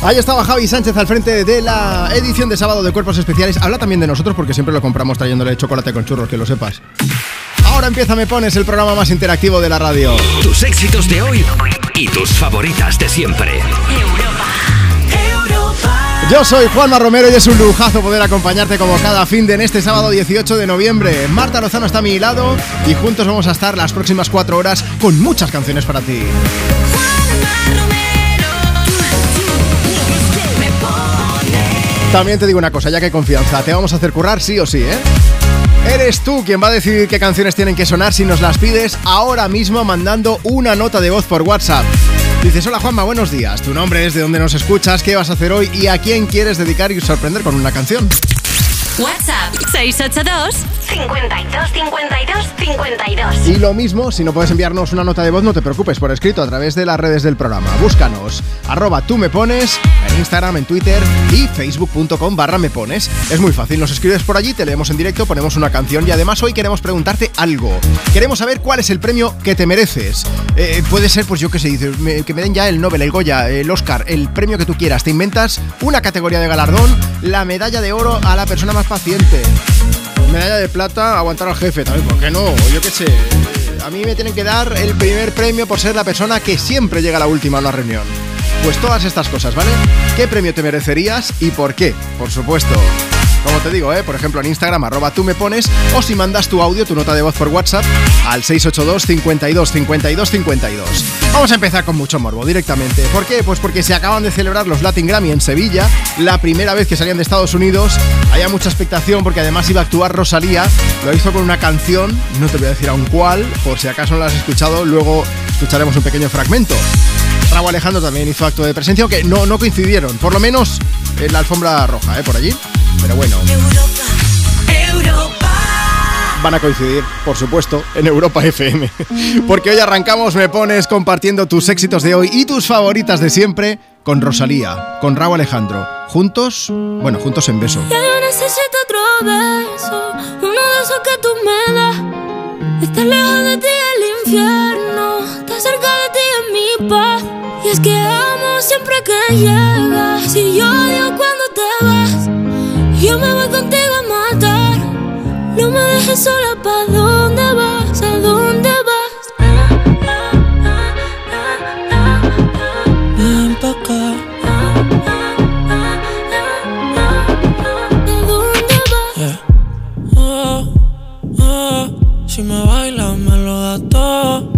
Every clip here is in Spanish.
Ahí estaba Javi Sánchez al frente de la edición de sábado de Cuerpos Especiales. Habla también de nosotros porque siempre lo compramos trayéndole chocolate con churros, que lo sepas. Ahora empieza Me Pones, el programa más interactivo de la radio. Tus éxitos de hoy y tus favoritas de siempre. Yo soy Juanma Romero y es un lujazo poder acompañarte como cada fin de en este sábado 18 de noviembre. Marta Lozano está a mi lado y juntos vamos a estar las próximas cuatro horas con muchas canciones para ti. También te digo una cosa, ya que confianza, te vamos a hacer currar sí o sí, ¿eh? Eres tú quien va a decidir qué canciones tienen que sonar si nos las pides ahora mismo mandando una nota de voz por WhatsApp. Dices, hola Juanma, buenos días. Tu nombre es de dónde nos escuchas, qué vas a hacer hoy y a quién quieres dedicar y sorprender con una canción. WhatsApp 682 52 52 52. Y lo mismo, si no puedes enviarnos una nota de voz, no te preocupes, por escrito a través de las redes del programa. Búscanos, arroba tú me pones, en Instagram, en Twitter y facebook.com barra me pones. Es muy fácil, nos escribes por allí, te leemos en directo, ponemos una canción y además hoy queremos preguntarte algo. Queremos saber cuál es el premio que te mereces. Eh, puede ser, pues yo qué sé, dices, me- que me den ya el Nobel, el Goya, el Oscar, el premio que tú quieras. Te inventas una categoría de galardón, la medalla de oro a la persona más paciente. Medalla de plata, aguantar al jefe también, ¿por qué no? Yo qué sé. A mí me tienen que dar el primer premio por ser la persona que siempre llega a la última a una reunión. Pues todas estas cosas, ¿vale? ¿Qué premio te merecerías y por qué? Por supuesto. Como te digo, ¿eh? por ejemplo en Instagram, arroba tú me pones, o si mandas tu audio, tu nota de voz por WhatsApp, al 682 52 52 52. Vamos a empezar con mucho morbo directamente. ¿Por qué? Pues porque se acaban de celebrar los Latin Grammy en Sevilla, la primera vez que salían de Estados Unidos. Había mucha expectación porque además iba a actuar Rosalía. Lo hizo con una canción, no te voy a decir aún cuál, por si acaso no la has escuchado, luego escucharemos un pequeño fragmento. Raúl Alejandro también hizo acto de presencia, aunque no, no coincidieron, por lo menos en la alfombra roja, ¿eh? por allí. Pero bueno, van a coincidir, por supuesto, en Europa FM. Porque hoy arrancamos, me pones compartiendo tus éxitos de hoy y tus favoritas de siempre con Rosalía, con Raúl Alejandro. Juntos, bueno, juntos en beso. Ya yo necesito otro beso, uno de esos que tú me das. Estar lejos de ti el infierno, estar cerca de ti es mi paz. Es que amo siempre que llegas, y yo odio cuando te vas. Yo me voy contigo a matar, no me dejes sola, ¿pa' dónde vas? ¿A dónde vas? Ven pa' acá. ¿A dónde vas? Yeah. Oh, oh, si me bailas me lo das.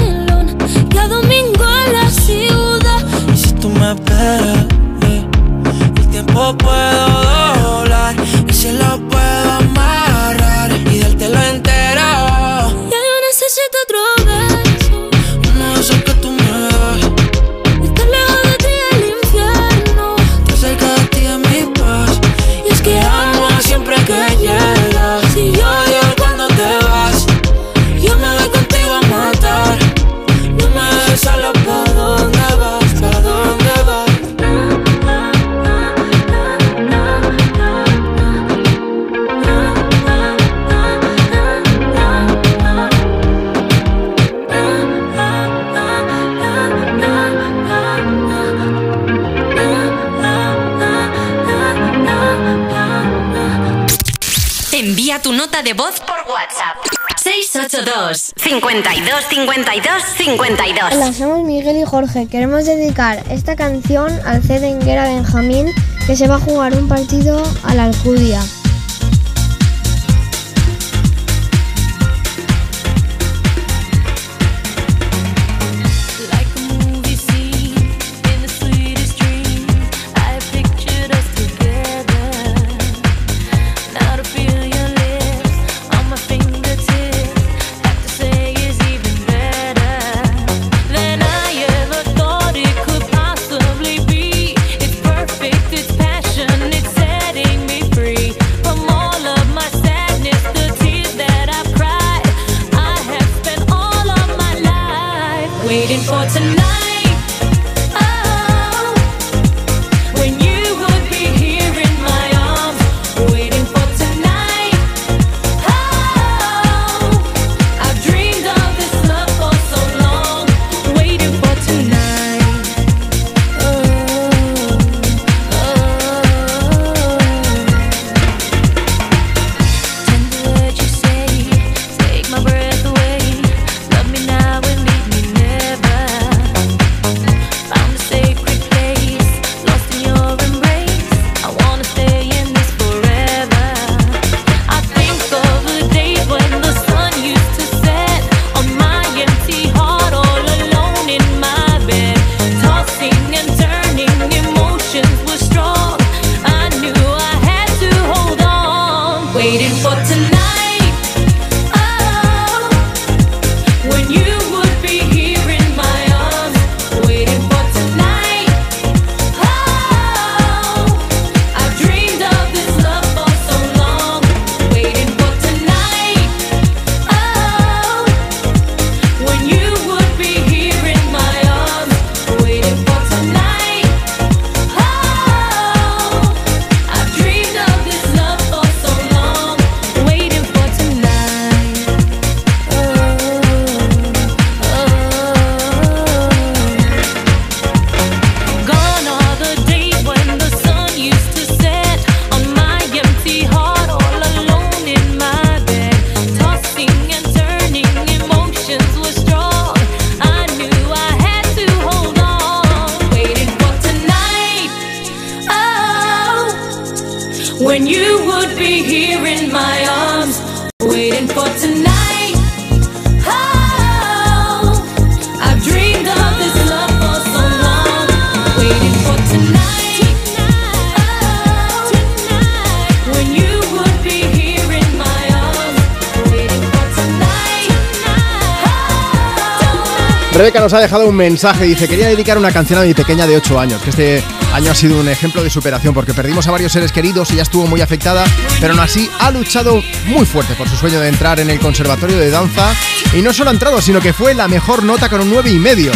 y a domingo en la ciudad. Y si tú me esperas, eh, el tiempo puedo doblar, de voz por WhatsApp. 682 52 52 52 Hola, somos Miguel y Jorge. Queremos dedicar esta canción al C Benjamín que se va a jugar un partido a la Alcudia. Nos ha dejado un mensaje, dice, quería dedicar una canción a mi pequeña de 8 años, que este año ha sido un ejemplo de superación porque perdimos a varios seres queridos, ella estuvo muy afectada, pero aún así ha luchado muy fuerte por su sueño de entrar en el conservatorio de danza y no solo ha entrado, sino que fue la mejor nota con un 9 y medio.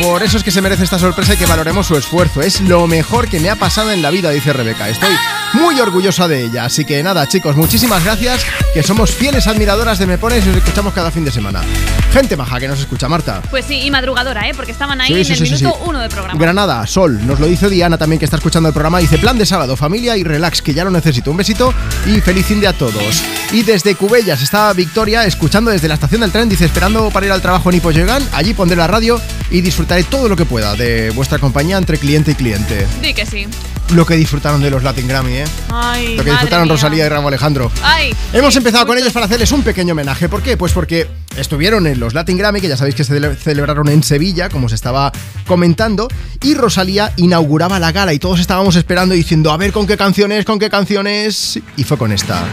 Por eso es que se merece esta sorpresa y que valoremos su esfuerzo. Es lo mejor que me ha pasado en la vida, dice Rebeca. Estoy muy orgullosa de ella. Así que nada, chicos, muchísimas gracias. Que somos fieles admiradoras de Me Pones y os escuchamos cada fin de semana. Gente maja que nos escucha, Marta. Pues sí, y madrugadora, ¿eh? Porque estaban ahí en el minuto uno de programa. Granada, Sol, nos lo dice Diana también que está escuchando el programa. Dice plan de sábado, familia y relax, que ya lo necesito. Un besito y feliz fin de a todos. Y desde Cubellas está Victoria escuchando desde la estación del tren. Dice esperando para ir al trabajo en Llegan. Allí pondré la radio y disfrutaré todo lo que pueda de vuestra compañía entre cliente y cliente. Di que sí. Lo que disfrutaron de los Latin Grammy, ¿eh? Ay, lo que disfrutaron Rosalía y Ramo Alejandro. Ay, Hemos empezado con ellos para hacerles un pequeño homenaje. ¿Por qué? Pues porque estuvieron en los Latin Grammy, que ya sabéis que se celebraron en Sevilla, como se estaba comentando, y Rosalía inauguraba la gala y todos estábamos esperando diciendo, a ver con qué canciones, con qué canciones, y fue con esta.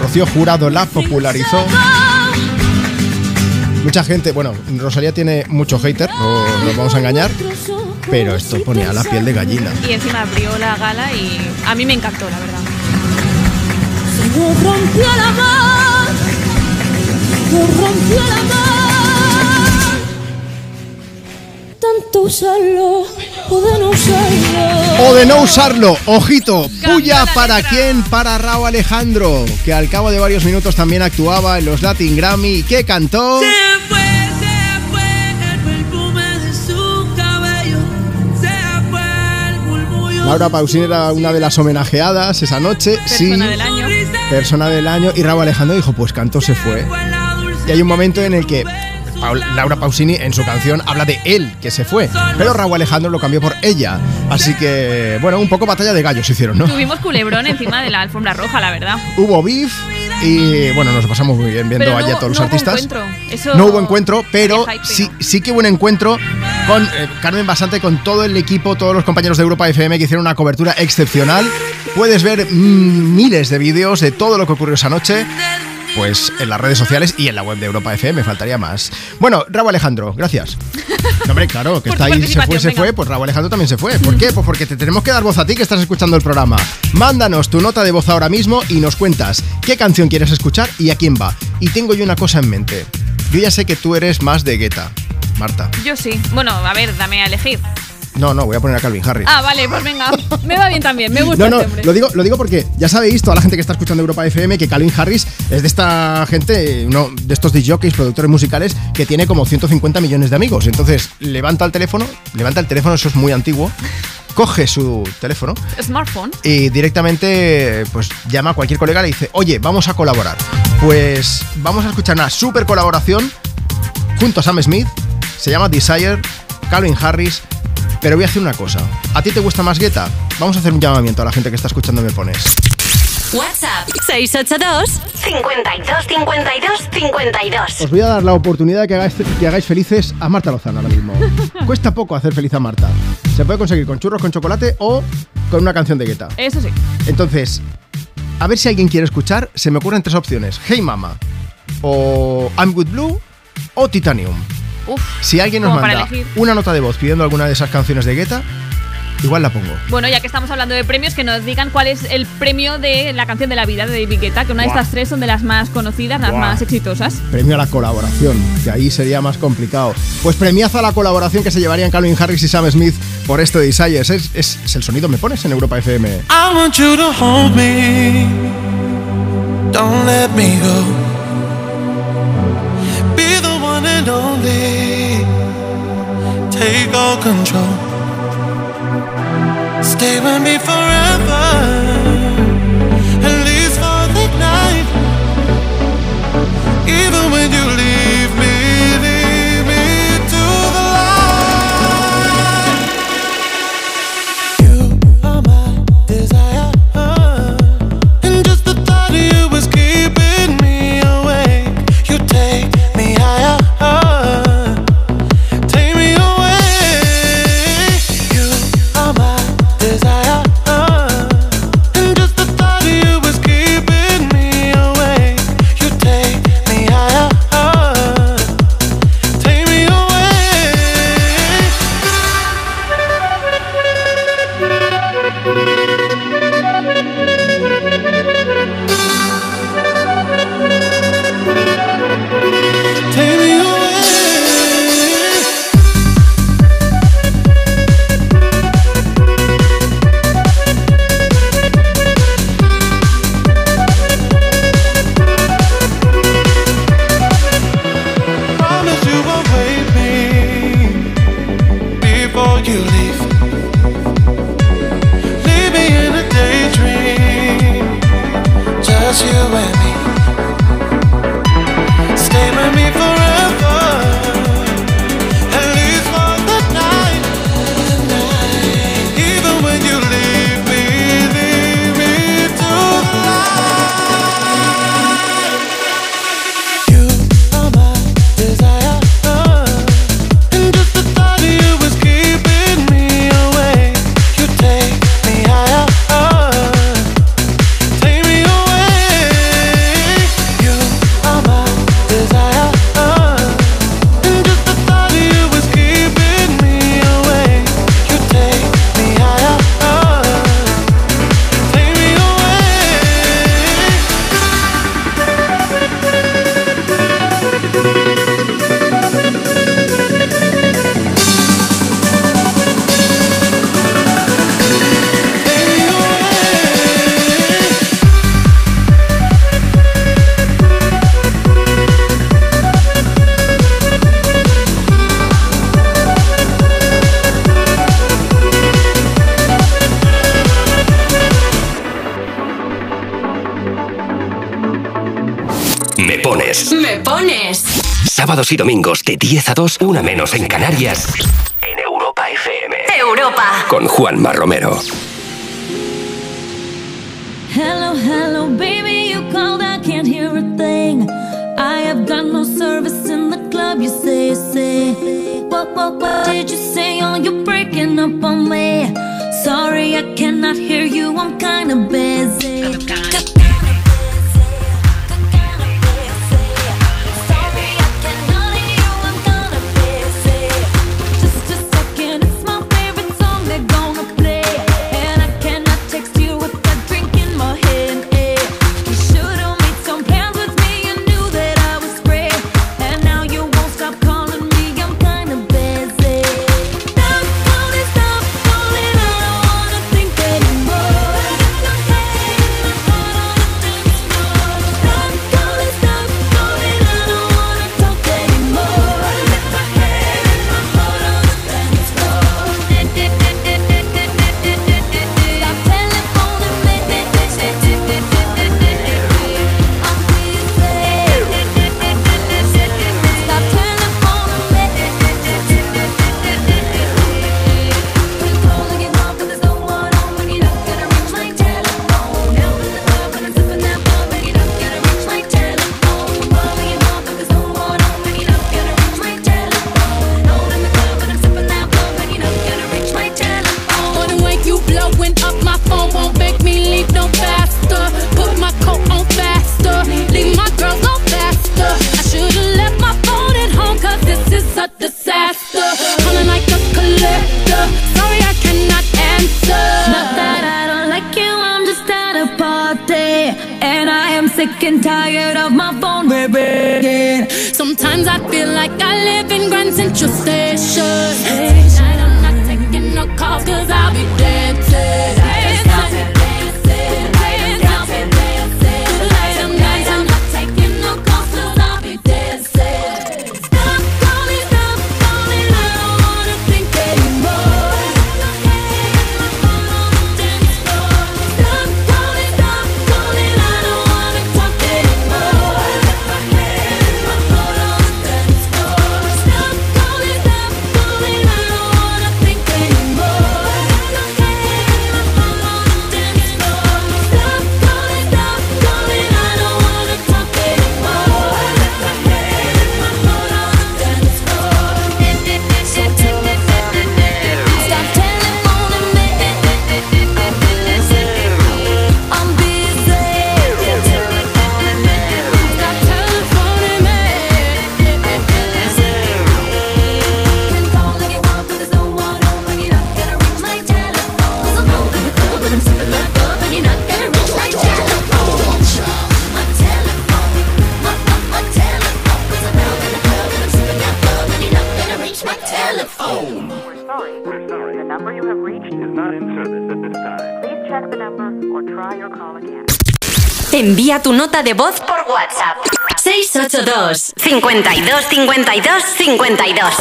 Rocío Jurado la popularizó. Mucha gente, bueno, Rosalía tiene mucho hater, no nos vamos a engañar, pero esto ponía la piel de gallina. Y encima abrió la gala y a mí me encantó, la verdad. Se rompió la mar, se rompió la mar. Usarlo o de no usarlo. O de no usarlo, ojito, puya para quién, para Raúl Alejandro, que al cabo de varios minutos también actuaba en los Latin Grammy que cantó... Se fue, se fue el perfume de su cabello, se fue el Laura Pausini era una de las homenajeadas esa noche. Persona del año. Persona del año. Y Raúl Alejandro dijo, pues cantó se fue. Y hay un momento en el que Laura Pausini en su canción habla de él que se fue, pero Raúl Alejandro lo cambió por ella. Así que, bueno, un poco batalla de gallos hicieron, ¿no? Tuvimos culebrón encima de la alfombra roja, la verdad. Hubo beef y bueno, nos pasamos muy bien viendo allá a todos los artistas. no hubo encuentro, pero sí, sí que hubo un encuentro con eh, Carmen Basante, con todo el equipo, todos los compañeros de Europa FM que hicieron una cobertura excepcional. Puedes ver mm, miles de vídeos de todo lo que ocurrió esa noche pues en las redes sociales y en la web de Europa FM, faltaría más. Bueno, Raúl Alejandro, gracias. hombre, claro, que está ahí, se fue, se fue, pues Raúl Alejandro también se fue. ¿Por qué? Pues porque te tenemos que dar voz a ti que estás escuchando el programa. Mándanos tu nota de voz ahora mismo y nos cuentas qué canción quieres escuchar y a quién va. Y tengo yo una cosa en mente. Yo ya sé que tú eres más de Guetta, Marta. Yo sí. Bueno, a ver, dame a elegir. No, no, voy a poner a Calvin Harris. Ah, vale, pues venga. Me va bien también, me gusta. No, no, este lo digo, lo digo porque ya sabéis, toda la gente que está escuchando Europa FM, que Calvin Harris es de esta gente, uno de estos DJs, productores musicales, que tiene como 150 millones de amigos. Entonces, levanta el teléfono, levanta el teléfono, eso es muy antiguo coge su teléfono smartphone y directamente pues llama a cualquier colega y le dice oye vamos a colaborar pues vamos a escuchar una super colaboración junto a Sam Smith se llama Desire Calvin Harris pero voy a hacer una cosa. ¿A ti te gusta más Guetta? Vamos a hacer un llamamiento a la gente que está escuchando Me Pones. WhatsApp 682 52 52 52. Os voy a dar la oportunidad de que hagáis, que hagáis felices a Marta Lozano ahora mismo. Cuesta poco hacer feliz a Marta. Se puede conseguir con churros con chocolate o con una canción de Guetta. Eso sí. Entonces, a ver si alguien quiere escuchar. Se me ocurren tres opciones: Hey Mama, o I'm Good Blue, o Titanium si alguien nos manda una nota de voz pidiendo alguna de esas canciones de Guetta, igual la pongo. Bueno, ya que estamos hablando de premios, que nos digan cuál es el premio de la canción de la vida de David Guetta, que una de estas tres son de las más conocidas, las más exitosas. Premio a la colaboración, que ahí sería más complicado. Pues premiaza la colaboración que se llevarían Calvin Harris y Sam Smith por esto de. Es, es, el sonido me pones en Europa FM. I want you to hold me. Don't let me go. And only take all control. Stay with me forever, Sábados y domingos de 10 a 2, una menos en Canarias. En Europa FM. Europa. Con Juanma Romero. Hello, hello, baby, you called, I can't hear a thing. I have got no service in the club, you say, say. What, what, what did you say? Oh, you're breaking up on me. Sorry, I cannot hear you, I'm kinda busy. 52 52 52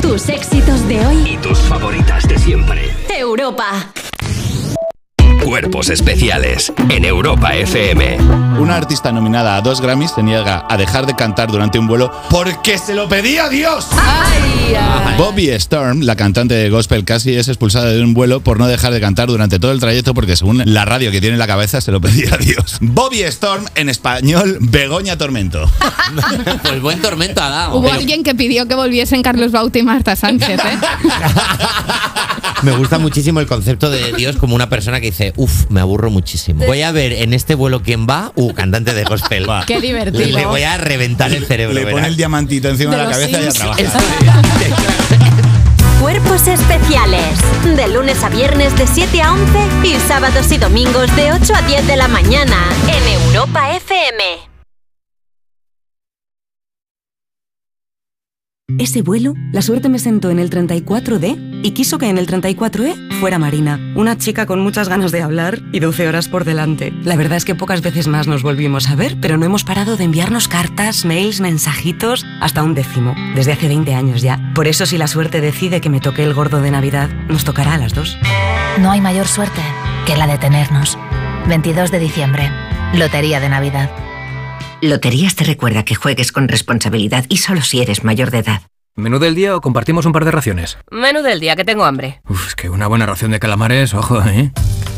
Tus éxitos de hoy. Y tus favoritas de siempre. Europa. Cuerpos especiales en Europa FM. Una artista nominada a dos Grammys se niega a dejar de cantar durante un vuelo porque se lo pedía Dios. Bobby Storm, la cantante de gospel, casi es expulsada de un vuelo por no dejar de cantar durante todo el trayecto porque según la radio que tiene en la cabeza se lo pedía Dios. Bobby Storm, en español, Begoña Tormento. Pues buen tormento ha dado. Hubo alguien que pidió que volviesen Carlos Bauti y Marta Sánchez, ¿eh? Me gusta muchísimo el concepto de Dios como una persona que dice, uff, me aburro muchísimo. Voy a ver en este vuelo quién va, uh, cantante de gospel. Qué divertido. Le, le voy a reventar el cerebro. Le pone el diamantito encima de, De la cabeza y a trabajar. Cuerpos especiales. De lunes a viernes de 7 a 11 y sábados y domingos de 8 a 10 de la mañana en Europa FM. Ese vuelo, la suerte me sentó en el 34D y quiso que en el 34E fuera Marina, una chica con muchas ganas de hablar y 12 horas por delante. La verdad es que pocas veces más nos volvimos a ver, pero no hemos parado de enviarnos cartas, mails, mensajitos, hasta un décimo, desde hace 20 años ya. Por eso si la suerte decide que me toque el gordo de Navidad, nos tocará a las dos. No hay mayor suerte que la de tenernos. 22 de diciembre, Lotería de Navidad. Loterías te recuerda que juegues con responsabilidad y solo si eres mayor de edad. ¿Menú del día o compartimos un par de raciones? Menú del día, que tengo hambre. Uf, es que una buena ración de calamares, ojo, ¿eh?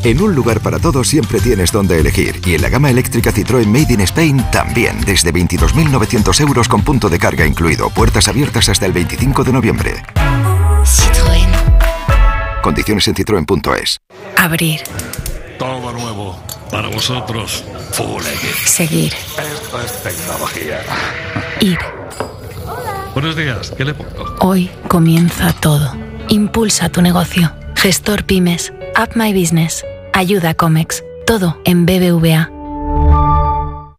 En un lugar para todos siempre tienes donde elegir. Y en la gama eléctrica Citroën Made in Spain también. Desde 22.900 euros con punto de carga incluido. Puertas abiertas hasta el 25 de noviembre. Citroën. Condiciones en citroen.es. Abrir. Todo nuevo. Para vosotros. Full. Seguir. Esto es tecnología. Ir. Buenos días. ¿Qué le pongo? Hoy comienza todo. Impulsa tu negocio. Gestor Pymes. Up My Business. Ayuda a Comex. Todo en BBVA.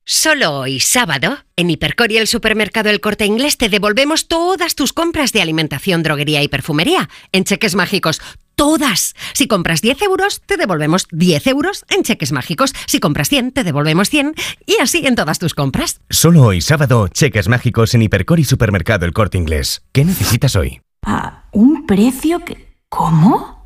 Solo hoy, sábado, en Hipercor y el supermercado El Corte Inglés te devolvemos todas tus compras de alimentación, droguería y perfumería en cheques mágicos. Todas. Si compras 10 euros, te devolvemos 10 euros en cheques mágicos. Si compras 100, te devolvemos 100 y así en todas tus compras. Solo hoy sábado, cheques mágicos en Hipercor y Supermercado El Corte Inglés. ¿Qué necesitas hoy? Ah, un precio que... ¿Cómo?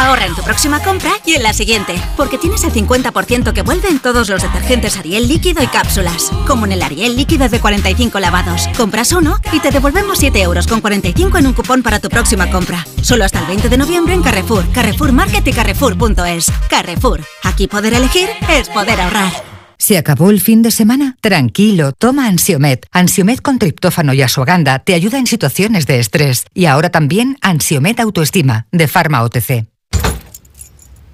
Ahorra en tu próxima compra y en la siguiente, porque tienes el 50% que vuelve en todos los detergentes Ariel líquido y cápsulas, como en el Ariel líquido de 45 lavados. Compras uno y te devolvemos 7 euros con 45 en un cupón para tu próxima compra. Solo hasta el 20 de noviembre en Carrefour, Carrefour Market y Carrefour.es. Carrefour, aquí poder elegir es poder ahorrar. ¿Se acabó el fin de semana? Tranquilo, toma Ansiomet. Ansiomet con triptófano y asuaganda te ayuda en situaciones de estrés. Y ahora también Ansiomet Autoestima, de Pharma OTC.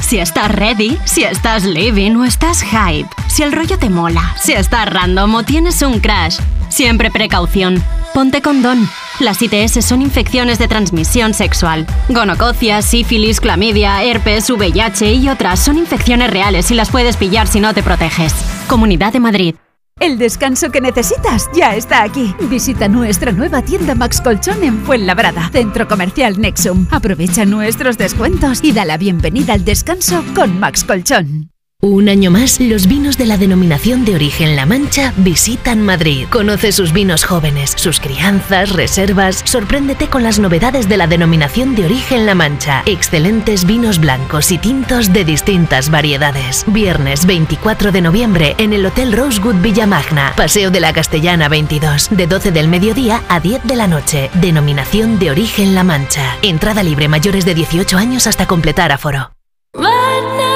Si estás ready, si estás living o estás hype, si el rollo te mola, si estás random o tienes un crash, siempre precaución. Ponte condón. Las ITS son infecciones de transmisión sexual. Gonococia, sífilis, clamidia, herpes, VIH y otras son infecciones reales y las puedes pillar si no te proteges. Comunidad de Madrid. El descanso que necesitas ya está aquí. Visita nuestra nueva tienda Max Colchón en Fuenlabrada, Centro Comercial Nexum. Aprovecha nuestros descuentos y da la bienvenida al descanso con Max Colchón. Un año más, los vinos de la denominación de origen La Mancha visitan Madrid. Conoce sus vinos jóvenes, sus crianzas, reservas. Sorpréndete con las novedades de la denominación de origen La Mancha. Excelentes vinos blancos y tintos de distintas variedades. Viernes 24 de noviembre en el Hotel Rosewood Villamagna, Paseo de la Castellana 22, de 12 del mediodía a 10 de la noche. Denominación de origen La Mancha. Entrada libre mayores de 18 años hasta completar aforo. Picking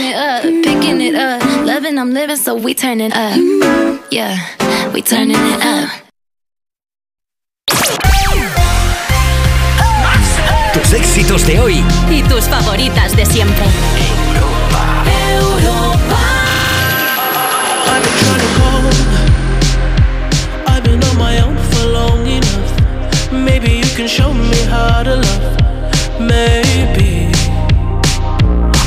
It up, picking it up. Loving, I'm living, so we turn it up. Yeah, we turning it up. Tus Los éxitos de hoy. Y tus favoritas de siempre. I've been trying to call. I've been on my own for long enough. Maybe you can show me how to love. Maybe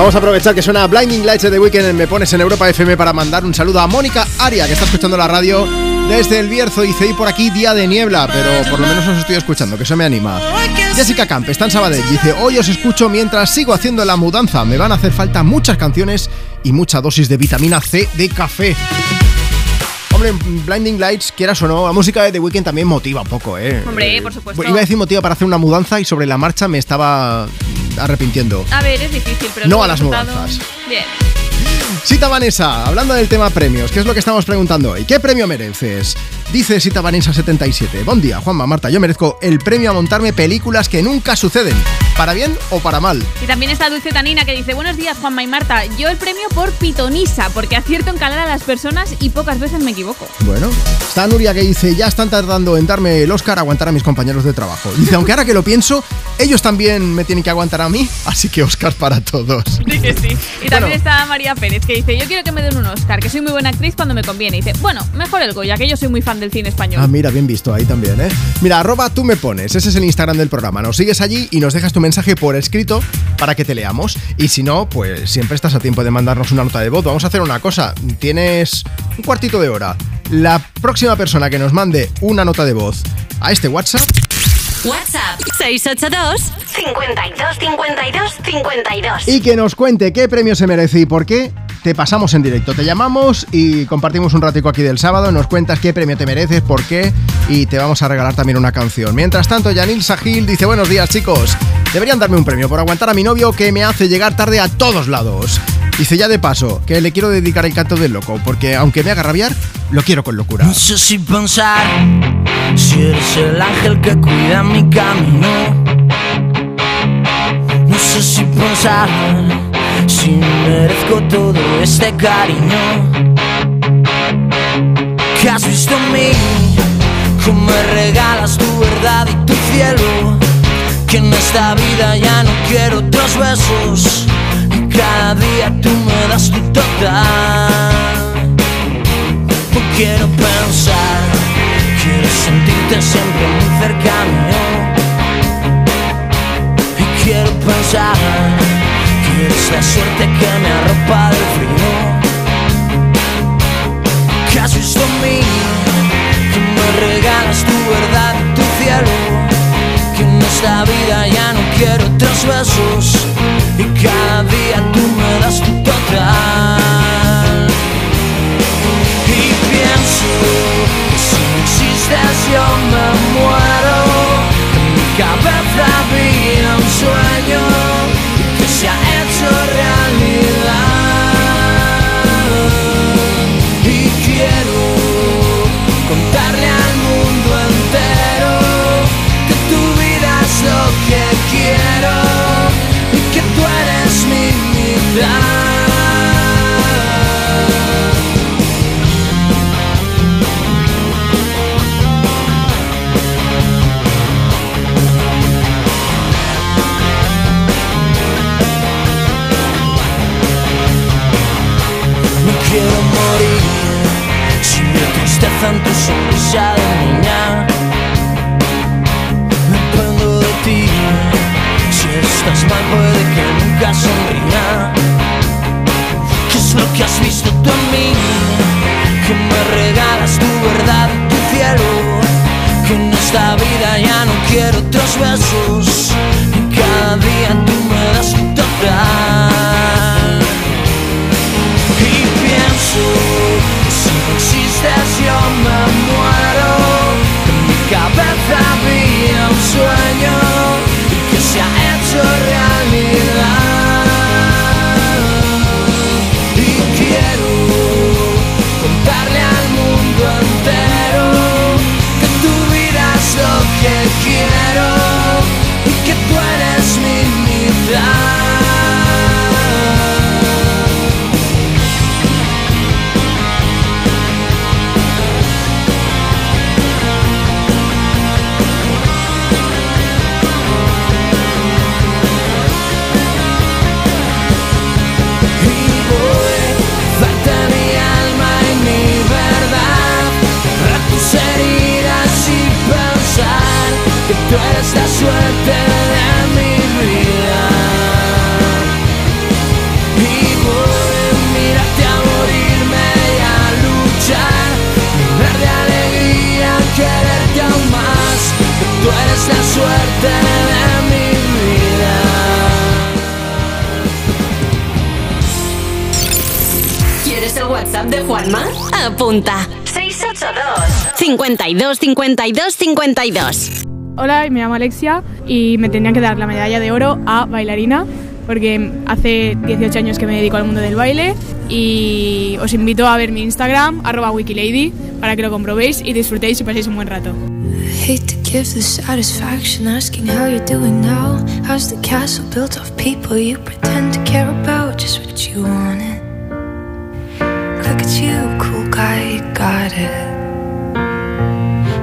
Vamos a aprovechar que suena Blinding Lights de The Weekend en Me Pones en Europa FM para mandar un saludo a Mónica Aria, que está escuchando la radio desde el Bierzo. Dice, y por aquí día de niebla, pero por lo menos os estoy escuchando, que eso me anima. Jessica Camp está en Sabadell. Dice, hoy os escucho mientras sigo haciendo la mudanza. Me van a hacer falta muchas canciones y mucha dosis de vitamina C de café. Hombre, Blinding Lights, quieras o no, la música de The Weeknd también motiva un poco, ¿eh? Hombre, por supuesto. Iba a decir motiva para hacer una mudanza y sobre la marcha me estaba arrepintiendo. A ver, es difícil, pero No a las mudanzas. Bien. Sita Vanessa, hablando del tema premios, ¿qué es lo que estamos preguntando hoy? ¿Qué premio mereces? Dice Sita Vanessa 77. Buen día, Juanma, Marta. Yo merezco el premio a montarme películas que nunca suceden, para bien o para mal. Y también está Dulce Tanina que dice, buenos días Juanma y Marta, yo el premio por pitonisa, porque acierto en calar a las personas y pocas veces me equivoco. Bueno, está Nuria que dice, ya están tardando en darme el Oscar a aguantar a mis compañeros de trabajo. Dice, aunque ahora que lo pienso, ellos también me tienen que aguantar a mí, así que Oscar para todos. Sí que sí. Y también está María Pérez que dice, yo quiero que me den un Oscar, que soy muy buena actriz cuando me conviene. Y dice, bueno, mejor el Goya, que yo soy muy fan del cine español. Ah, mira, bien visto ahí también, ¿eh? Mira, arroba tú me pones, ese es el Instagram del programa. Nos sigues allí y nos dejas tu mensaje por escrito para que te leamos. Y si no, pues siempre estás a tiempo de mandarnos una nota de voz. Vamos a hacer una cosa, tienes un cuartito de hora. La próxima persona que nos mande una nota de voz a este WhatsApp WhatsApp 682 52 52 52. y que nos cuente qué premio se merece y por qué, te pasamos en directo. Te llamamos y compartimos un ratico aquí del sábado, nos cuentas qué premio te mereces, por qué y te vamos a regalar también una canción. Mientras tanto, Yanil Sahil dice, buenos días chicos, deberían darme un premio por aguantar a mi novio que me hace llegar tarde a todos lados. Dice ya de paso que le quiero dedicar el canto del loco, porque aunque me haga rabiar, lo quiero con locura. No sé si pensar si eres el ángel que cuida mi camino. No sé si pensar si merezco todo este cariño. Que has visto en mí, cómo me regalas tu verdad y tu cielo. Que en esta vida ya no quiero otros besos. Y cada día tú me das tu total. Quiero pensar, quiero sentirte siempre muy cerca mío. Y quiero pensar que eres la suerte que me arropa del frío. Que has visto mí, que me regalas tu verdad y tu cielo. Que en esta vida ya no quiero otros besos. Y cada día tú me das tu total. Si no existes yo me muero. En mi cabeza había un sueño que se ha hecho realidad. Y quiero contarle al mundo entero que tu vida es lo que tristeza en tu sonrisa de niña. Dependo de ti. Si estás mal, puede que nunca sonría. ¿Qué es lo que has visto tú en mí? Que me regalas tu verdad tu cielo. Que en esta vida ya no quiero otros besos. Y cada día tú me das tu total. Y pienso si no existes tú eres la suerte de mi vida Y a mirarte a morirme y a luchar Llenar de alegría, quererte aún más tú eres la suerte de mi vida ¿Quieres el WhatsApp de Juanma? Apunta. 682 52 52 52. Hola, me llamo Alexia y me tendrían que dar la medalla de oro a bailarina porque hace 18 años que me dedico al mundo del baile y os invito a ver mi Instagram, arroba wikilady, para que lo comprobéis y disfrutéis y paséis un buen rato. Look at you, cool guy, you got it.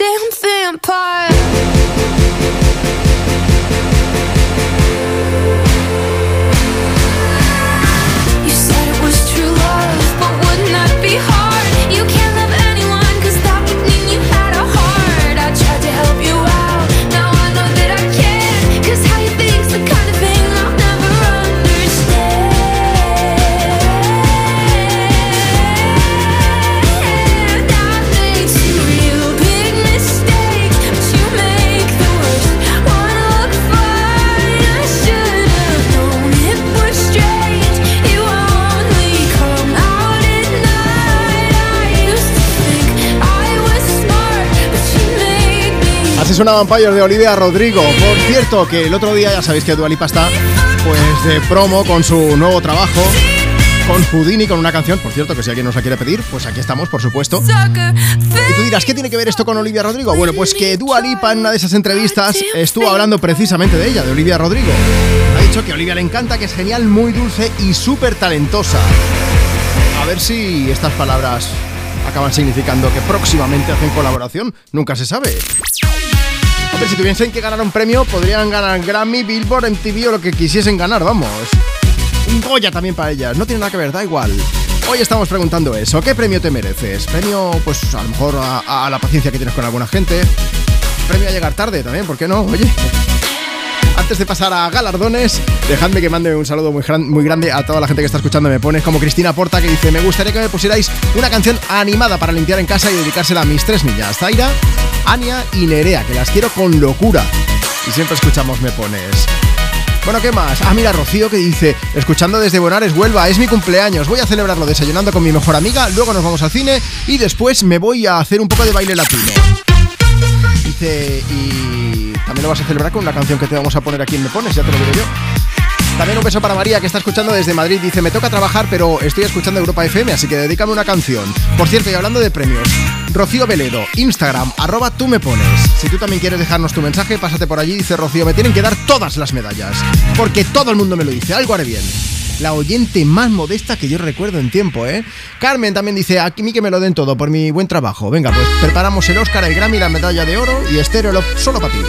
damn Así suena Vampire de Olivia Rodrigo. Por cierto, que el otro día ya sabéis que Dualipa está pues de promo con su nuevo trabajo. Con Houdini, con una canción, por cierto, que si alguien nos la quiere pedir, pues aquí estamos, por supuesto. Y tú dirás, ¿qué tiene que ver esto con Olivia Rodrigo? Bueno, pues que Dua en una de esas entrevistas estuvo hablando precisamente de ella, de Olivia Rodrigo. Ha dicho que a Olivia le encanta, que es genial, muy dulce y súper talentosa. A ver si estas palabras acaban significando que próximamente hacen colaboración, nunca se sabe. Si tuviesen que ganar un premio, podrían ganar Grammy, Billboard, MTV o lo que quisiesen ganar, vamos. Un Goya también para ellas, no tiene nada que ver, da igual. Hoy estamos preguntando eso, ¿qué premio te mereces? Premio, pues a lo mejor a, la paciencia que tienes con alguna gente. Premio a llegar tarde también, ¿por qué no? Oye. Antes de pasar a galardones, dejadme que mande un saludo muy, muy grande a toda la gente que está escuchando Me Pones, como Cristina Porta, que dice, me gustaría que me pusierais una canción animada para limpiar en casa y dedicársela a mis tres niñas, Zaira, Ania y Nerea, que las quiero con locura. Y siempre escuchamos Me Pones. Bueno, ¿qué más? Ah, mira, Rocío que dice, escuchando desde Bonares, Huelva, es mi cumpleaños, voy a celebrarlo desayunando con mi mejor amiga, luego nos vamos al cine y después me voy a hacer un poco de baile latino. Dice, y también lo vas a celebrar con una canción que te vamos a poner aquí en Me Pones, ya te lo digo yo. También un beso para María que está escuchando desde Madrid. Dice, me toca trabajar, pero estoy escuchando Europa FM, así que dedícame una canción. Por cierto, y hablando de premios, Rocío Veledo, Instagram, arroba tú me pones. Si tú también quieres dejarnos tu mensaje, pásate por allí. Dice Rocío, me tienen que dar todas las medallas. Porque todo el mundo me lo dice, algo haré bien. La oyente más modesta que yo recuerdo en tiempo, ¿eh? Carmen también dice, a mí que me lo den todo por mi buen trabajo. Venga, pues preparamos el Oscar, el Grammy, la medalla de oro y Estéreo solo para ti.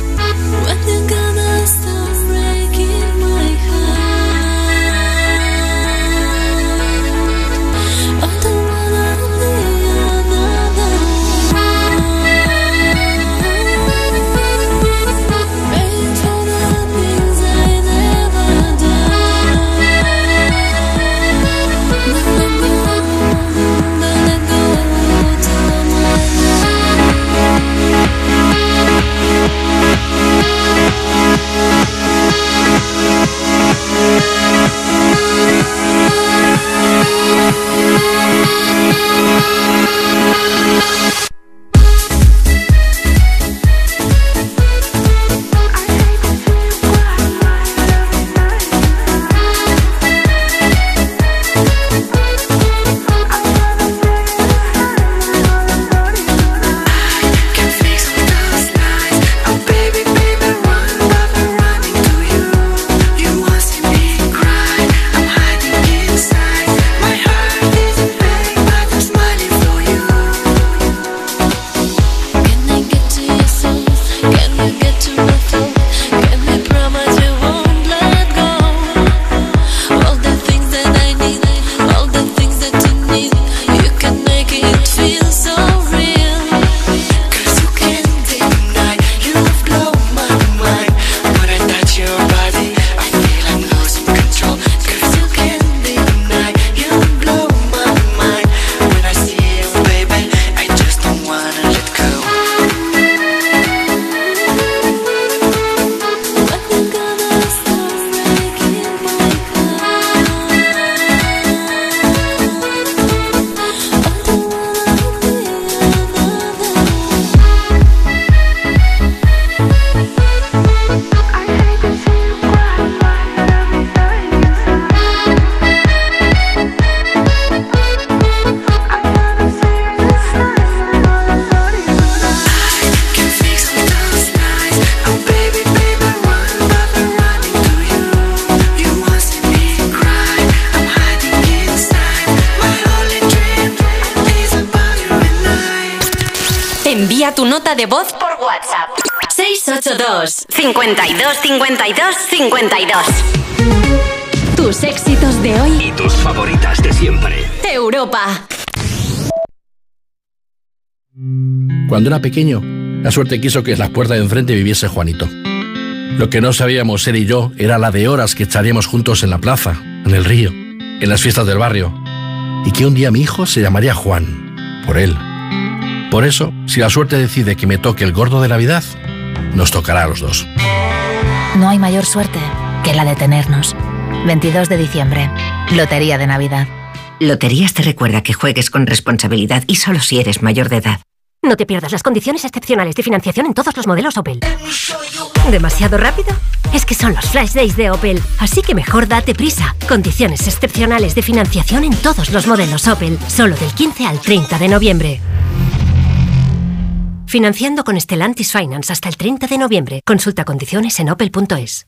Música era pequeño, la suerte quiso que en las puertas de enfrente viviese Juanito. Lo que no sabíamos él y yo era la de horas que echaríamos juntos en la plaza, en el río, en las fiestas del barrio. Y que un día mi hijo se llamaría Juan, por él. Por eso, si la suerte decide que me toque el gordo de Navidad, nos tocará a los dos. No hay mayor suerte que la de tenernos. 22 de diciembre, Lotería de Navidad. Loterías te recuerda que juegues con responsabilidad y solo si eres mayor de edad. No te pierdas las condiciones excepcionales de financiación en todos los modelos Opel. ¿Demasiado rápido? Es que son los Flash Days de Opel, así que mejor date prisa. Condiciones excepcionales de financiación en todos los modelos Opel, solo del 15 al 30 de noviembre. Financiando con Stellantis Finance hasta el 30 de noviembre. Consulta condiciones en opel.es.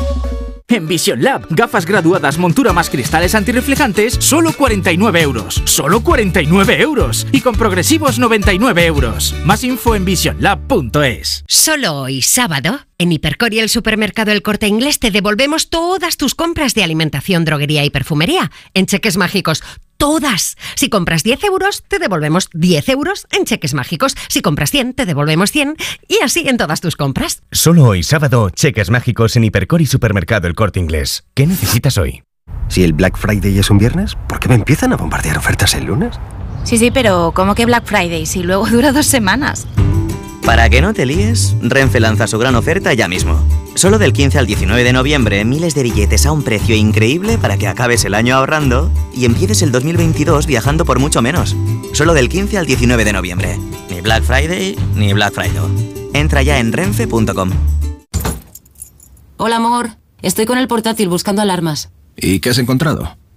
En Vision Lab, gafas graduadas, montura más cristales antirreflejantes, solo 49 euros. Solo 49 euros. Y con progresivos 99 euros. Más info en visionlab.es. Solo hoy, sábado, en Hipercor y el supermercado El Corte Inglés te devolvemos todas tus compras de alimentación, droguería y perfumería en cheques mágicos. Todas. Si compras 10 euros, te devolvemos 10 euros en cheques mágicos. Si compras 100, te devolvemos 100 y así en todas tus compras. Solo hoy sábado, cheques mágicos en Hipercor y Supermercado El Corte Inglés. ¿Qué necesitas hoy? Si el Black Friday es un viernes, ¿por qué me empiezan a bombardear ofertas el lunes? Sí, sí, pero ¿cómo que Black Friday si luego dura dos semanas? Para que no te líes, Renfe lanza su gran oferta ya mismo. Solo del 15 al 19 de noviembre, miles de billetes a un precio increíble para que acabes el año ahorrando y empieces el 2022 viajando por mucho menos. Solo del 15 al 19 de noviembre. Ni Black Friday ni Black Friday. Entra ya en renfe.com. Hola, amor. Estoy con el portátil buscando alarmas. ¿Y qué has encontrado?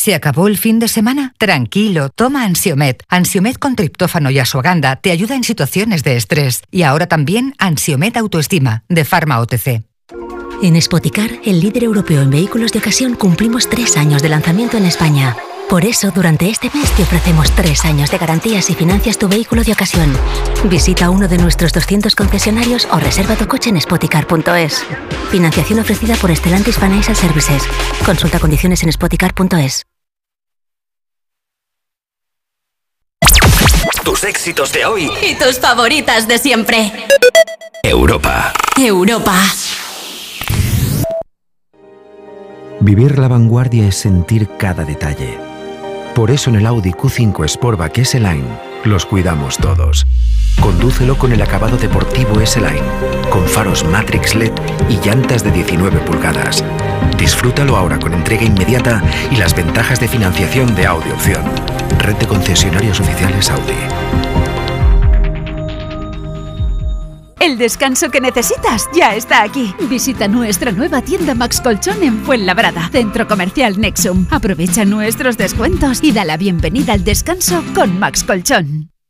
¿Se acabó el fin de semana? Tranquilo, toma Ansiomet. Ansiomet con triptófano y asuaganda te ayuda en situaciones de estrés. Y ahora también Ansiomet Autoestima, de Pharma OTC. En Spoticar, el líder europeo en vehículos de ocasión, cumplimos tres años de lanzamiento en España. Por eso, durante este mes te ofrecemos tres años de garantías y financias tu vehículo de ocasión. Visita uno de nuestros 200 concesionarios o reserva tu coche en spoticar.es. Financiación ofrecida por Stellantis Financial Services. Consulta condiciones en spoticar.es. Tus éxitos de hoy. Y tus favoritas de siempre. Europa. Europa. Vivir la vanguardia es sentir cada detalle. Por eso en el Audi Q5 Sportback S-Line los cuidamos todos. Condúcelo con el acabado deportivo S-Line, con faros Matrix LED y llantas de 19 pulgadas. Disfrútalo ahora con entrega inmediata y las ventajas de financiación de Audi Opción. Red de concesionarios oficiales Audi. El descanso que necesitas ya está aquí. Visita nuestra nueva tienda Max Colchón en Fuenlabrada, Centro Comercial Nexum. Aprovecha nuestros descuentos y da la bienvenida al descanso con Max Colchón.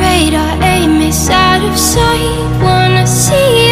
Our aim is out of sight. Wanna see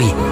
éxitos de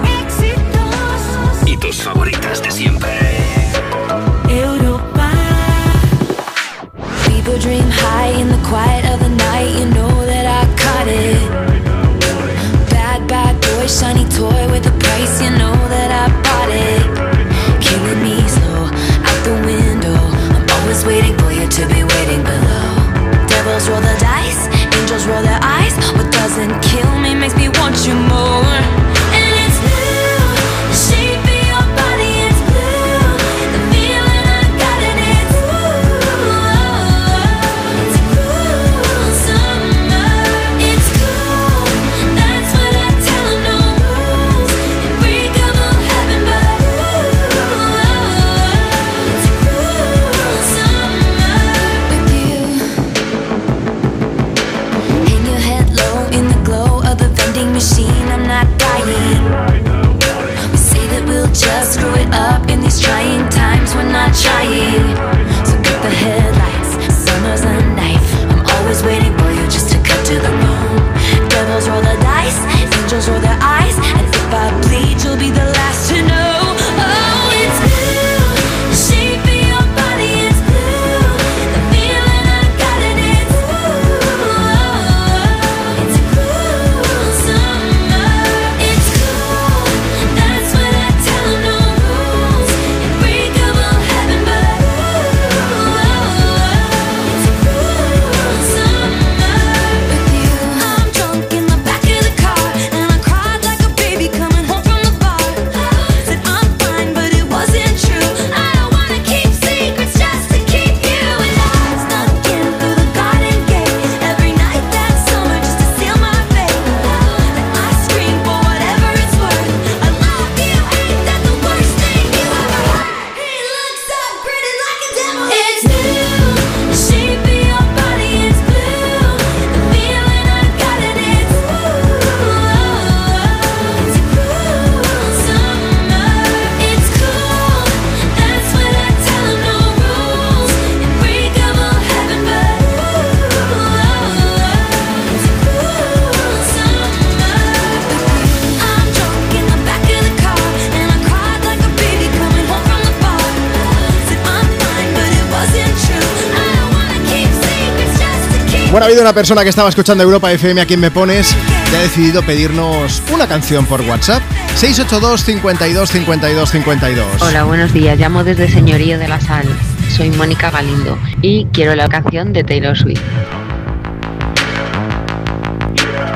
habido una persona que estaba escuchando Europa FM a quien me pones que ha decidido pedirnos una canción por WhatsApp. 682 52 52 52. Hola, buenos días. Llamo desde Señorío de la Sal. Soy Mónica Galindo y quiero la canción de Taylor Swift.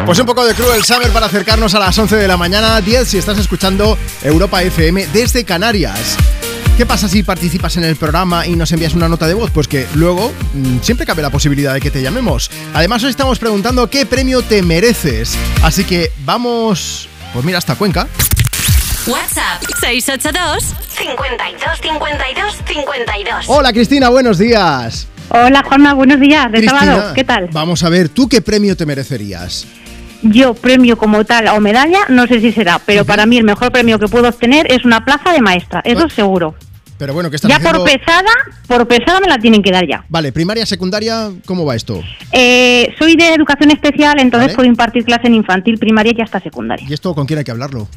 Pues un poco de Cruel Summer para acercarnos a las 11 de la mañana, 10 si estás escuchando Europa FM desde Canarias. ¿Qué pasa si participas en el programa y nos envías una nota de voz? Pues que luego mm, siempre cabe la posibilidad de que te llamemos. Además, hoy estamos preguntando qué premio te mereces. Así que vamos, pues mira, hasta Cuenca. WhatsApp 682 52 52 52. Hola Cristina, buenos días. Hola Juanma, buenos días, de Cristina, sábado, ¿qué tal? Vamos a ver, ¿tú qué premio te merecerías? Yo premio como tal o medalla, no sé si será, pero para mí el mejor premio que puedo obtener es una plaza de maestra, eso seguro. Pero bueno, ¿qué estás Ya por pesada, por pesada me la tienen que dar ya. Vale, primaria, secundaria, ¿cómo va esto? Eh, soy de educación especial, entonces Vale. puedo impartir clase en infantil, primaria y hasta secundaria. ¿Y esto con quién hay que hablarlo?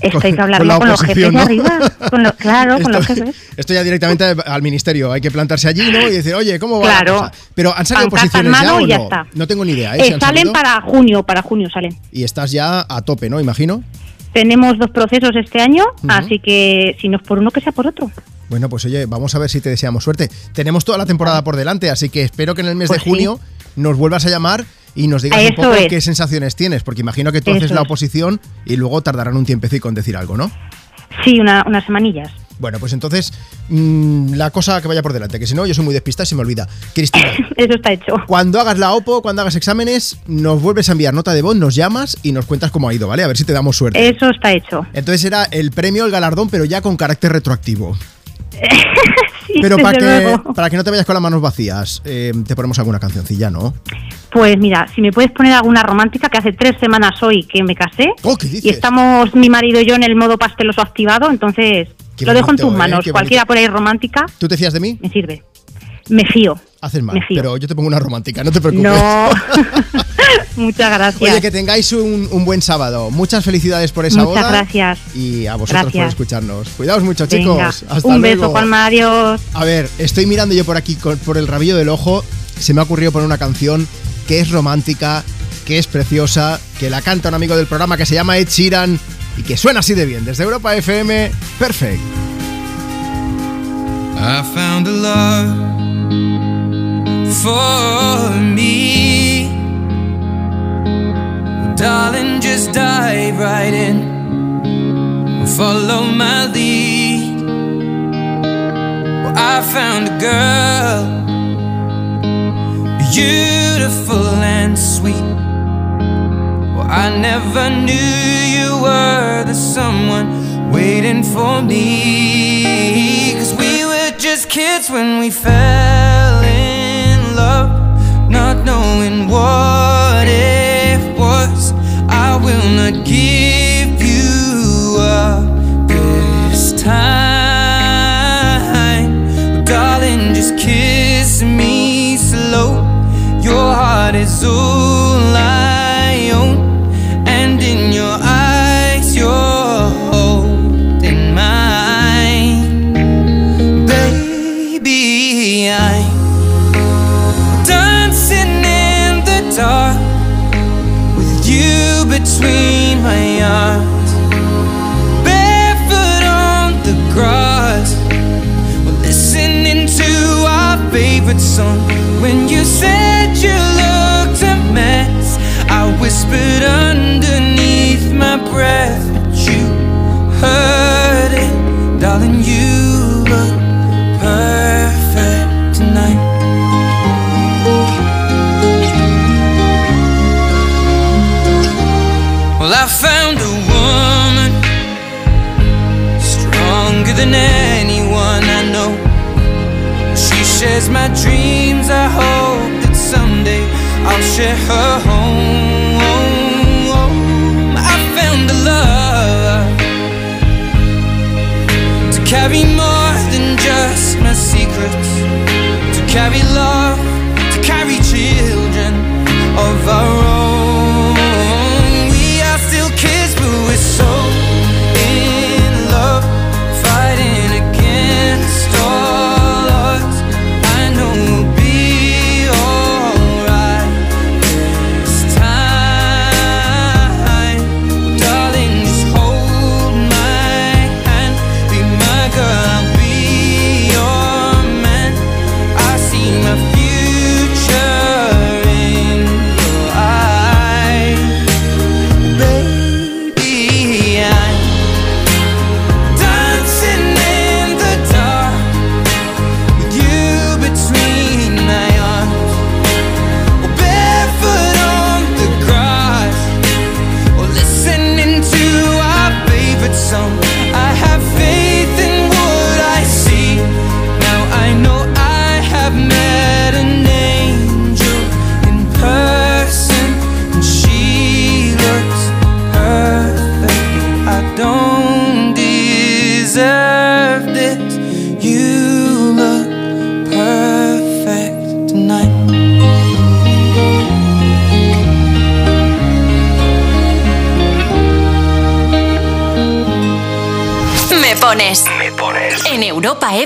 Esto hay que Con hablarlo la con, los jefes de ¿no? arriba, con los- claro, con los jefes. Esto ya directamente al ministerio. Hay que plantarse allí, ¿no? Y decir, oye, ¿cómo va Claro. la cosa? Pero ¿han salido Pancarta en posiciones ya o y ya no? está. No tengo ni idea. ¿eh? Eh, salen para junio, para junio salen. Y estás ya a tope, ¿no? Imagino. Tenemos dos procesos este año, así que si no es por uno, que sea por otro. Bueno, pues oye, vamos a ver si te deseamos suerte. Tenemos toda la temporada por delante, así que espero que en el mes Pues de junio nos vuelvas a llamar y nos digas un poco es. qué sensaciones tienes, porque imagino que tú Eso haces la oposición y luego tardarán un tiempecito en decir algo, ¿no? Sí, una, unas semanillas. Bueno, pues entonces mm, la cosa que vaya por delante, que si no yo soy muy despista y se me olvida. Cristina, Eso está hecho. cuando hagas la OPO, cuando hagas exámenes, nos vuelves a enviar nota de voz, nos llamas y nos cuentas cómo ha ido, ¿vale? A ver si te damos suerte. Eso está hecho. Entonces era el premio, el galardón, pero ya con carácter retroactivo. Sí, Pero para que, para que no te vayas con las manos vacías, eh, te ponemos alguna cancioncilla, ¿no? Pues mira, si me puedes poner alguna romántica, que hace tres semanas hoy que me casé. Oh, ¿qué dices? Y estamos mi marido y yo en el modo pasteloso activado, entonces Qué lo dejo en tus ¿eh? manos. Cualquiera por ahí romántica ¿Tú te fías de mí? me sirve. Me fío. Haces mal, pero yo te pongo una romántica, no te preocupes. No. Muchas gracias. Oye, que tengáis un, un buen sábado. Muchas felicidades por esa Muchas boda. gracias. Y a vosotros por escucharnos. Cuidaos mucho, Venga, chicos. Hasta Un luego. beso, Juanma, adiós. A ver, estoy mirando yo por aquí por el rabillo del ojo. Se me ha ocurrido poner una canción que es romántica, que es preciosa, que la canta un amigo del programa que se llama Ed Sheeran y que suena así de bien. Desde Europa FM, perfect. I found a love for me. Darling, just dive right in. Follow my lead. Well, I found a girl, beautiful and sweet. I never knew you were the someone waiting for me. Cause we were just kids when we fell in love, not knowing what it was. I will not give share her oh, home. Oh, oh, I found a love to carry more than just my secrets, to carry love,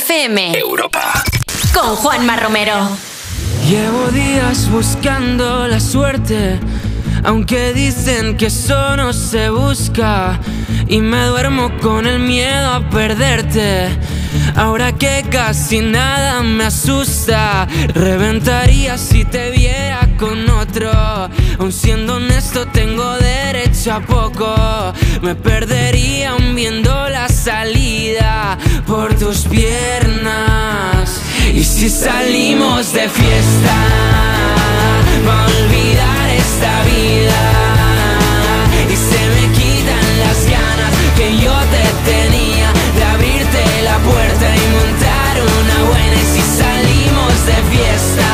FM. Europa. Con Juanma Romero. Llevo días buscando la suerte, aunque dicen que eso no se busca. Y me duermo con el miedo a perderte. Ahora que casi nada me asusta, reventaría si te viera con otro. Aun siendo honesto, tengo derecho a poco. Me perdería aún viendo la salida por tus piernas. Y si salimos de fiesta, va a olvidar esta vida. Y se me quitan las ganas que yo te tenía de abrirte la puerta y montar una buena. Y si salimos de fiesta,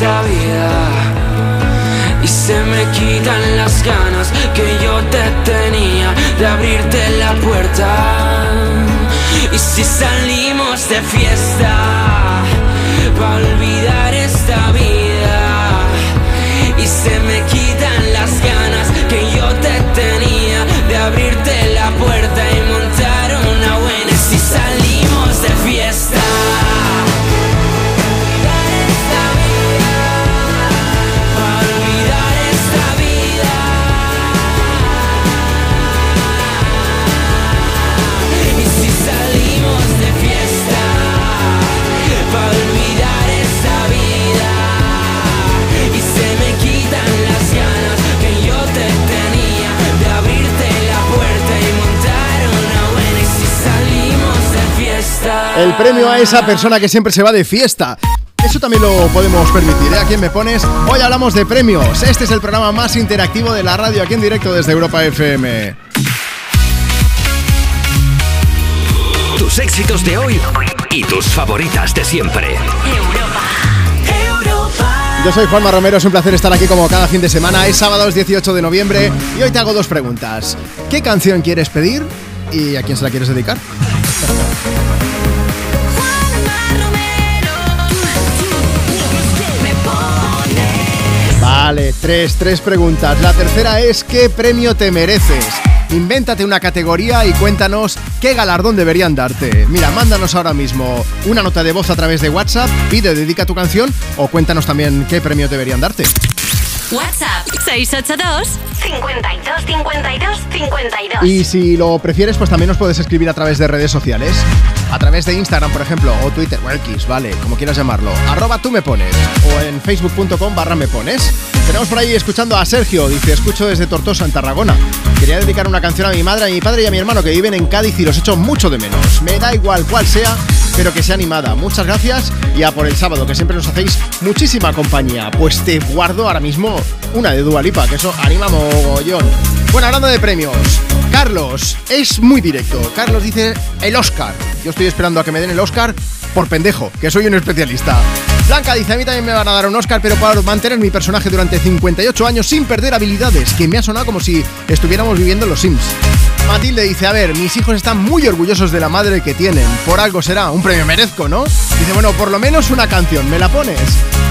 Y se me quitan las ganas que yo te tenía De abrirte la puerta. Y si salimos de fiesta Pa' olvidar esta vida. Y se me quitan las ganas que yo te tenía De abrirte la puerta El premio a esa persona que siempre se va de fiesta. Eso también lo podemos permitir, ¿eh? ¿A quién me pones? Hoy hablamos de premios. Este es el programa más interactivo de la radio aquí en directo desde Europa FM. Tus éxitos de hoy y tus favoritas de siempre. Yo soy Juanma Romero, es un placer estar aquí como cada fin de semana. Es sábado, es 18 de noviembre y hoy te hago dos preguntas. ¿Qué canción quieres pedir y a quién se la quieres dedicar? Vale, tres, tres preguntas. La tercera es ¿qué premio te mereces? Invéntate una categoría y cuéntanos qué galardón deberían darte. Mira, mándanos ahora mismo una nota de voz a través de WhatsApp, pide, dedica tu canción o cuéntanos también qué premio deberían darte. WhatsApp 682 52 52 52. Y si lo prefieres, pues también nos puedes escribir a través de redes sociales. A través de Instagram, por ejemplo, o Twitter, o X, vale, como quieras llamarlo. Arroba tú me pones. O en facebook.com barra me pones. Tenemos por ahí escuchando a Sergio. Dice, escucho desde Tortosa, en Tarragona. Quería dedicar una canción a mi madre, a mi padre y a mi hermano que viven en Cádiz y los echo mucho de menos. Me da igual cuál sea, pero que sea animada. Muchas gracias y a por el sábado, que siempre nos hacéis muchísima compañía. Pues te guardo ahora mismo una de Dualipa, que eso anima mogollón. Bueno, hablando de premios, Carlos es muy directo. Carlos dice el Oscar. Yo estoy esperando a que me den el Oscar por pendejo, que soy un especialista. Blanca dice, a mí también me van a dar un Oscar, pero para mantener mi personaje durante 58 años sin perder habilidades, que me ha sonado como si estuviéramos viviendo en los Sims. Matilde dice, a ver, mis hijos están muy orgullosos de la madre que tienen. Por algo será, un premio merezco, ¿no? Dice, bueno, por lo menos una canción, ¿me la pones?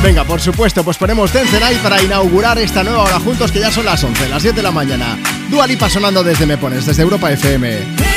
Venga, por supuesto, pues ponemos Dance Night para inaugurar esta nueva hora juntos, que ya son las 11, las 10 de la mañana. Dua Lipa sonando desde Me Pones, desde Europa FM.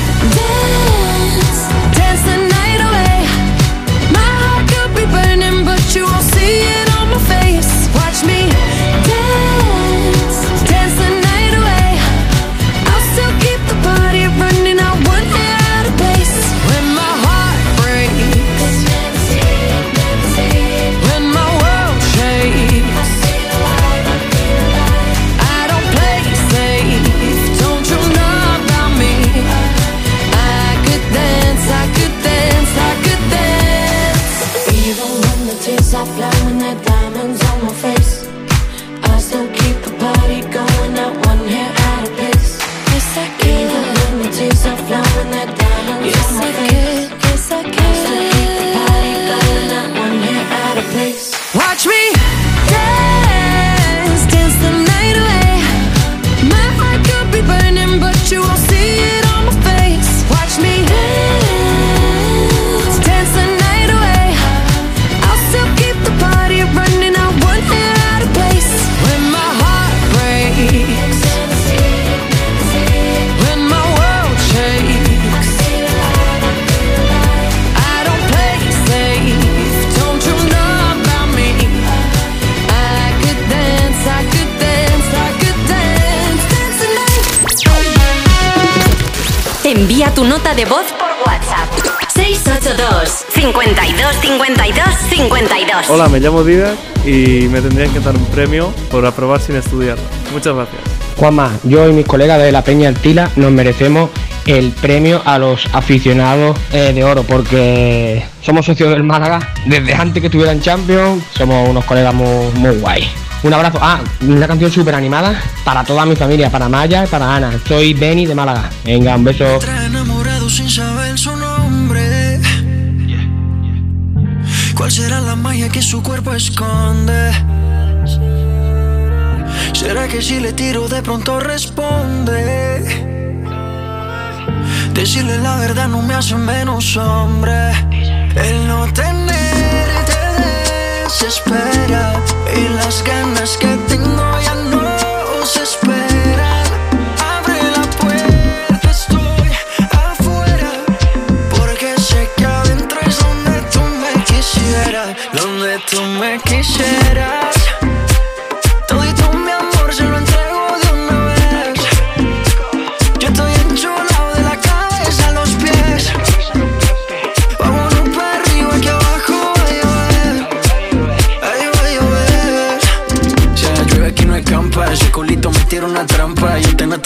Nota de voz por WhatsApp. 682 52 52 52 Hola, me llamo Didac y me tendrían que dar un premio por aprobar sin estudiar. Muchas gracias. Juanma, yo y mis colegas de la Peña Altila nos merecemos el premio a los aficionados eh, de oro porque somos socios del Málaga desde antes que tuvieran Champions, somos unos colegas muy, muy guay. Un abrazo. Ah, una canción súper animada para toda mi familia, para Maya y para Ana. Soy Benny de Málaga. Venga, un beso. Sin saber su nombre. ¿Cuál será la magia que su cuerpo esconde? ¿Será que si le tiro de pronto responde? Decirle la verdad no me hace menos hombre. El no tener te desespera y las ganas que tengo tú me quisieras.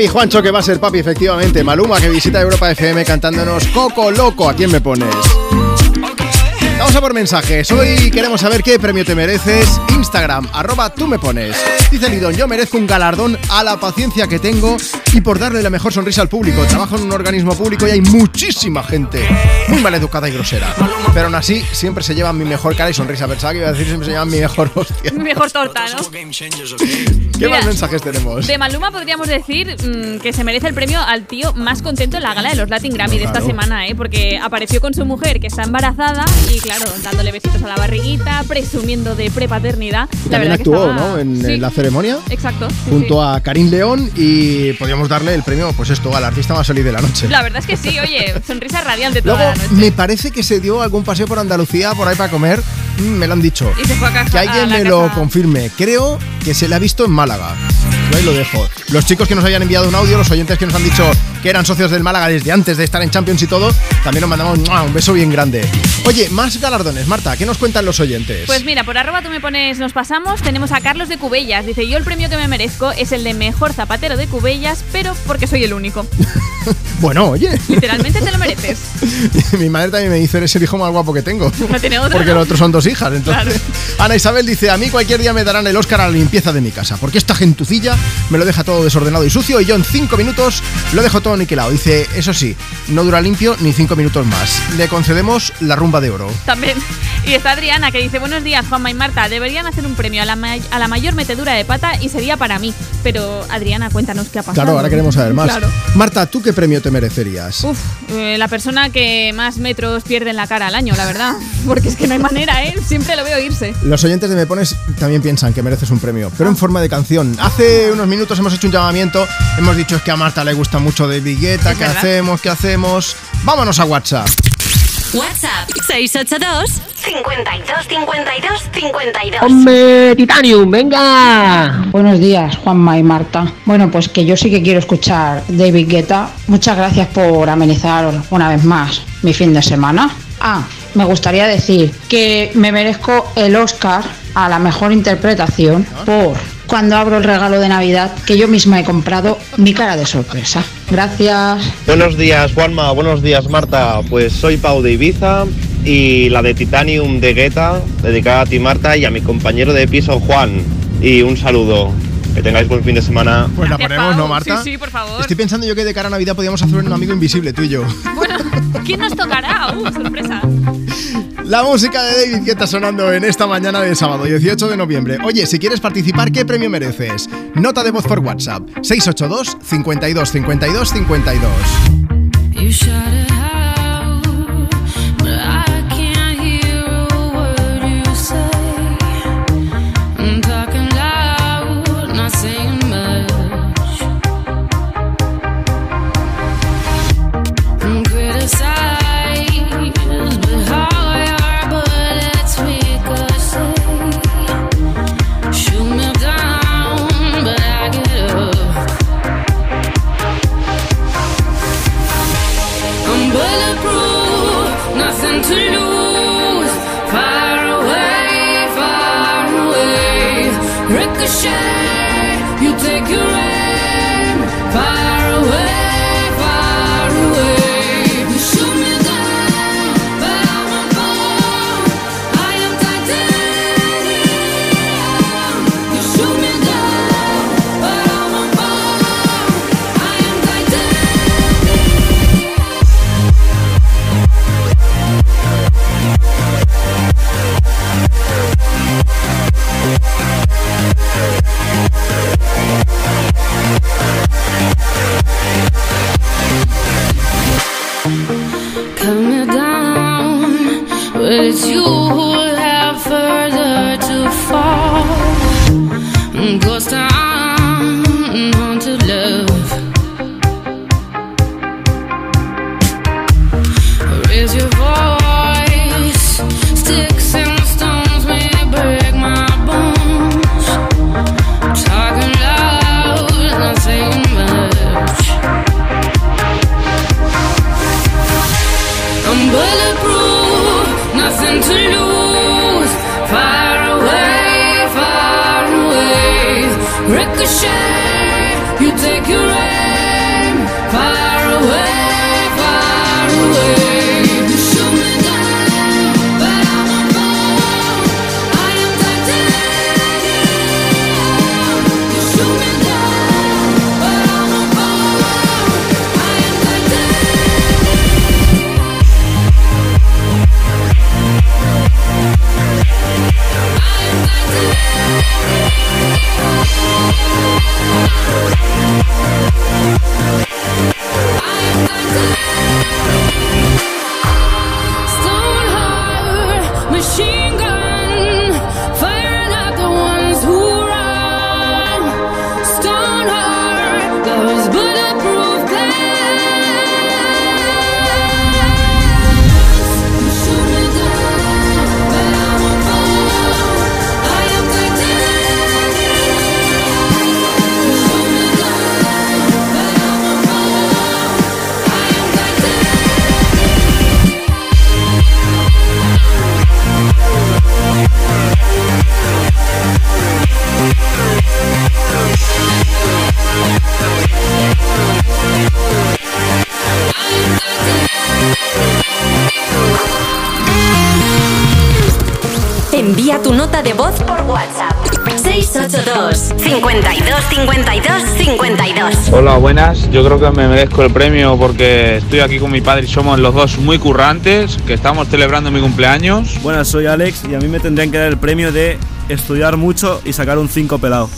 Papi Juancho, que va a ser papi, efectivamente. Maluma, que visita Europa FM cantándonos Coco Loco. ¿A quién me pones? Vamos a por mensajes. Hoy queremos saber qué premio te mereces. Instagram, arroba tú me pones. Dice Lidón, yo merezco un galardón a la paciencia que tengo y por darle la mejor sonrisa al público. Trabajo en un organismo público y hay muchísima gente muy mal educada y grosera. Pero aún así, siempre se llevan mi mejor cara y sonrisa. Pensaba que iba a decir siempre se llevan mi mejor hostia. Mi mejor torta, ¿no? ¿Qué Mira, más mensajes tenemos? De Maluma podríamos decir mm, que se merece el premio al tío más contento en la gala de los Latin Grammy de esta Claro. semana, ¿eh? Porque apareció con su mujer que está embarazada y, claro, dándole besitos a la barriguita, presumiendo de prepaternidad. Y La también verdad que actuó, estaba- ¿no? En, Sí, en la ceremonia. Exacto. sí, Junto sí. a Karim León y podríamos darle el premio, pues esto, al artista más feliz de la noche. La verdad es que sí, oye, sonrisa radiante toda Luego, la noche. me parece que se dio algún paseo por Andalucía por ahí para comer. Mm, me lo han dicho. Y se fue a casa. Que alguien a me lo confirme. Creo que se le ha visto en Málaga. Yo ahí lo dejo. Los chicos que nos hayan enviado un audio, los oyentes que nos han dicho que eran socios del Málaga desde antes de estar en Champions y todo, también nos mandamos un beso bien grande. Oye, más galardones, Marta, ¿qué nos cuentan los oyentes? Pues mira, por arroba tú me pones nos pasamos, tenemos a Carlos de Cubellas. Dice, yo el premio que me merezco es el de mejor zapatero de Cubellas, pero porque soy el único. bueno, oye, Literalmente te lo mereces. mi madre también me dice, eres el hijo más guapo que tengo. No tiene otra. Porque los otros son dos hijas, entonces. Ana Isabel dice, a mí cualquier día me darán el Oscar a la limpieza de mi casa, porque esta gentucilla me lo deja todo desordenado y sucio y yo en cinco minutos lo dejo todo aniquilado. Dice, eso sí, no dura limpio ni cinco minutos más. Le concedemos la rumba de oro. También. Y está Adriana que dice, buenos días Juanma y Marta, deberían hacer un premio a la, ma- a la mayor metedura de pata y sería para mí. Pero Adriana, cuéntanos qué ha pasado. Claro, ahora queremos saber más. Claro. Marta, ¿tú qué premio te merecerías? Uf, eh, la persona que más metros pierde en la cara al año, la verdad. Porque es que no hay manera, ¿eh? Siempre lo veo irse. Los oyentes de Me Pones también piensan que mereces un premio, pero en forma de canción. Hace unos minutos hemos hecho un llamamiento, hemos dicho es que a Marta le gusta mucho de Guetta, ¿qué verdad. hacemos? ¿Qué hacemos? Vámonos a WhatsApp. WhatsApp 682 52 52 52. ¡Hombre, Titanium, venga! Buenos días, Juanma y Marta. Bueno, pues que yo sí que quiero escuchar David Guetta. Muchas gracias por amenizar una vez más mi fin de semana. Ah, me gustaría decir que me merezco el Oscar a la mejor interpretación por cuando abro el regalo de Navidad que yo misma he comprado mi cara de sorpresa. Gracias. Buenos días, Juanma. Buenos días, Marta. Pues soy Pau de Ibiza y la de Titanium de Guetta, dedicada a ti, Marta, y a mi compañero de piso, Juan. Y un saludo. Que tengáis buen fin de semana. Pues la ponemos, ¿no, Marta? Sí, sí, por favor. Estoy pensando yo que de cara a Navidad podíamos hacer un amigo invisible, tú y yo. ¿Quién nos tocará? ¡Uh, sorpresa! La música de David Guetta sonando en esta mañana de sábado 18 de noviembre. Oye, si quieres participar, ¿qué premio mereces? Nota de voz por WhatsApp 682 52 52 52. It's you. who 52 52 52 Hola, buenas. Yo creo que me merezco el premio porque estoy aquí con mi padre y somos los dos muy currantes, que estamos celebrando mi cumpleaños. Buenas, soy Alex y a mí me tendrían que dar el premio de estudiar mucho y sacar un 5 pelado.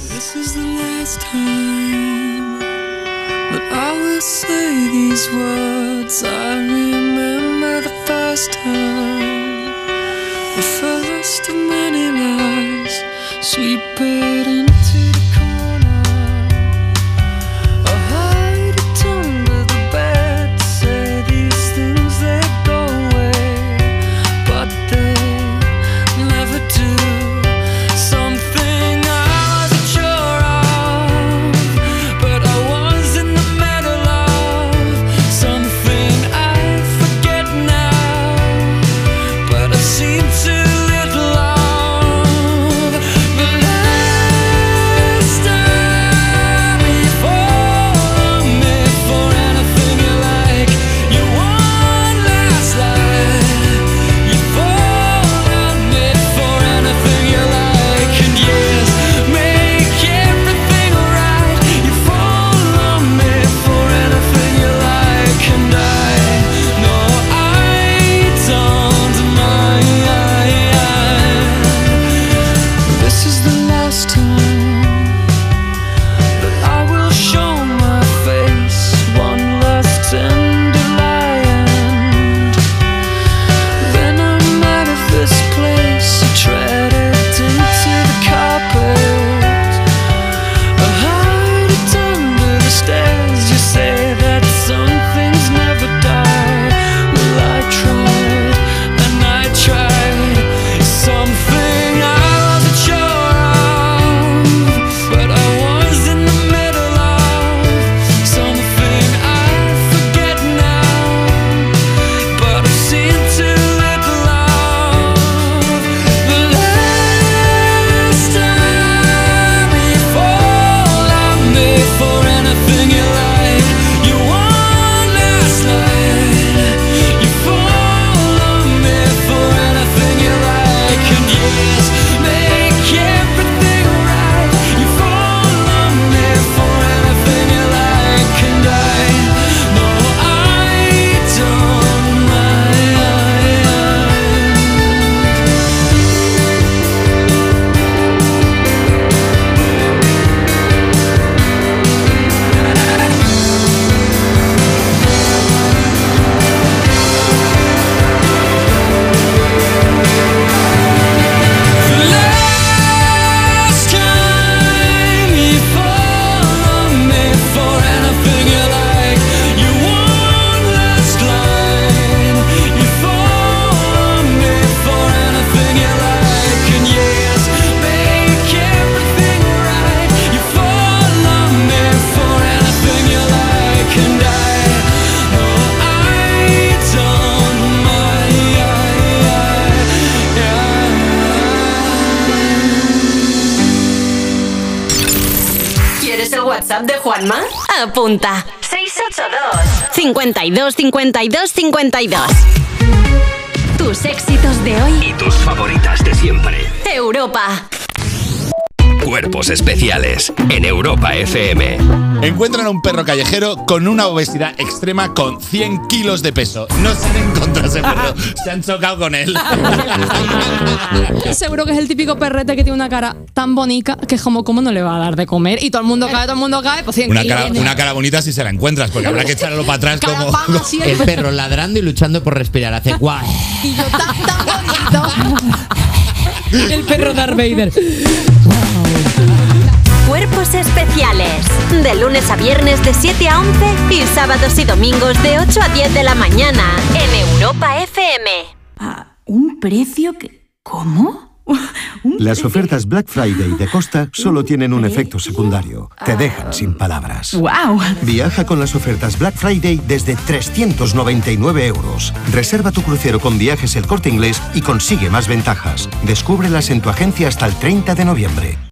Apunta. 682 52 52 52 Tus éxitos de hoy. Y tus favoritas de siempre. Europa. Cuerpos especiales en Europa FM. Encuentran a un perro callejero con una obesidad extrema con 100 kilos de peso. No saben contra ese perro, se han chocado con él. Seguro que es el típico perrete que tiene una cara tan bonita que es como, ¿cómo no le va a dar de comer? Y todo el mundo cae, todo el mundo cae, pues 100 Una kilos. cara, una cara bonita si se la encuentras, porque habrá que echarlo para atrás como... El perro ladrando y luchando por respirar. Hace guay. Y yo tan, tan bonito. El perro Darth Vader. Cuerpos especiales. De lunes a viernes de 7 a 11 y sábados y domingos de 8 a 10 de la mañana en Europa FM. ¿Un precio que... ¿Cómo? Las ofertas Black Friday de Costa solo tienen un efecto secundario. Te dejan sin palabras. ¡Wow! Viaja con las ofertas Black Friday desde 399 euros. Reserva tu crucero con viajes el corte inglés y consigue más ventajas. Descúbrelas en tu agencia hasta el 30 de noviembre.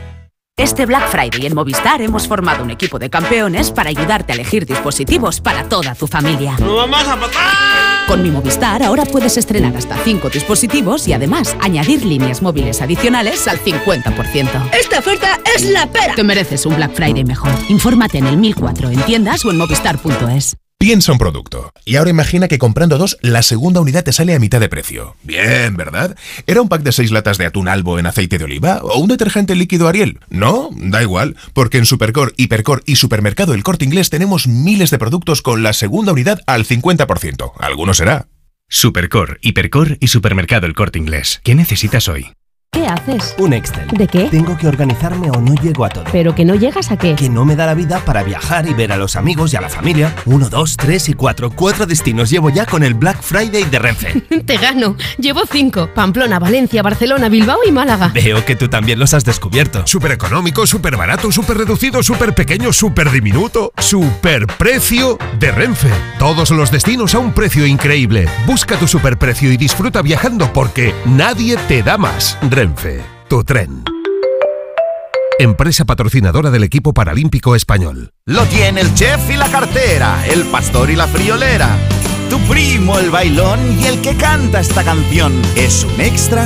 Este Black Friday en Movistar hemos formado un equipo de campeones para ayudarte a elegir dispositivos para toda tu familia. ¡No vamos a matar! Con mi Movistar ahora puedes estrenar hasta 5 dispositivos y además añadir líneas móviles adicionales al 50%. ¡Esta oferta es la pera! Te mereces un Black Friday mejor. Infórmate en el 1004 en tiendas o en movistar.es. Piensa un producto. Y ahora imagina que comprando dos, la segunda unidad te sale a mitad de precio. Bien, ¿verdad? ¿Era un pack de seis latas de atún albo en aceite de oliva? ¿O un detergente líquido Ariel? No, da igual, porque en Supercor, Hipercor y Supermercado El Corte Inglés tenemos miles de productos con la segunda unidad al 50%. Alguno será. Supercor, Hipercor y Supermercado El Corte Inglés. ¿Qué necesitas hoy? ¿Qué haces? Un Excel. ¿De qué? Tengo que organizarme o no llego a todo. ¿Pero que no llegas a qué? Que no me da la vida para viajar y ver a los amigos y a la familia. Uno, dos, tres y cuatro. Cuatro destinos llevo ya con el Black Friday de Renfe. Te gano. Llevo cinco. Pamplona, Valencia, Barcelona, Bilbao y Málaga. Veo que tú también los has descubierto. Súper económico, súper barato, súper reducido, súper pequeño, súper diminuto. Súper precio de Renfe. Todos los destinos a un precio increíble. Busca tu superprecio y disfruta viajando porque nadie te da más. Renfe, tu tren. Empresa patrocinadora del equipo paralímpico español. Lo tiene el chef y la cartera, el pastor y la friolera. Tu primo el bailón y el que canta esta canción es un extra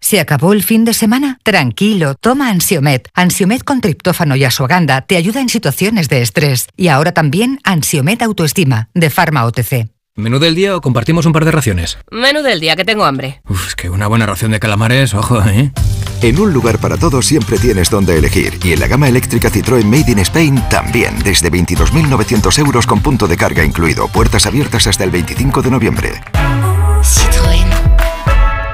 ¿Se acabó el fin de semana? Tranquilo, toma Ansiomet. Ansiomet con triptófano y asuaganda te ayuda en situaciones de estrés. Y ahora también Ansiomet Autoestima, de Pharma OTC. ¿Menú del día o compartimos un par de raciones? Menú del día, que tengo hambre. Uf, es que una buena ración de calamares, ojo, ¿eh? En un lugar para todos siempre tienes donde elegir. Y en la gama eléctrica Citroën Made in Spain también. Desde 22.900 euros con punto de carga incluido. Puertas abiertas hasta el 25 de noviembre.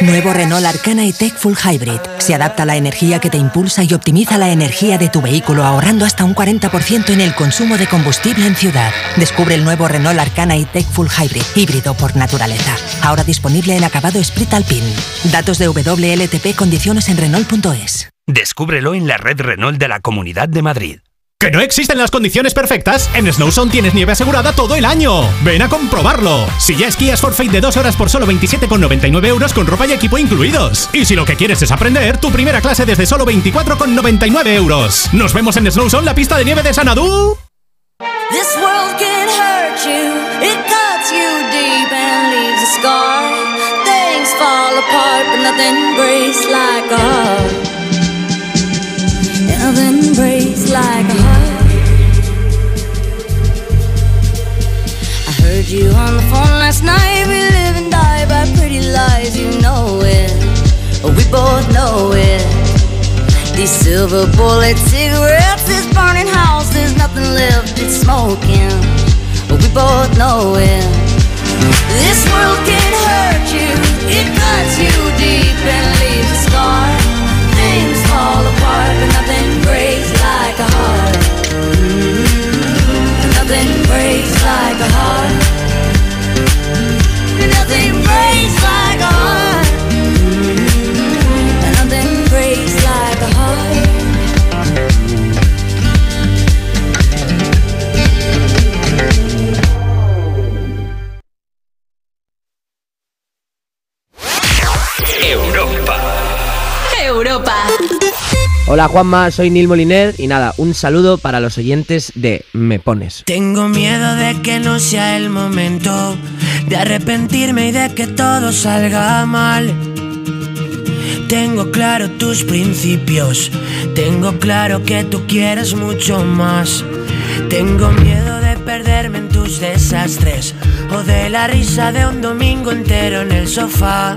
Nuevo Renault Arcana y Tech Full Hybrid. Se adapta a la energía que te impulsa y optimiza la energía de tu vehículo ahorrando hasta un 40% en el consumo de combustible en ciudad. Descubre el nuevo Renault Arcana y Tech Full Hybrid, híbrido por naturaleza. Ahora disponible en acabado Sprit Alpine. Datos de WLTP, condiciones en Renault.es. Descúbrelo en la red Renault de la Comunidad de Madrid. ¿Que no existen las condiciones perfectas? En Snowzone tienes nieve asegurada todo el año. Ven a comprobarlo. Si ya esquías Forfeit de dos horas por solo 27,99 euros con ropa y equipo incluidos. Y si lo que quieres es aprender, tu primera clase desde solo 24,99 euros. Nos vemos en Snowzone, la pista de nieve de Sanadú. You on the phone last night. We live and die by pretty lies, you know it. We both know it. These silver bullet cigarettes, this burning house, there's nothing left, it's smoking. We both know it. This world can hurt you, it cuts you deep and leaves a scar. Things fall apart, but nothing breaks like a heart. Mm-hmm. Nothing breaks like a heart. Europa. Hola Juanma, soy Neil Moliner y nada, un saludo para los oyentes de Me Pones. Tengo miedo de que no sea el momento de arrepentirme y de que todo salga mal. Tengo claro tus principios, tengo claro que tú quieres mucho más. Tengo miedo de perderme en tus desastres o de la risa de un domingo entero en el sofá.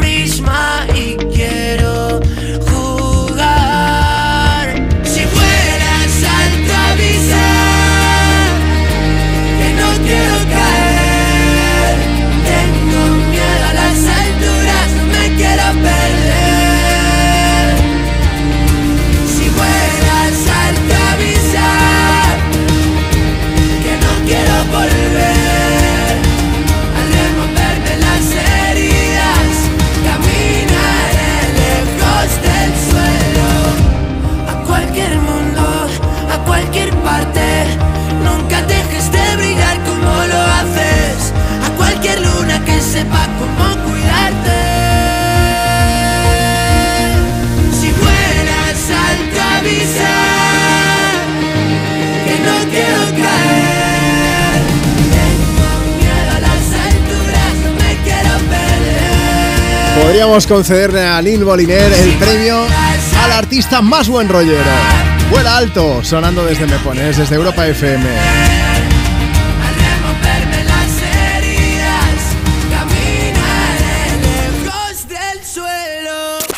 Podríamos concederle a Lil Boliner el premio al artista más buen rollero. Vuela alto, sonando desde Me Pones, desde Europa FM.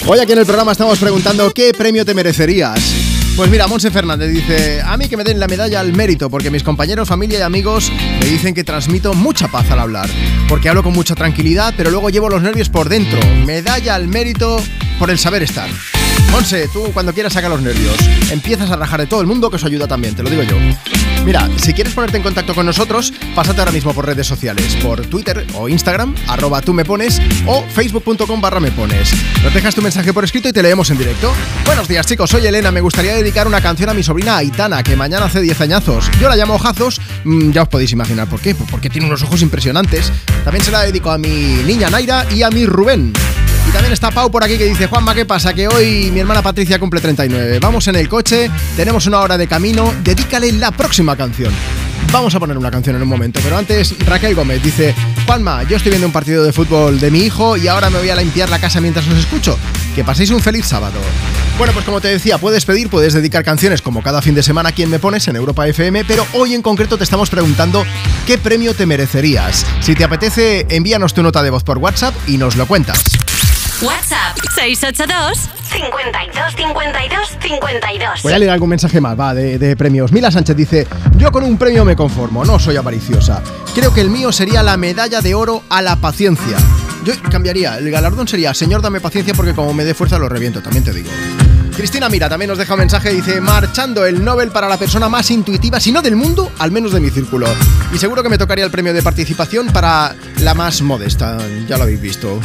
Hoy aquí en el programa estamos preguntando qué premio te merecerías. Pues mira, Monse Fernández dice, a mí que me den la medalla al mérito, porque mis compañeros, familia y amigos me dicen que transmito mucha paz al hablar, porque hablo con mucha tranquilidad, pero luego llevo los nervios por dentro. Medalla al mérito por el saber estar. Monse, tú cuando quieras saca los nervios. Empiezas a rajar de todo el mundo, que eso ayuda también, te lo digo yo. Mira, si quieres ponerte en contacto con nosotros, pásate ahora mismo por redes sociales, por Twitter o Instagram, arroba tú me pones, o facebook.com barra me pones. Nos dejas tu mensaje por escrito y te leemos en directo. Buenos días chicos, soy Elena, me gustaría dedicar una canción a mi sobrina Aitana, que mañana hace 10 añazos. Yo la llamo Ojazos, mm, ya os podéis imaginar por qué, porque tiene unos ojos impresionantes. También se la dedico a mi niña Naira y a mi Rubén. También está Pau por aquí que dice, Juanma, ¿qué pasa? Que hoy mi hermana Patricia cumple 39. Vamos en el coche, tenemos una hora de camino, dedícale la próxima canción. Vamos a poner una canción en un momento, pero antes Raquel Gómez dice, Juanma, yo estoy viendo un partido de fútbol de mi hijo y ahora me voy a limpiar la casa mientras os escucho. Que paséis un feliz sábado. Bueno, pues como te decía, puedes pedir, puedes dedicar canciones como cada fin de semana a quien me pones en Europa FM, pero hoy en concreto te estamos preguntando qué premio te merecerías. Si te apetece, envíanos tu nota de voz por WhatsApp y nos lo cuentas. WhatsApp 682 52 52 52. Voy a leer algún mensaje más, va, de, de premios. Mila Sánchez dice, yo con un premio me conformo, no soy avariciosa. Creo que el mío sería la medalla de oro a la paciencia. Yo cambiaría, el galardón sería, señor, dame paciencia porque como me dé fuerza lo reviento, también te digo. Cristina Mira también nos deja un mensaje, dice, marchando el Nobel para la persona más intuitiva, si no del mundo, al menos de mi círculo. Y seguro que me tocaría el premio de participación para la más modesta, ya lo habéis visto.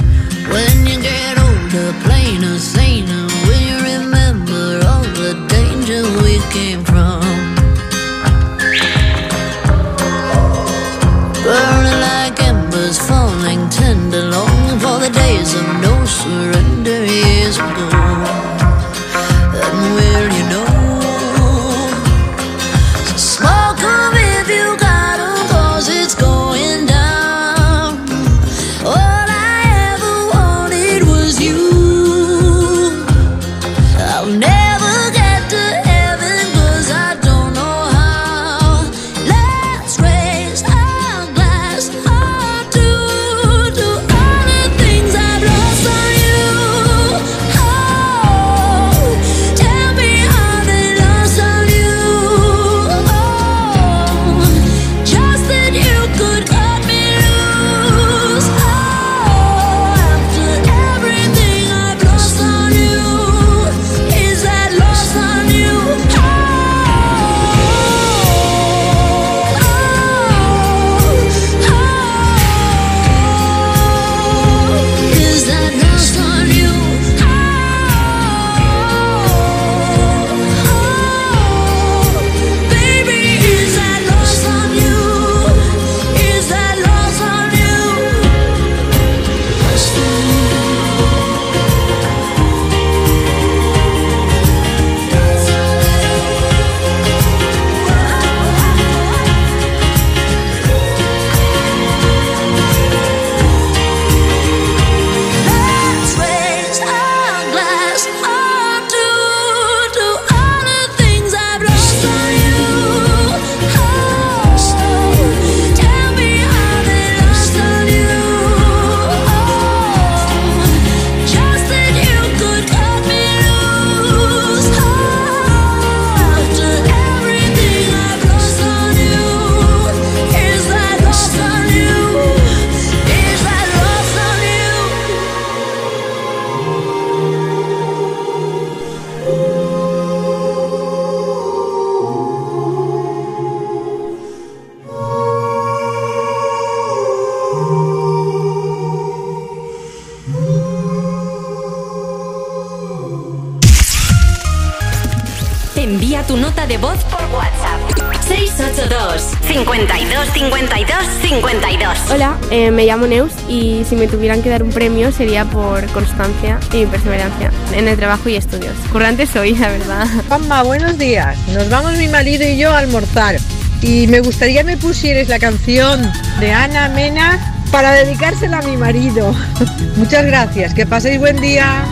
52 52 52. Hola, eh, me llamo Neus y si me tuvieran que dar un premio sería por constancia y perseverancia en el trabajo y estudios. Currante soy, la verdad. Juanma, buenos días. Nos vamos mi marido y yo a almorzar. Y me gustaría me pusieres la canción de Ana Mena para dedicársela a mi marido. Muchas gracias, que paséis buen día.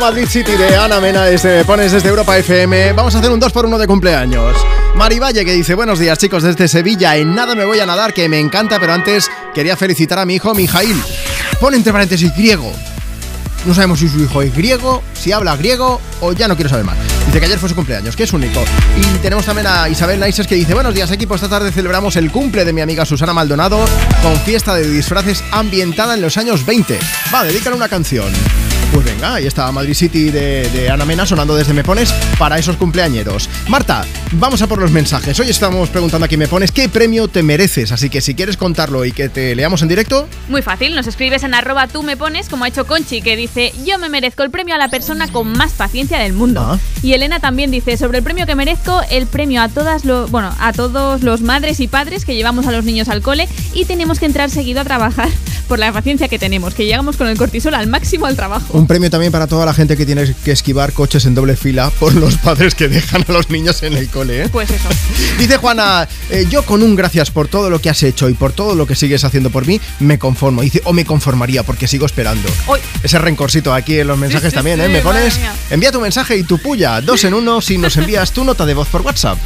Madrid City de Ana Mena desde Pones desde Europa FM. Vamos a hacer un 2 por 1 de cumpleaños. Mari Valle que dice, buenos días chicos desde Sevilla. En nada me voy a nadar, que me encanta, pero antes quería felicitar a mi hijo Mijail. Pone entre paréntesis griego. No sabemos si su hijo es griego, si habla griego o ya no quiero saber más. Dice que ayer fue su cumpleaños, que es único. Y tenemos también a Isabel Naises que dice, buenos días equipo, esta tarde celebramos el cumple de mi amiga Susana Maldonado con fiesta de disfraces ambientada en los años 20. Va, dedícale una canción. Pues venga, ahí está Madrid City de, de Ana Mena sonando desde Me Pones para esos cumpleañeros. Marta, vamos a por los mensajes. Hoy estamos preguntando aquí Me Pones qué premio te mereces, así que si quieres contarlo y que te leamos en directo, Muy fácil, nos escribes en arroba tú me pones, como ha hecho Conchi, que dice, yo me merezco el premio a la persona con más paciencia del mundo. Ah. Y Elena también dice, sobre el premio que merezco, el premio a todas los, bueno, a todos los madres y padres que llevamos a los niños al cole y tenemos que entrar seguido a trabajar por la paciencia que tenemos, que llegamos con el cortisol al máximo al trabajo. Un premio también para toda la gente que tiene que esquivar coches en doble fila por los padres que dejan a los niños en el cole. ¿eh? Pues eso. Dice Juana, eh, yo con un gracias por todo lo que has hecho y por todo lo que sigues haciendo por mí, me conformo. Dice, o me conformaría porque sigo esperando. Uy. Ese rencorcito aquí en los mensajes sí, también, sí, ¿eh? Me pones, envía tu mensaje y tu puya, dos en uno si nos envías tu nota de voz por WhatsApp.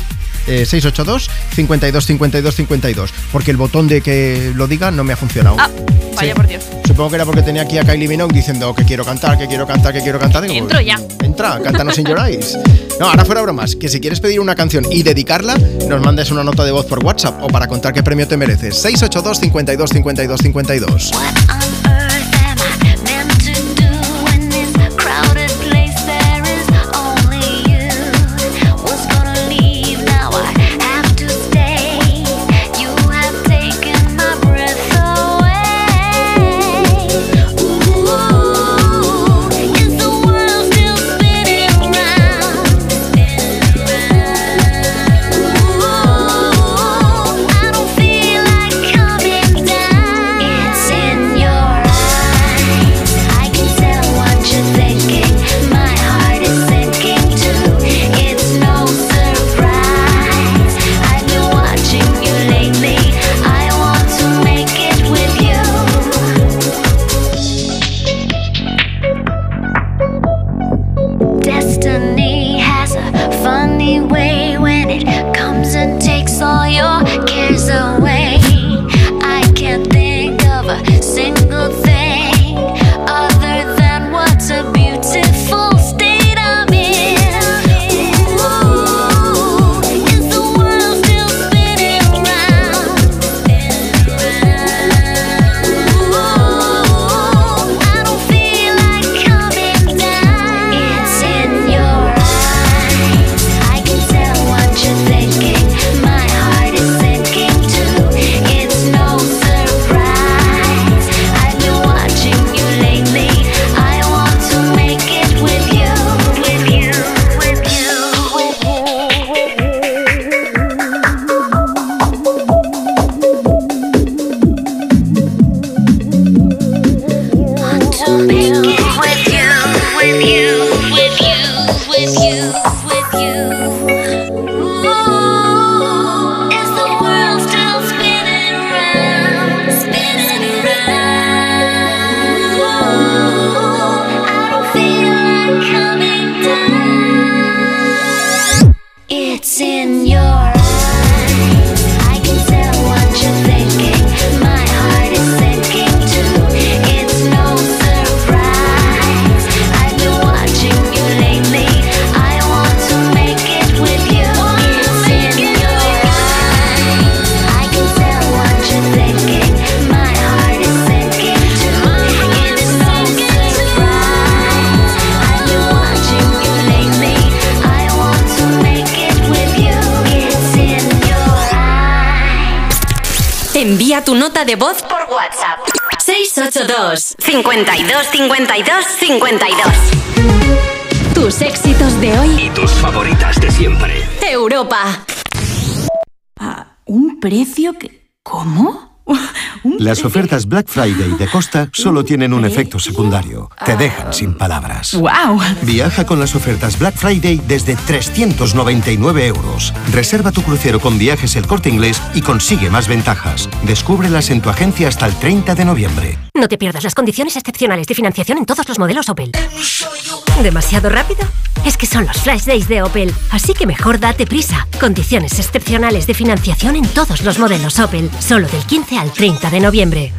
Eh, 682 52 52 52 porque el botón de que lo diga no me ha funcionado. Ah, vaya Sí. por Dios. Supongo que era porque tenía aquí a Kylie Minogue diciendo que quiero cantar, que quiero cantar, que quiero cantar. Digo, Entro ya. Entra, cántanos en Your Eyes. No, ahora fuera bromas, que si quieres pedir una canción y dedicarla, nos mandes una nota de voz por WhatsApp o para contar qué premio te mereces. 682 52 52 52. 52 52 52 Tus éxitos de hoy. Y tus favoritas de siempre. Europa. ¿Un precio que... ¿Cómo? Las ofertas Black Friday de Costa solo tienen un efecto secundario. Te dejan sin palabras. ¡Wow! Viaja con las ofertas Black Friday desde 399 euros. Reserva tu crucero con viajes el corte inglés y consigue más ventajas. Descúbrelas en tu agencia hasta el 30 de noviembre. No te pierdas las condiciones excepcionales de financiación en todos los modelos Opel. ¿Demasiado rápido? Es que son los Flash Days de Opel, así que mejor date prisa. Condiciones excepcionales de financiación en todos los modelos Opel, solo del 15 al 30 de noviembre.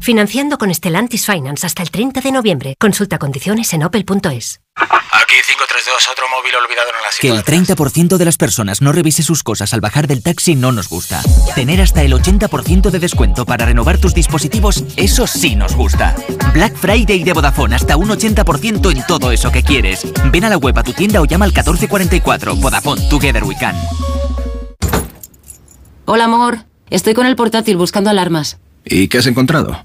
Financiando con Stellantis Finance hasta el 30 de noviembre. Consulta condiciones en opel.es. Aquí 532, otro móvil olvidado en la Que el 30% de las personas no revise sus cosas al bajar del taxi no nos gusta. Tener hasta el 80% de descuento para renovar tus dispositivos, eso sí nos gusta. Black Friday de Vodafone, hasta un 80% en todo eso que quieres. Ven a la web a tu tienda o llama al 1444. Vodafone, Together We Can. Hola, amor. Estoy con el portátil buscando alarmas. ¿Y qué has encontrado?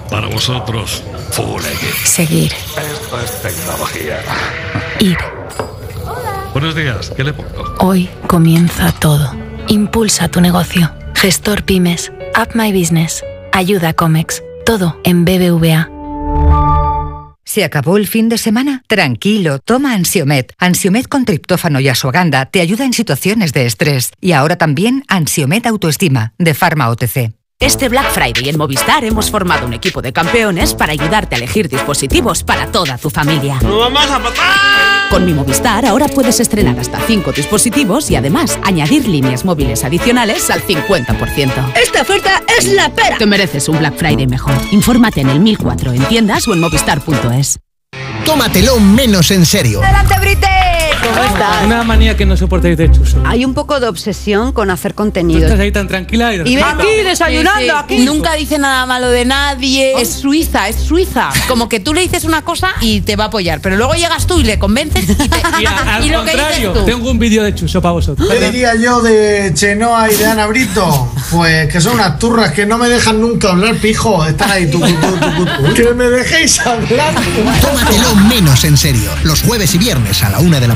Para vosotros. Full X. Seguir. Esto es tecnología. Ir. Buenos días. ¿Qué le pongo? Hoy comienza todo. Impulsa tu negocio. Gestor Pymes. Up My Business. Ayuda Comex. Todo en BBVA. ¿Se acabó el fin de semana? Tranquilo, toma Ansiomet. Ansiomet con triptófano y asuaganda te ayuda en situaciones de estrés. Y ahora también Ansiomet Autoestima, de Pharma OTC. Este Black Friday en Movistar hemos formado un equipo de campeones para ayudarte a elegir dispositivos para toda tu familia. ¡No vamos a matar! Con mi Movistar ahora puedes estrenar hasta 5 dispositivos y además añadir líneas móviles adicionales al 50%. ¡Esta oferta es la pera! Te mereces un Black Friday mejor. Infórmate en el 1004 en tiendas o en movistar.es. Tómatelo menos en serio. ¡Adelante, Brite! ¿Cómo estás? Una manía que no soportáis de Chuso. Hay un poco de obsesión con hacer Tú contenido. estás ahí tan tranquila y... Y ven- aquí desayunando, aquí. Nunca dice nada malo de nadie. Es suiza, es suiza. Como que tú le dices una cosa y te va a apoyar, pero luego llegas tú y le convences y, te- Y a- al y lo que dices contrario, tú. tengo un vídeo de Chuso para vosotros. ¿Qué diría yo de Chenoa y de Ana Brito? Pues que son unas turras que no me dejan nunca hablar, pijo. Están ahí, tucu, tucu, tucu. Que me dejéis hablar. Tómatelo menos en serio. Los jueves y viernes a la una de la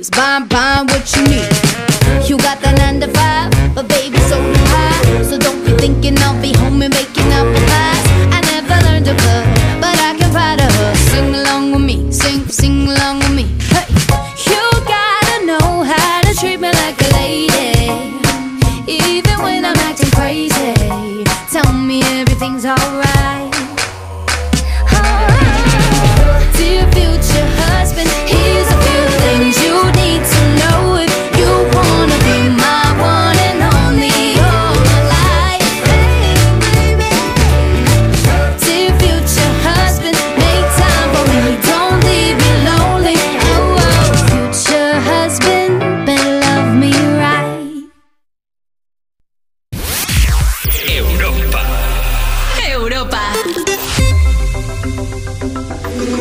Groceries, buying, buying what you need. You got the nine to five, but baby, so do I. So don't be thinking I'll be home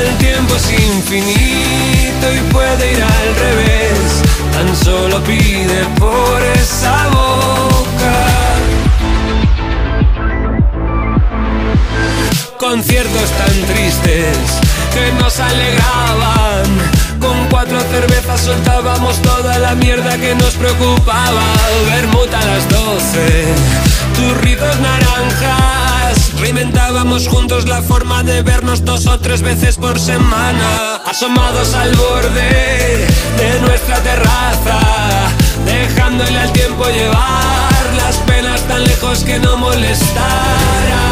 El tiempo es infinito y puede ir al revés. Tan solo pide por esa boca. Conciertos tan tristes que nos alegraban. Con cuatro cervezas soltábamos toda la mierda que nos preocupaba. Vermut a las doce, turritos naranjas. Reinventábamos juntos la forma de vernos dos o tres veces por semana. Asomados al borde de nuestra terraza, dejándole al tiempo llevar las penas tan lejos que no molestaran.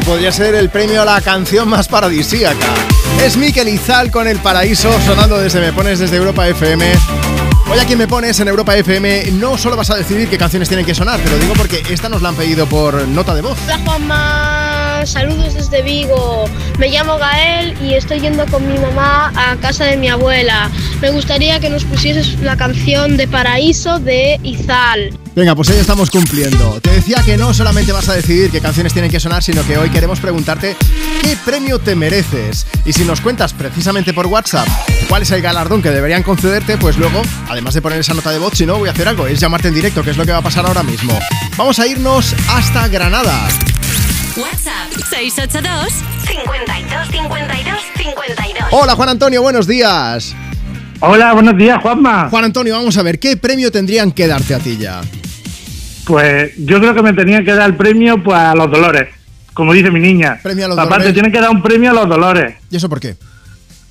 A podría ser el premio a la canción más paradisíaca. Es Mikel Izal con El Paraíso, sonando desde Me Pones desde Europa FM. Hoy aquí en Me Pones en Europa FM no solo vas a decidir qué canciones tienen que sonar, te lo digo porque esta nos la han pedido por nota de voz. Hola Juanma, saludos desde Vigo. Me llamo Gael y estoy yendo con mi mamá a casa de mi abuela. Me gustaría que nos pusieses la canción de Paraíso de Izal. Venga, pues hoy estamos cumpliendo. Te decía que no solamente vas a decidir qué canciones tienen que sonar, sino que hoy queremos preguntarte qué premio te mereces. Y si nos cuentas precisamente por WhatsApp cuál es el galardón que deberían concederte, pues luego, además de poner esa nota de voz, si no, voy a hacer algo, es llamarte en directo, que es lo que va a pasar ahora mismo. Vamos a irnos hasta Granada. WhatsApp 682 52 52 52. Hola Juan Antonio, buenos días. Hola, buenos días, Juanma. Juan Antonio, vamos a ver, ¿qué premio tendrían que darte a ti ya? Pues yo creo que me tenían que dar el premio pues, a los dolores, como dice mi niña. Premio a los Papá, dolores. te tienen que dar un premio a los dolores. ¿Y eso por qué?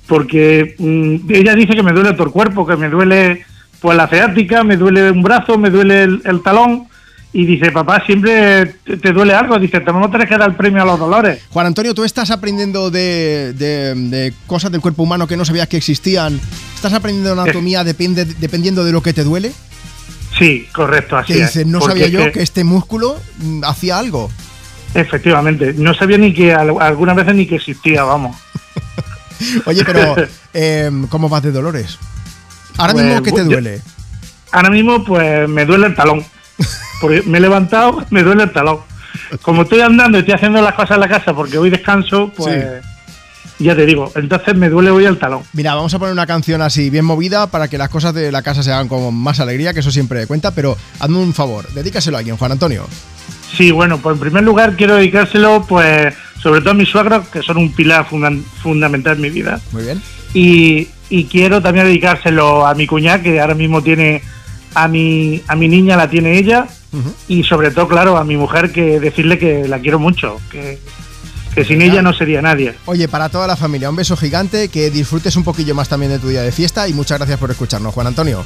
Porque mm, ella dice que me duele todo el cuerpo, que me duele pues la ciática, me duele un brazo, me duele el, el talón. Y dice, papá, siempre te, te duele algo. Dice, te vamos a tener que dar el premio a los dolores. Juan Antonio, ¿tú estás aprendiendo de, de- de cosas del cuerpo humano que no sabías que existían? ¿Estás aprendiendo anatomía depende, dependiendo de lo que te duele? Sí, correcto, así Que no sabía yo que- que este músculo mm, hacía algo. Efectivamente, no sabía ni que al- algunas veces ni que existía, vamos. Oye, pero eh, ¿cómo vas de dolores? Ahora Pues, mismo, ¿qué te yo- duele? Ahora mismo, pues me duele el talón. Porque me he levantado, me duele el talón. Como estoy andando y estoy haciendo las cosas en la casa porque hoy descanso, pues ya te digo, entonces me duele hoy el talón. Mira, vamos a poner una canción así bien movida para que las cosas de la casa se hagan con más alegría, que eso siempre cuenta, pero hazme un favor, dedícaselo a alguien, Juan Antonio. Sí, bueno, pues en primer lugar quiero dedicárselo, pues, sobre todo a mis suegros, que son un pilar fundamental en mi vida. Muy bien. Y, y quiero también dedicárselo a mi cuñada, que ahora mismo tiene a mi, a mi niña, la tiene ella. Y sobre todo, claro, a mi mujer, que decirle que la quiero mucho, que, que sin ella no sería nadie. Oye, para toda la familia, un beso gigante, que disfrutes un poquillo más también de tu día de fiesta y muchas gracias por escucharnos, Juan Antonio.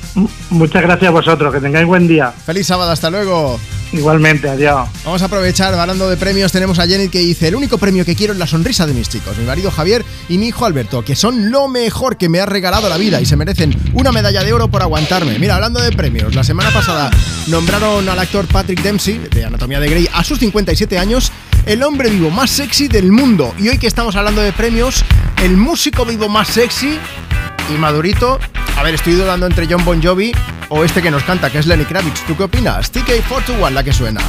Muchas gracias a vosotros, que tengáis buen día. Feliz sábado, hasta luego. Igualmente, adiós. Vamos a aprovechar, hablando de premios, tenemos a Jenny que dice, el único premio que quiero es la sonrisa de mis chicos, mi marido Javier y mi hijo Alberto, que son lo mejor que me ha regalado la vida y se merecen una medalla de oro por aguantarme. Mira, hablando de premios, la semana pasada nombraron al actor Patrick Dempsey, de Anatomía de Grey, a sus 57 años, el hombre vivo más sexy del mundo. Y hoy que estamos hablando de premios, el músico vivo más sexy y madurito. A ver, estoy dudando entre John Bon Jovi o este que nos canta, que es Lenny Kravitz. ¿Tú qué opinas? TK421, la que suena.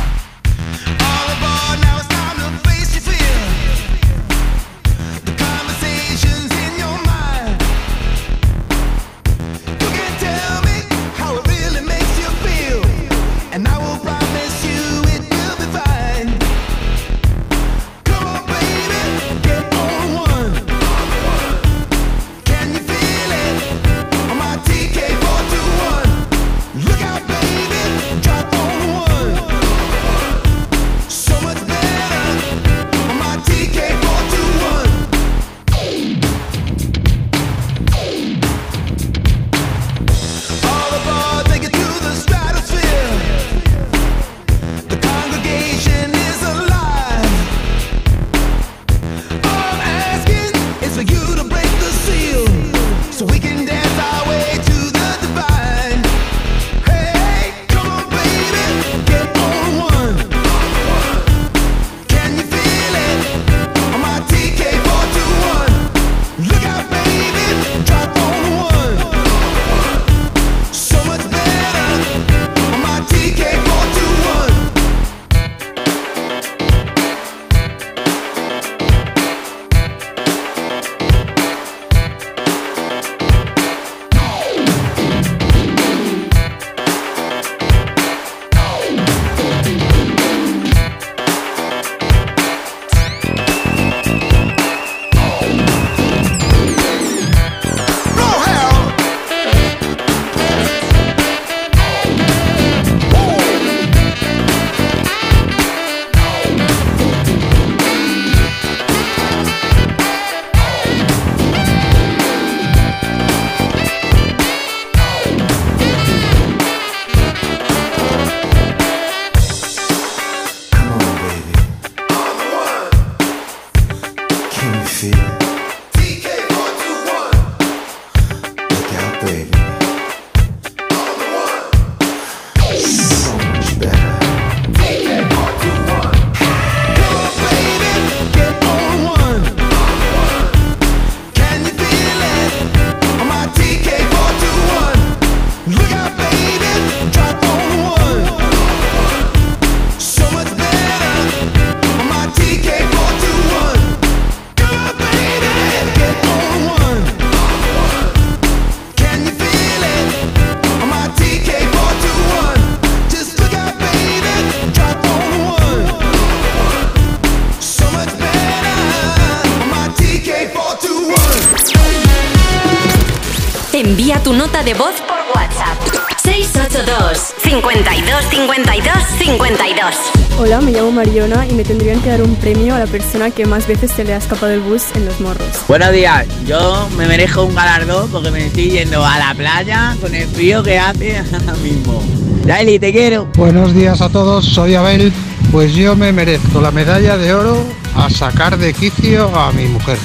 Mariona y me tendrían que dar un premio a la persona que más veces se le ha escapado el bus en los morros. Buenos días, yo me merezco un galardón porque me estoy yendo a la playa con el frío que hace ahora mismo. Daily, te quiero. Buenos días a todos, soy Abel. Pues yo me merezco la medalla de oro a sacar de quicio a mi mujer.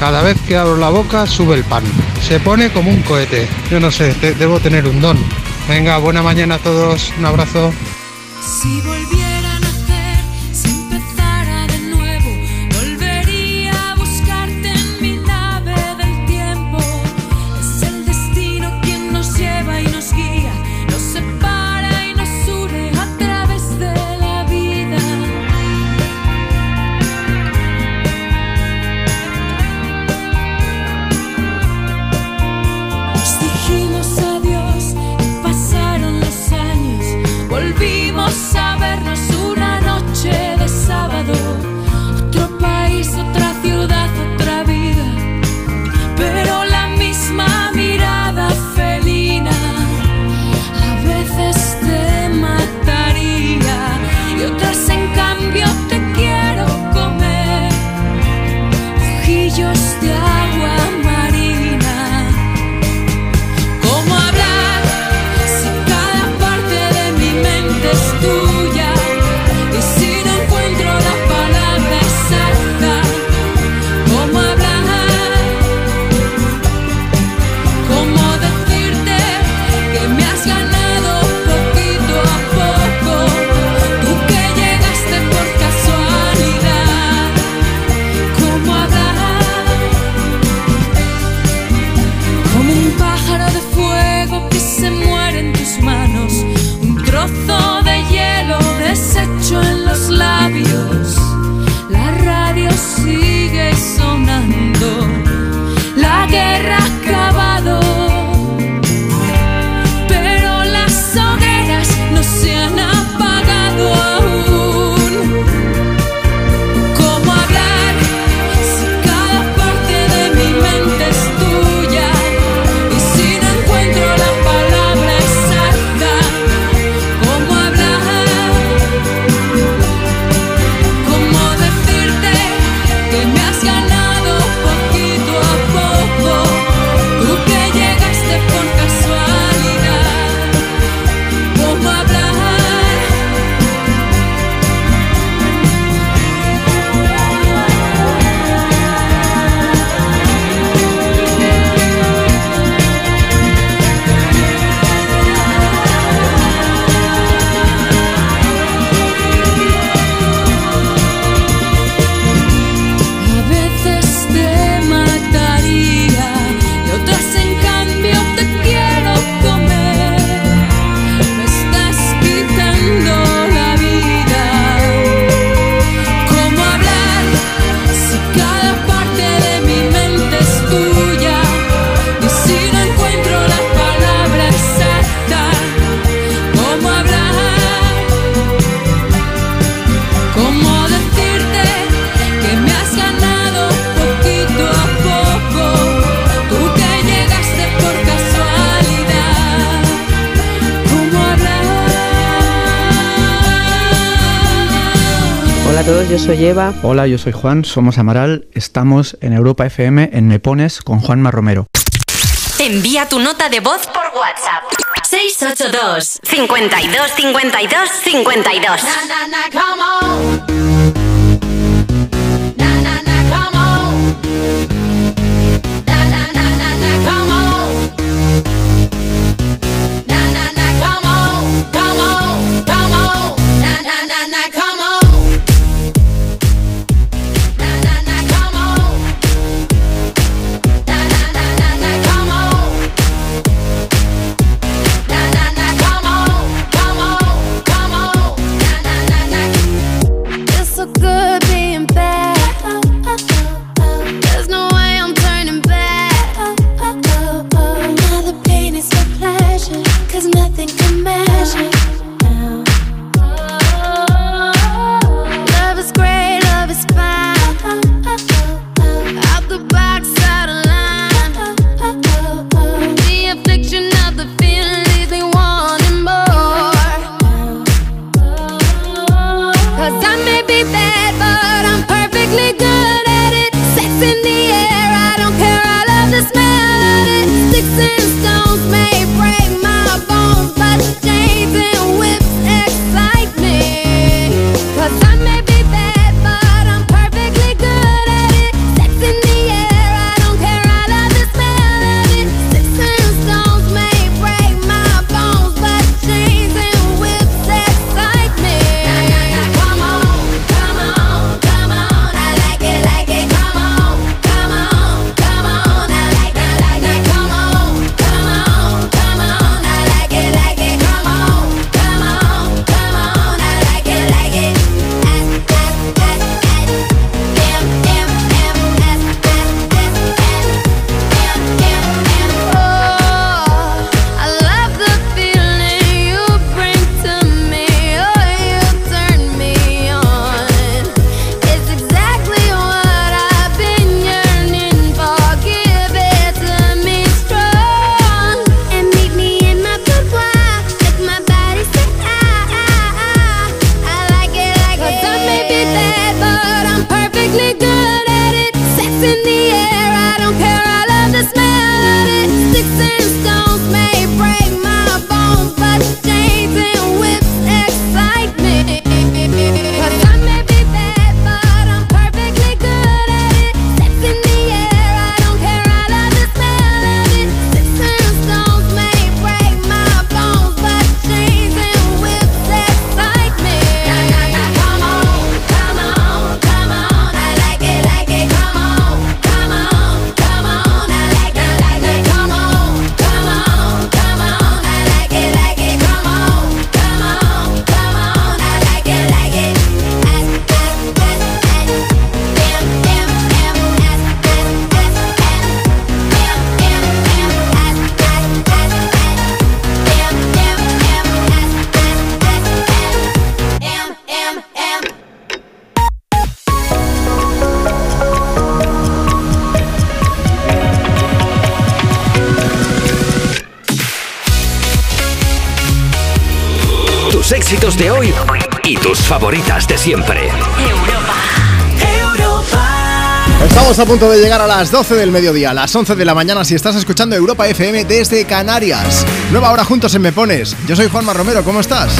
Cada vez que abro la boca sube el pan. Se pone como un cohete. Yo no sé, te- debo tener un don. Venga, buena mañana a todos. Un abrazo. Hola, yo soy Juan, somos Amaral, estamos en Europa FM en Me Pones con Juanma Romero. Envía tu nota de voz por WhatsApp. 682 52 52 52. Na, na, na, siempre. Estamos a punto de llegar a las 12 del mediodía, a las 11 de la mañana si estás escuchando Europa FM desde Canarias. Nueva hora juntos en Me Pones. Yo soy Juanma Romero, ¿cómo estás?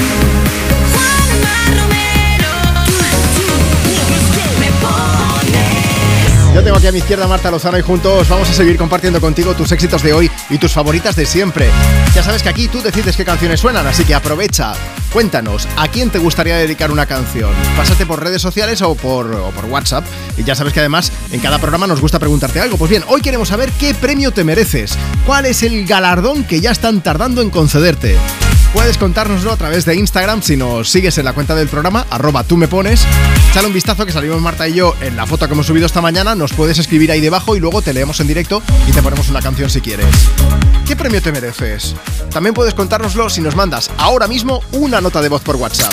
Yo tengo aquí a mi izquierda a Marta Lozano y juntos vamos a seguir compartiendo contigo tus éxitos de hoy y tus favoritas de siempre. Ya sabes que aquí tú decides qué canciones suenan, así que aprovecha. Cuéntanos, ¿a quién te gustaría dedicar una canción? Pásate por redes sociales o por, WhatsApp. Y ya sabes que además en cada programa nos gusta preguntarte algo. Pues bien, hoy queremos saber qué premio te mereces. ¿Cuál es el galardón que ya están tardando en concederte? Puedes contárnoslo a través de Instagram si nos sigues en la cuenta del programa, arroba tú me pones. Sale un vistazo que salimos Marta y yo en la foto que hemos subido esta mañana. Nos puedes escribir ahí debajo y luego te leemos en directo y te ponemos una canción si quieres. ¿Qué premio te mereces? También puedes contárnoslo si nos mandas ahora mismo una nota de voz por WhatsApp.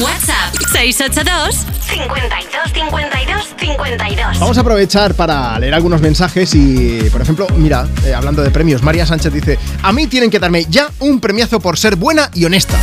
WhatsApp 682 52 52 52. Vamos a aprovechar para leer algunos mensajes y, por ejemplo, mira, eh, hablando de premios, María Sánchez dice, a mí tienen que darme ya un premiazo por ser buena y honesta.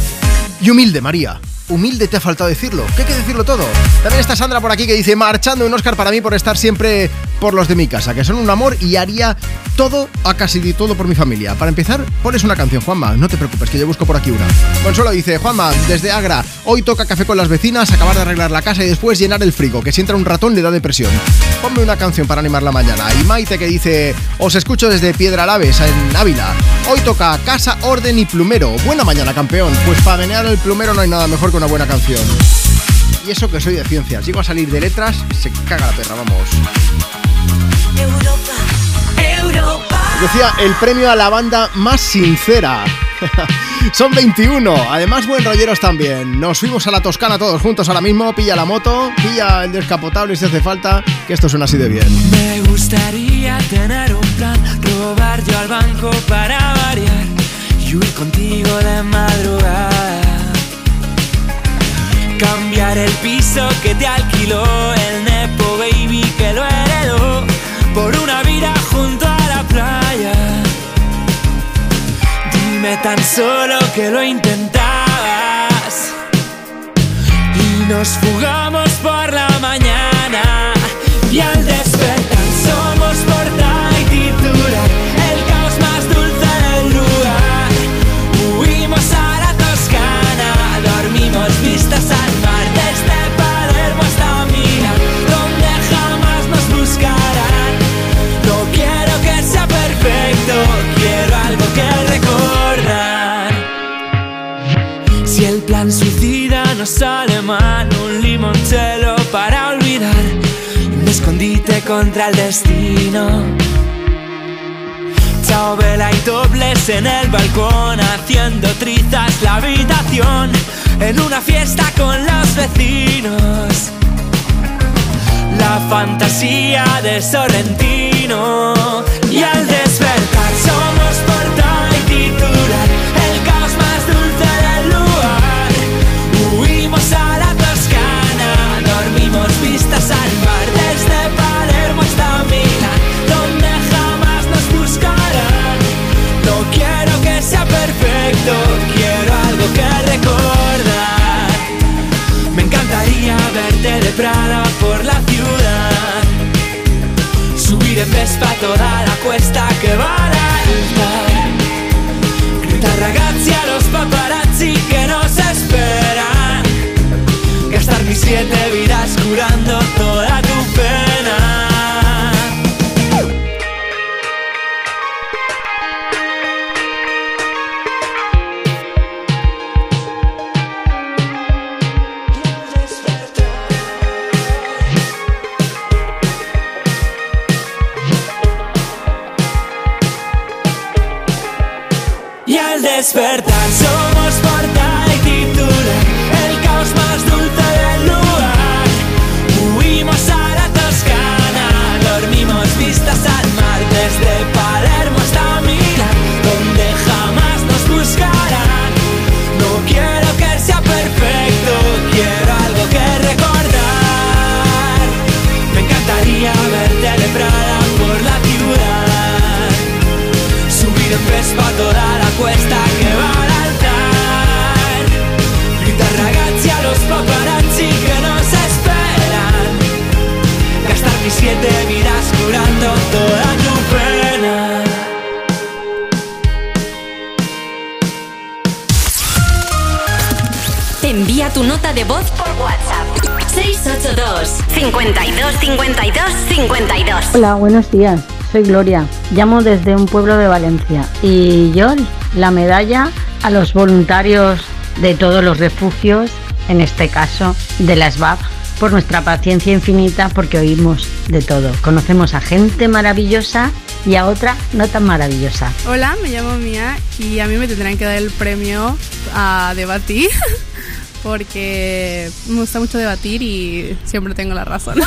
Y humilde, María. Humilde te ha faltado decirlo. ¿Qué hay que decirlo todo? También está Sandra por aquí que dice, marchando un Oscar para mí por estar siempre por los de mi casa, que son un amor y haría todo, a casi de todo por mi familia. Para empezar, pones una canción, Juanma. No te preocupes, que yo busco por aquí una. Consuelo dice, Juanma, desde Agra, hoy toca café con las vecinas, acabar de arreglar la casa y después llenar el frigo, que si entra un ratón le da depresión. Ponme una canción para animar la mañana. Y Maite que dice, os escucho desde Piedra Laves, en Ávila. Hoy toca casa, orden y plumero. Buena mañana, campeón. Pues para menear el plumero no hay nada mejor que una buena canción. Y eso que soy de ciencias. Llego a salir de letras, se caga la perra, vamos. Decía, el premio a la banda más sincera. Son 21. Además, buen rolleros también. Nos fuimos a la Toscana todos juntos ahora mismo. Pilla la moto, pilla el descapotable si hace falta, que esto suena así de bien. Me gustaría tener un plan, robar yo al banco para variar y huir contigo de madrugada. Cambiar el piso que te alquiló el Nepo Baby que lo heredó por una vida junto a Tan solo que lo intentabas. Y nos fugamos por la mañana. Y al despertar somos portada y titular no sale mal, un limoncello para olvidar, un escondite contra el destino. Chao vela y dobles en el balcón, haciendo trizas la habitación, en una fiesta con los vecinos. La fantasía de Sorrentino y al despertar En Vespa toda la cuesta che va alta. Gritar ragazzi a los paparazzi que nos esperan. Gastar mis siete vidas curando toda te miras curando toda tu pena. Envía tu nota de voz por WhatsApp. 682 52 52 Hola, buenos días. Soy Gloria. Llamo desde un pueblo de Valencia. Y yo, la medalla a los voluntarios de todos los refugios, en este caso de las BAP, por nuestra paciencia infinita porque oímos de todo. Conocemos a gente maravillosa y a otra no tan maravillosa. Hola, me llamo Mía y a mí me tendrán que dar el premio a debatir porque me gusta mucho debatir y siempre tengo la razón.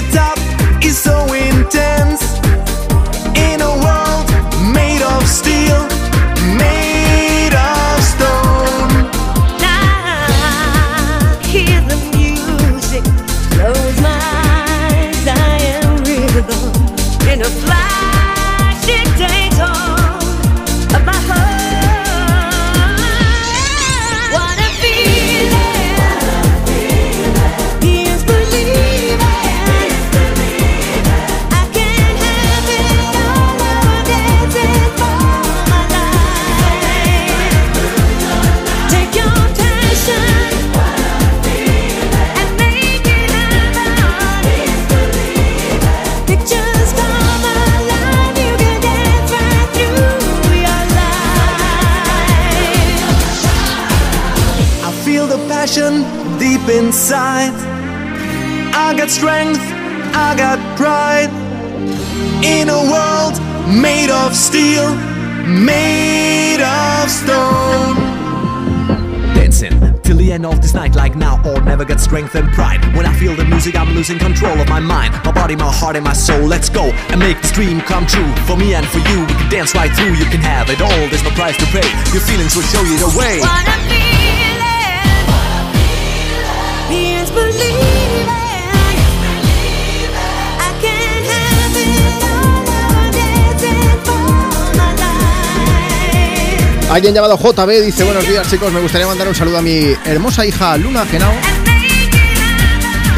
The top strength and pride. When I feel the music, I'm losing control of my mind, my body, my heart, and my soul. Let's go and make this dream come true. For me and for you, we can dance right through. You can have it all, there's no price to pay. Your feelings will show you the way. What a feeling! He is believing. I can't have it all. I'm dancing for my life. Alguien llamado JB dice, buenos días chicos, me gustaría mandar un saludo a mi hermosa hija Luna Genao,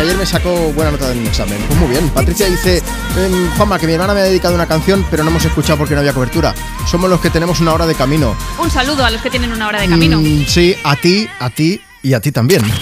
que ayer me sacó buena nota en un examen. Pues muy bien. Patricia dice, em, Juanma, que mi hermana me ha dedicado una canción, pero no hemos escuchado porque no había cobertura. Somos los que tenemos una hora de camino. Un saludo a los que tienen una hora de camino. Mm, sí, a ti, a ti y a ti también.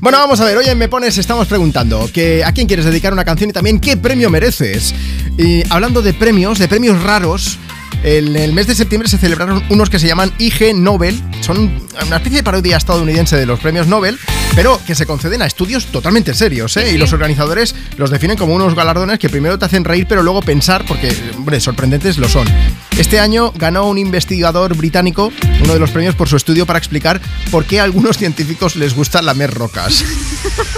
Bueno, vamos a ver, hoy en Me Pones estamos preguntando que a quién quieres dedicar una canción y también qué premio mereces. Y hablando de premios, de premios raros, en el mes de septiembre se celebraron unos que se llaman IG Nobel. Son una especie de parodia estadounidense de los premios Nobel, pero que se conceden a estudios totalmente serios, ¿eh? Y los organizadores los definen como unos galardones que primero te hacen reír, pero luego pensar, porque, hombre, sorprendentes lo son. Este año ganó un investigador británico uno de los premios por su estudio para explicar por qué a algunos científicos les gusta lamer rocas.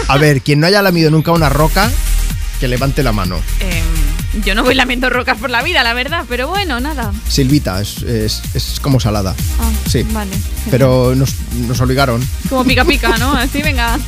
A ver, quien no haya lamido nunca una roca, que levante la mano. Em, yo no voy lamiendo rocas por la vida, la verdad, pero bueno, nada. Silvita, es, es- es como salada. Ah, Sí. Vale. Pero nos, nos obligaron. Como pica pica, ¿no? Así, venga.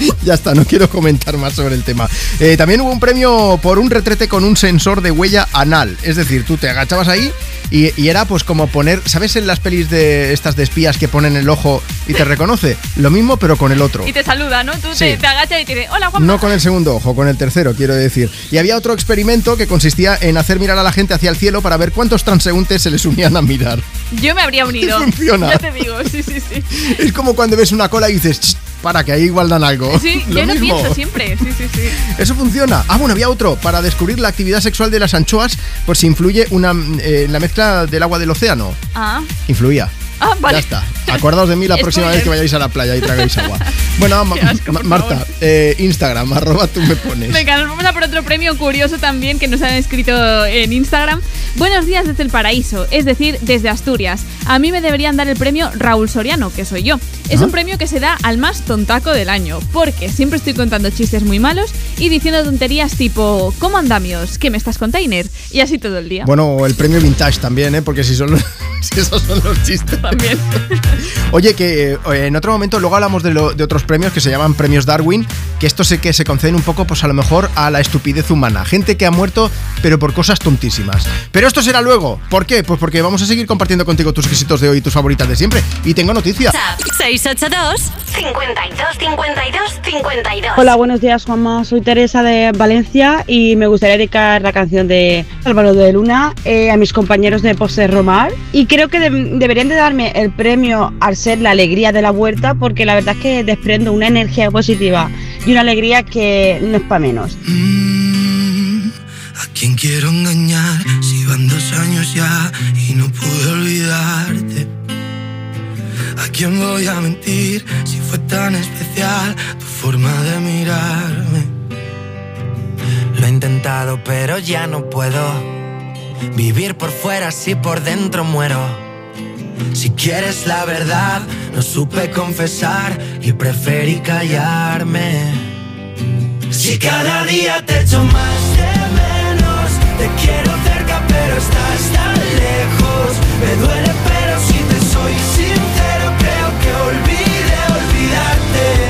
Ya está, no quiero comentar más sobre el tema. Eh, también hubo un premio por un retrete con un sensor de huella anal. Es decir, tú te agachabas ahí Y, y era pues como poner, ¿sabes en las pelis de estas de espías que ponen el ojo y te reconoce? Lo mismo pero con el otro. Y te saluda, ¿no? Tú Sí. te, te agachas y te dice, hola. No con el segundo ojo, con el tercero, quiero decir. Y había otro experimento que consistía en hacer mirar a la gente hacia el cielo para ver cuántos transeúntes se les unían a mirar. Yo me habría unido. Funciona. Ya te digo, sí, sí, sí. Es como cuando ves una cola y dices, "Ch, para que ahí igual dan algo. Sí, Lo yo lo pienso siempre, sí, sí, sí. Eso funciona. Ah, bueno, había otro. Para descubrir la actividad sexual de las anchoas, por si influye una, eh, la mezcla del agua del océano. Ah, Influía. Ah vale. Ya está. Acordaos de mí la próxima vez que vayáis a la playa y tragáis agua. Bueno, Ma- Qué asco, Ma- por Marta, eh, Instagram, arroba tú me pones. Venga, nos vamos a por otro premio curioso también que nos han escrito en Instagram. Buenos días desde el paraíso, es decir, desde Asturias. A mí me deberían dar el premio Raúl Soriano, que soy yo. Es Ah. un premio que se da al más tontaco del año, porque siempre estoy contando chistes muy malos y diciendo tonterías tipo, ¿cómo andamios? ¿Qué me estás container? Y así todo el día. Bueno, el premio vintage también, ¿eh? Porque si, son los- si esos son los chistes. También. Oye, que eh, en otro momento luego hablamos de, lo- de otros premios que se llaman premios Darwin, que estos sé que se conceden un poco, pues a lo mejor a la estupidez humana. Gente que ha muerto, pero por cosas tontísimas. Pero esto será luego. ¿Por qué? Pues porque vamos a seguir compartiendo contigo tus éxitos de hoy y tus favoritas de siempre. Y tengo noticia. WhatsApp 682 52 52 52. Hola, buenos días Juanma, soy Teresa de Valencia y me gustaría dedicar la canción de Álvaro de Luna eh, a mis compañeros de Pose Romar y creo que de- deberían de darme el premio al ser la alegría de la huerta porque la verdad es que desprendo una energía positiva y una alegría que no es para menos. ¿A quién quiero engañar si van dos años ya y no pude olvidarte? ¿A quién voy a mentir si fue tan especial tu forma de mirarme? Lo he intentado, pero ya no puedo vivir por fuera si por dentro muero. Si quieres la verdad, no supe confesar y preferí callarme. Si cada día te echo más de menos, te quiero cerca pero estás tan lejos. Me duele pero si te soy sincero creo que olvide olvidarte.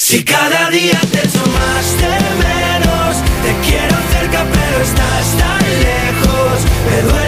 Si cada día te más de menos, te quiero cerca, pero estás tan lejos. Me duele,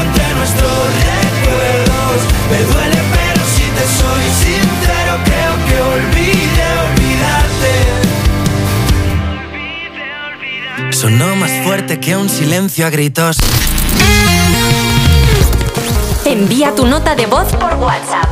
Entre nuestros recuerdos. Me duele pero si te soy sincero creo que olvide olvidarte. Sonó más fuerte que un silencio a gritos. Envía tu nota de voz por WhatsApp.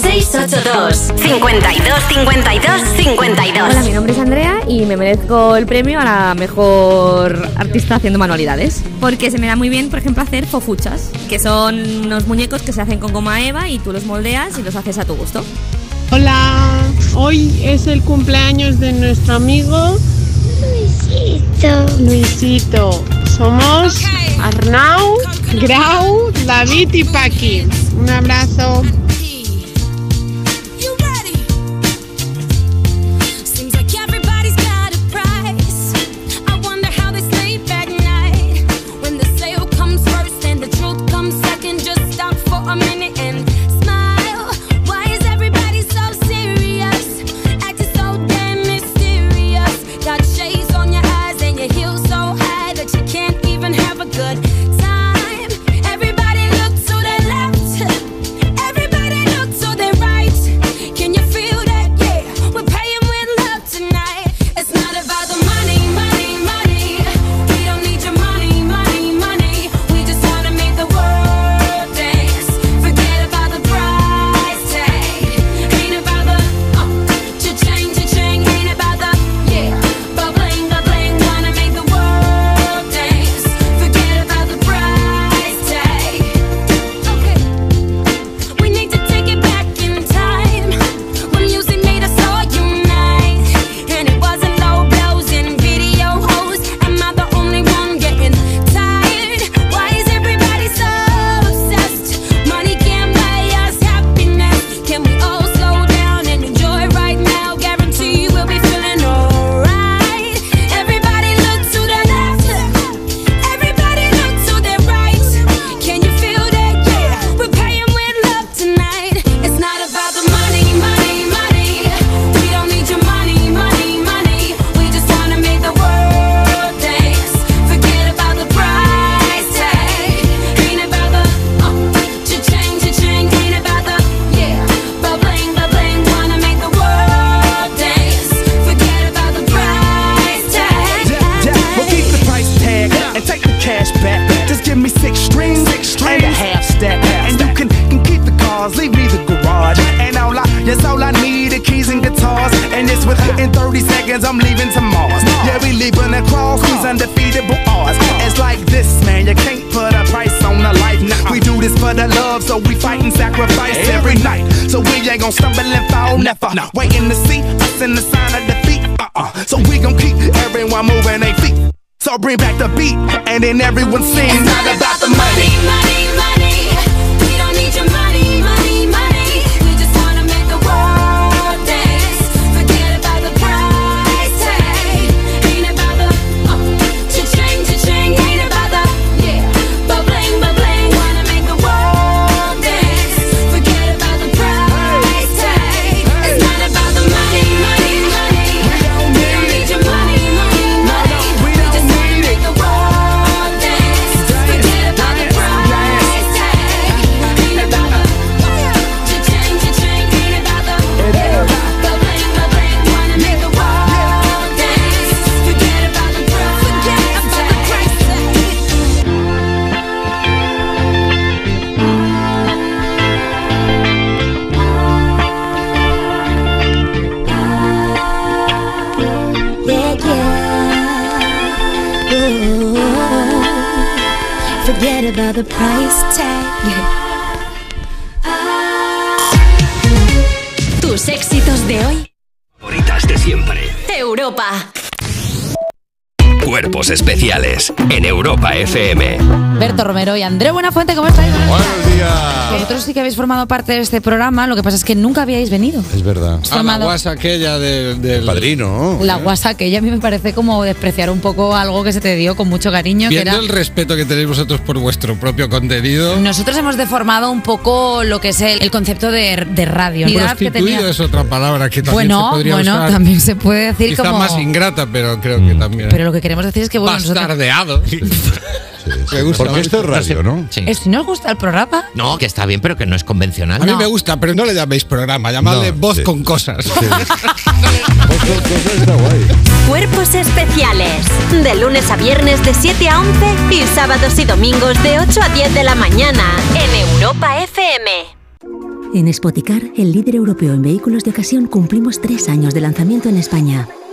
682 52 52 52. Hola, mi nombre es Andrea y me merezco el premio a la mejor artista haciendo manualidades. Porque se me da muy bien, por ejemplo, hacer fofuchas, que son unos muñecos que se hacen con goma eva y tú los moldeas y los haces a tu gusto. Hola, hoy es el cumpleaños de nuestro amigo Luisito. Luisito. Somos Arnau Grau, David y Paqui. Un abrazo. and everyone's seen. Europa FM. Berto Romero y André Buenafuente, ¿cómo estáis? Buenos días. Vosotros sí que habéis formado parte de este programa, lo que pasa es que nunca habíais venido. Es verdad. Ah, la guasa aquella del, padrino. La guasa que ella a mí me parece como despreciar un poco algo que se te dio con mucho cariño, que Viendo era... el respeto que tenéis vosotros por vuestro propio contenido. Nosotros hemos deformado un poco lo que es el, el concepto de, de radio. que Prostituido tenía- es otra palabra que también Bueno, se podría bueno, usar. también se puede decir Quizá como... más ingrata, pero creo que también. Pero lo que queremos decir es que bueno, nosotros- Me gusta Porque esto es radio, ¿no? ¿Es- ¿No os gusta el programa? No, que está bien, pero que no es convencional. A mí me gusta, pero no le llaméis programa, llamadle No, voz sí. con cosas. Cuerpos especiales. De lunes a viernes de 7 a 11 y sábados y domingos de 8 a 10 de la mañana en Europa FM. En Spoticar, el líder europeo en vehículos de ocasión, cumplimos tres años de lanzamiento en España.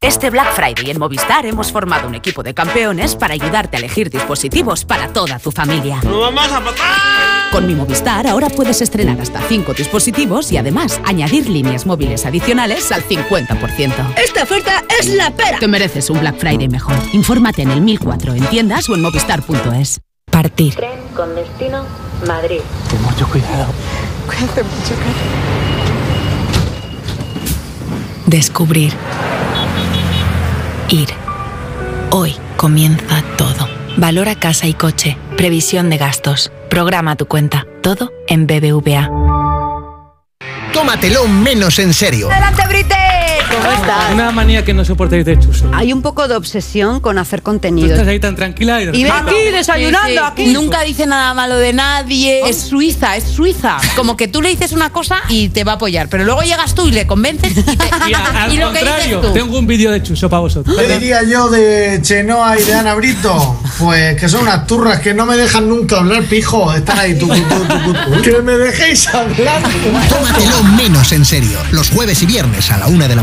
Este Black Friday en Movistar hemos formado un equipo de campeones para ayudarte a elegir dispositivos para toda tu familia. ¡No vamos a matar! Con mi Movistar ahora puedes estrenar hasta 5 dispositivos y además añadir líneas móviles adicionales al 50%. ¡Esta oferta es la pera! Te mereces un Black Friday mejor. Infórmate en el 1004 en tiendas o en movistar.es. Partir. Tren con destino Madrid. Ten mucho cuidado. Cuídate mucho, Descubrir. Ir. Hoy comienza todo. Valora casa y coche. Previsión de gastos. Programa tu cuenta. Todo en BBVA. Tómatelo menos en serio. ¡Adelante, Brite! ¿Cómo estás? Una manía que no soportáis de Chuso. Hay un poco de obsesión con hacer Tú contenido. estás ahí tan tranquila y Y ven aquí desayunando, aquí. Nunca dice nada malo de nadie. Es suiza, es suiza. Como que tú le dices una cosa y te va a apoyar, pero luego llegas tú y le convences y, te- Y a- al y lo que dices contrario, tú. tengo un vídeo de Chuso para vosotros. ¿Qué diría yo de Chenoa y de Ana Brito? Pues que son unas turras que no me dejan nunca hablar, pijo. Están ahí, tu, tu, tu. Que me dejéis hablar. Tómatelo menos en serio. Los jueves y viernes a la una de la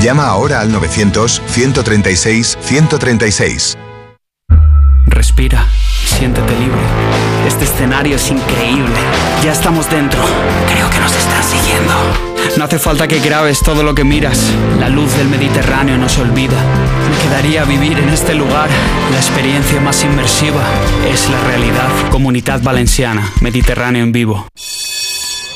Llama ahora al 900-136-136. Respira, siéntete libre. Este escenario es increíble. Ya estamos dentro. Creo que nos están siguiendo. No hace falta que grabes todo lo que miras. La luz del Mediterráneo no se olvida. Me quedaría vivir en este lugar. La experiencia más inmersiva es la realidad. Comunidad Valenciana, Mediterráneo en vivo.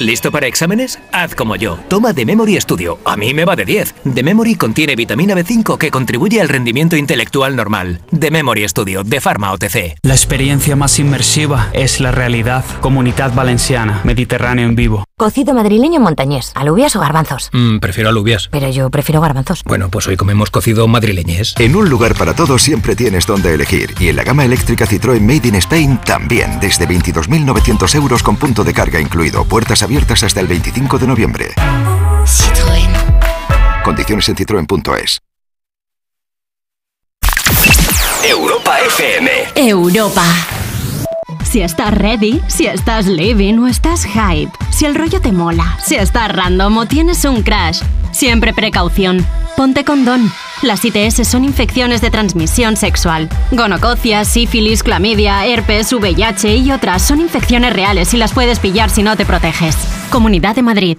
¿Listo para exámenes? Haz como yo. Toma The Memory Studio. A mí me va de 10. The Memory contiene vitamina B5 que contribuye al rendimiento intelectual normal. The Memory Studio, de Pharma OTC. La experiencia más inmersiva es la realidad. Comunidad Valenciana, Mediterráneo en vivo. Cocido madrileño montañés, alubias o garbanzos. Mm, prefiero alubias. Pero yo prefiero garbanzos. Bueno, pues hoy comemos cocido madrileñés. En un lugar para todos siempre tienes donde elegir. Y en la gama eléctrica Citroën Made in Spain también. Desde 22.900 euros con punto de carga incluido. Puertas abiertas hasta el 25 de noviembre. Citroën. Condiciones en citroen.es. Europa FM. Europa. Si estás ready, si estás living o estás hype, si el rollo te mola, si estás random o tienes un crash, siempre precaución. Ponte condón. Las ITS son infecciones de transmisión sexual. Gonococia, sífilis, clamidia, herpes, VIH y otras son infecciones reales y las puedes pillar si no te proteges. Comunidad de Madrid.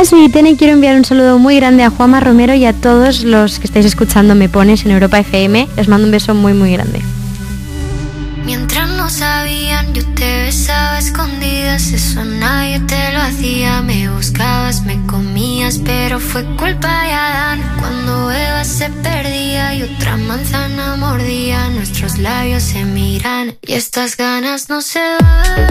Hola, soy Itene y quiero enviar un saludo muy grande a Juanma Romero y a todos los que estáis escuchando Me Pones en Europa FM. Les mando un beso muy muy grande. Mientras no sabían, yo te besaba escondidas, eso nadie te lo hacía. Me buscabas, me comías, pero fue culpa de Adán. Cuando Eva se perdía y otra manzana mordía, nuestros labios se miran y estas ganas no se van.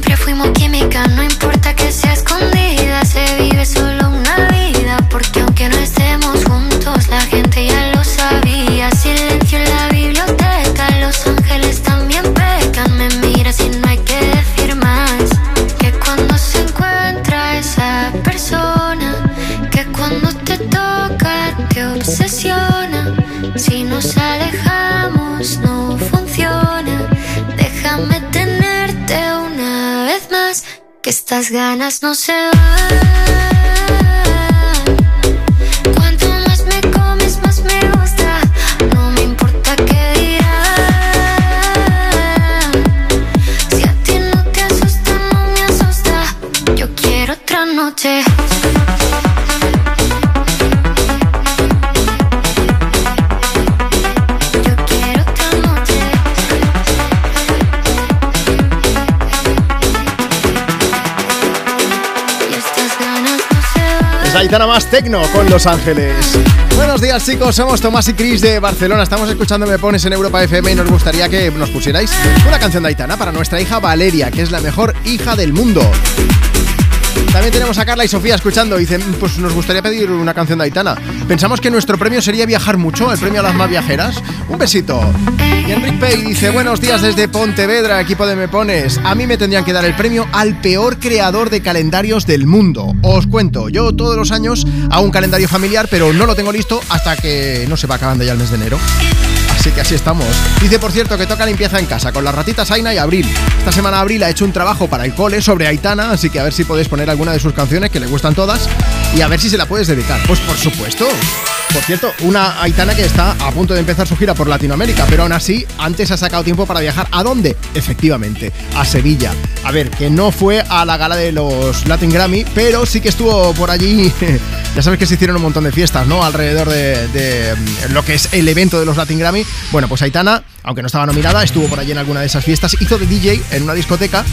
Aitana más tecno con Los Ángeles. Buenos días chicos, somos Tomás y Cris de Barcelona. Estamos escuchando Me Pones en Europa FM y nos gustaría que nos pusierais una canción de Aitana para nuestra hija Valeria, que es la mejor hija del mundo. También tenemos a Carla y Sofía escuchando. Dicen, pues nos gustaría pedir una canción de Aitana. Pensamos que nuestro premio sería viajar mucho, el premio a las más viajeras. Un besito. Y Enric Pay dice, buenos días desde Pontevedra, equipo de Me Pones. A mí me tendrían que dar el premio al peor creador de calendarios del mundo. Os cuento, yo todos los años hago un calendario familiar, pero no lo tengo listo hasta que no se va acabando ya el mes de enero. Así que así estamos. Dice, por cierto, que toca limpieza en casa con las ratitas Aina y Abril. Esta semana Abril ha hecho un trabajo para el cole sobre Aitana, así que a ver si podéis poner alguna de sus canciones que le gustan todas y a ver si se la puedes dedicar. Pues por supuesto. Por cierto, una Aitana que está a punto de empezar su gira por Latinoamérica, pero aún así, antes ha sacado tiempo para viajar. ¿A dónde? Efectivamente, a Sevilla. A ver, que no fue a la gala de los Latin Grammy, pero sí que estuvo por allí. ya sabes que se hicieron un montón de fiestas, ¿no? Alrededor de, mm, lo que es el evento de los Latin Grammy. Bueno, pues Aitana, aunque no estaba nominada, estuvo por allí en alguna de esas fiestas. Hizo de DJ en una discoteca,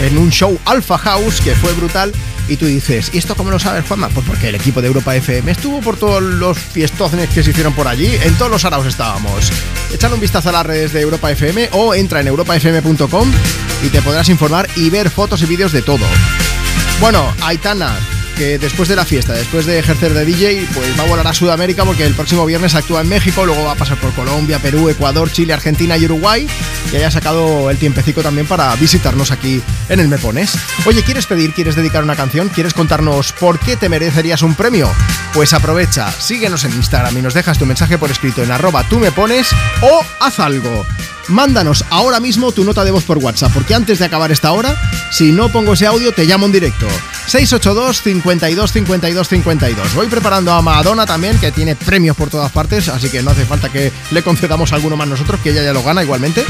en un show Alpha House, que fue brutal. Y tú dices, ¿y esto cómo lo sabes, Juanma? Pues porque el equipo de Europa FM estuvo por todos los fiestones que se hicieron por allí. En todos los araos estábamos. Échale un vistazo a las redes de Europa FM o entra en europafm.com y te podrás informar y ver fotos y vídeos de todo. Bueno, Aitana, que después de la fiesta, después de ejercer de DJ, pues va a volar a Sudamérica porque el próximo viernes actúa en México, luego va a pasar por Colombia, Perú, Ecuador, Chile, Argentina y Uruguay. Y haya sacado el tiempecico también para visitarnos aquí en el Me Pones. Oye, ¿quieres pedir, quieres dedicar una canción? ¿Quieres contarnos por qué te merecerías un premio? Pues aprovecha, síguenos en Instagram y nos dejas tu mensaje por escrito en arroba tú me pones o haz algo. Mándanos ahora mismo tu nota de voz por WhatsApp, porque antes de acabar esta hora, si no pongo ese audio, te llamo en directo. 682 52 52 52. Voy preparando a Madonna también, que tiene premios por todas partes, así que no hace falta que le concedamos alguno más nosotros, que ella ya lo gana igualmente.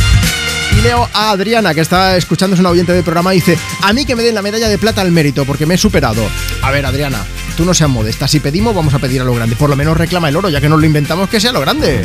Y leo a Adriana, que está escuchando, es una oyente del programa, dice: A mí que me den la medalla de plata al mérito, porque me he superado. A ver, Adriana, tú no seas modesta. Si pedimos, vamos a pedir a lo grande. Por lo menos reclama el oro, ya que nos lo inventamos que sea lo grande.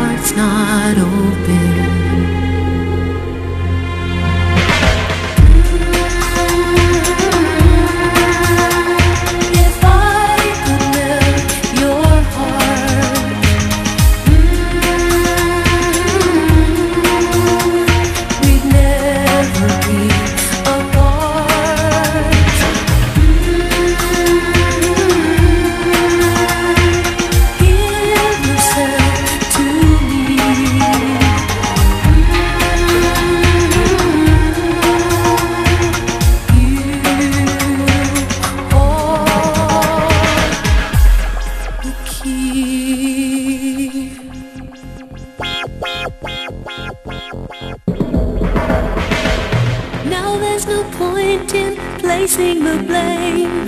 heart's not open. facing the blame.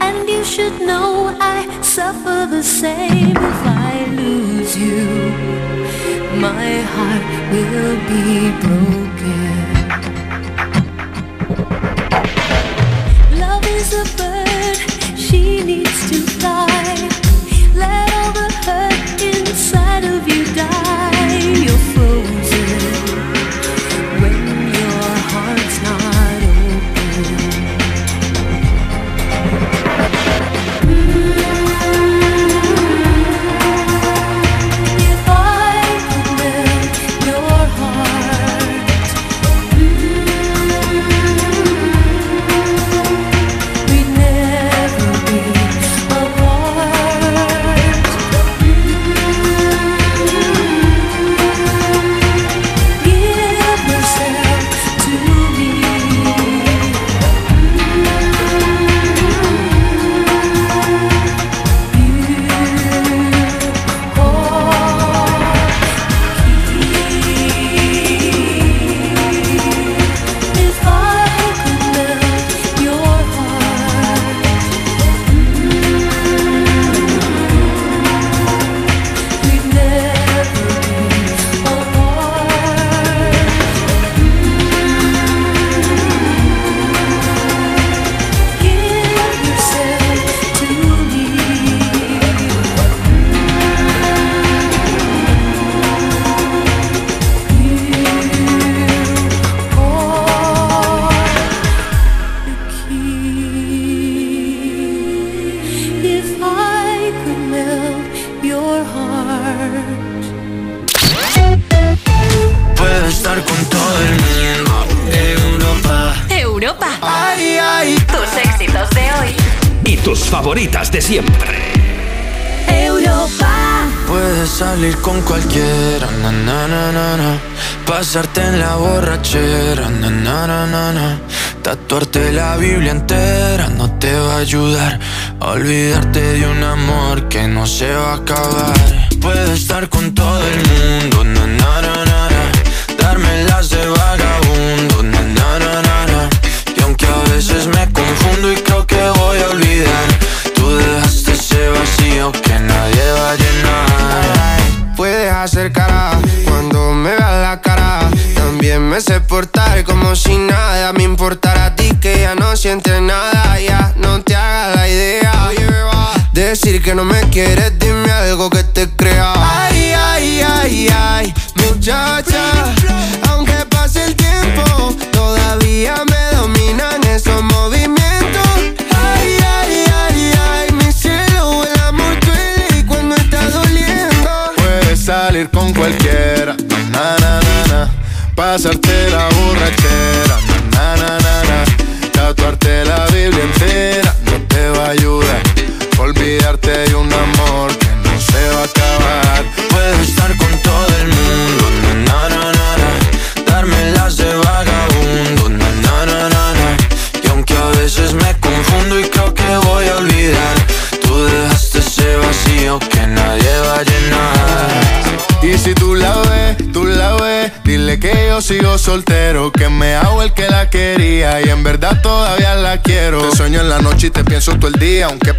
And you should know I suffer the same If I lose you. My heart will be broken. Love is a bird She needs to fly.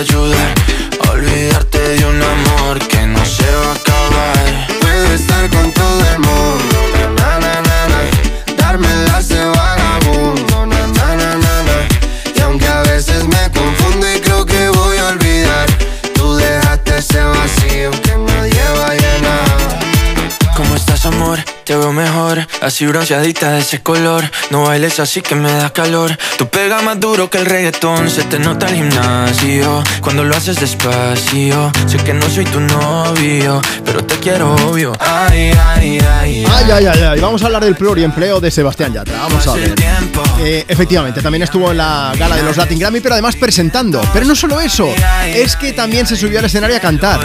ayuda. Así bronceadita de ese color. No bailes así que me da calor. Tú pega más duro que el reggaetón. Se te nota el gimnasio. Cuando lo haces despacio. Sé que no soy tu novio, pero te quiero obvio. Ay, ay, ay. Ay, ay, ay, ay. Vamos a hablar del pluriempleo de Sebastián Yatra. Vamos a ver. Eh, efectivamente, también estuvo en la gala de los Latin Grammy, pero además presentando. Pero no solo eso, es que también se subió al escenario a cantar.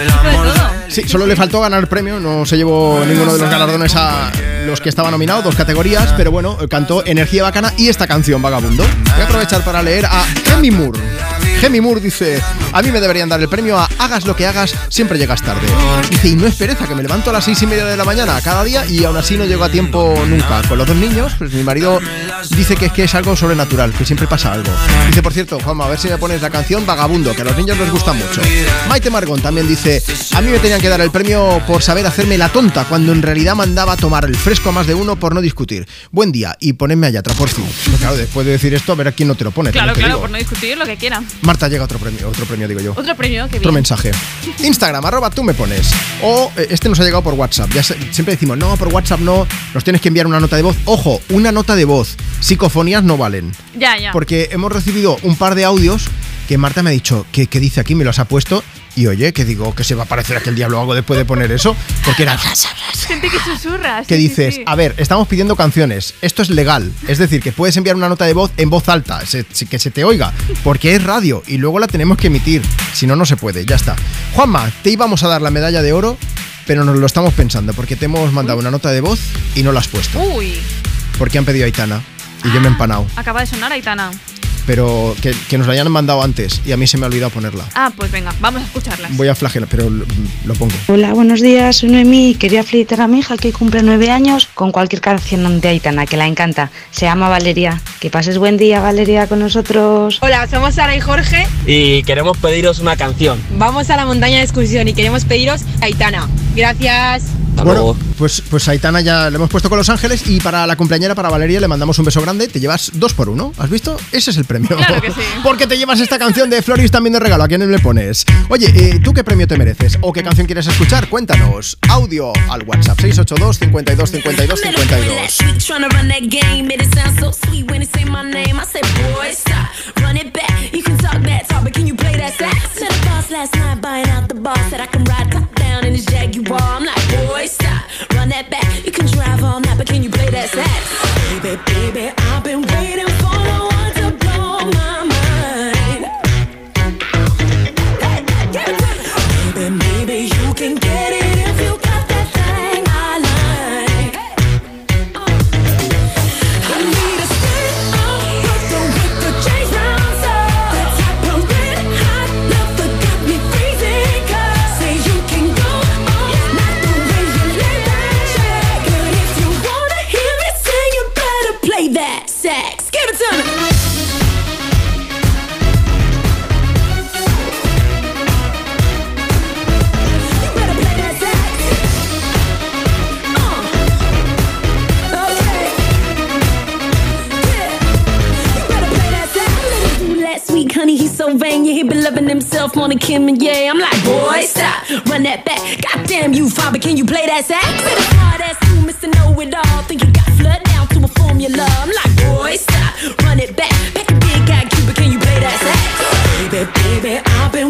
Sí, solo le faltó ganar el premio, no se llevó ninguno de los galardones a los que estaban nominados, dos categorías, pero bueno, cantó Energía Bacana y esta canción, Vagabundo. Voy a aprovechar para leer a Hemi Moore. Hemi Moore dice, a mí me deberían dar el premio a hagas lo que hagas, siempre llegas tarde. Dice, y no es pereza, que me levanto a las seis y media de la mañana cada día y aún así no llego a tiempo nunca. Con los dos niños, pues mi marido dice que es que es algo sobrenatural, que siempre pasa algo. Dice, por cierto, Juanma, a ver si me pones la canción Vagabundo, que a los niños les gusta mucho. Maite Margón también dice, a mí me tenían que dar el premio por saber hacerme la tonta, cuando en realidad mandaba a tomar el fresco a más de uno por no discutir. Buen día y ponedme allá atrás, por fin. Pues claro, después de decir esto, a ver a quién no te lo pone. Claro, claro, por no discutir lo que quieran. Marta llega otro premio, otro premio digo yo. Otro premio, que Otro mensaje. Instagram, arroba tú me pones. O eh, este nos ha llegado por WhatsApp. Ya siempre decimos, no, por WhatsApp no. Nos tienes que enviar una nota de voz. Ojo, una nota de voz. Psicofonías no valen. Ya, ya. Porque hemos recibido un par de audios que Marta me ha dicho, ¿qué, qué dice aquí? Me los ha puesto. Y oye, que digo, que se va a parecer a que el diablo hago después de poner eso. Porque era... Gente que susurra. Que sí, dices, sí. a ver, estamos pidiendo canciones, esto es legal, es decir, que puedes enviar una nota de voz en voz alta, que se te oiga, porque es radio y luego la tenemos que emitir, si no, no se puede, ya está. Juanma, te íbamos a dar la medalla de oro, pero nos lo estamos pensando, porque te hemos mandado una nota de voz y no la has puesto, Uy, porque han pedido a Aitana y yo me he empanado, acaba de sonar Aitana. Pero que, que nos la hayan mandado antes y a mí se me ha olvidado ponerla. Ah, pues venga, vamos a escucharlas. Voy a flagelar, pero lo, lo pongo. Hola, buenos días, soy Noemí y quería felicitar a mi hija que cumple nueve años con cualquier canción de Aitana, que la encanta. Se llama Valeria. Que pases buen día, Valeria, con nosotros. Hola, somos Sara y Jorge. y queremos pediros una canción. Vamos a la montaña de excursión y queremos pediros Aitana. Gracias. Bueno, pues, pues Aitana ya le hemos puesto con Los Ángeles y para la cumpleañera, para Valeria, le mandamos un beso grande. Te llevas dos por uno. ¿Has visto? Ese es el premio. Claro que sí. Porque te llevas esta canción de Floris también de regalo. ¿A quién le pones? Oye, eh, ¿tú qué premio te mereces? ¿O qué canción quieres escuchar? Cuéntanos. Audio al WhatsApp 682 52 52 52. Sweet tryna run that game, he's so vain, yeah, he been loving himself more than Kim and yeah. I'm like, boy, stop, run that back. Goddamn you, father, can you play that sax? Hard ass you, Mr. Know It All, think you got flood down to a formula. I'm like, boy, stop, run it back. Pack a big guy, Cuba, can you play that sax? Baby, baby, I've been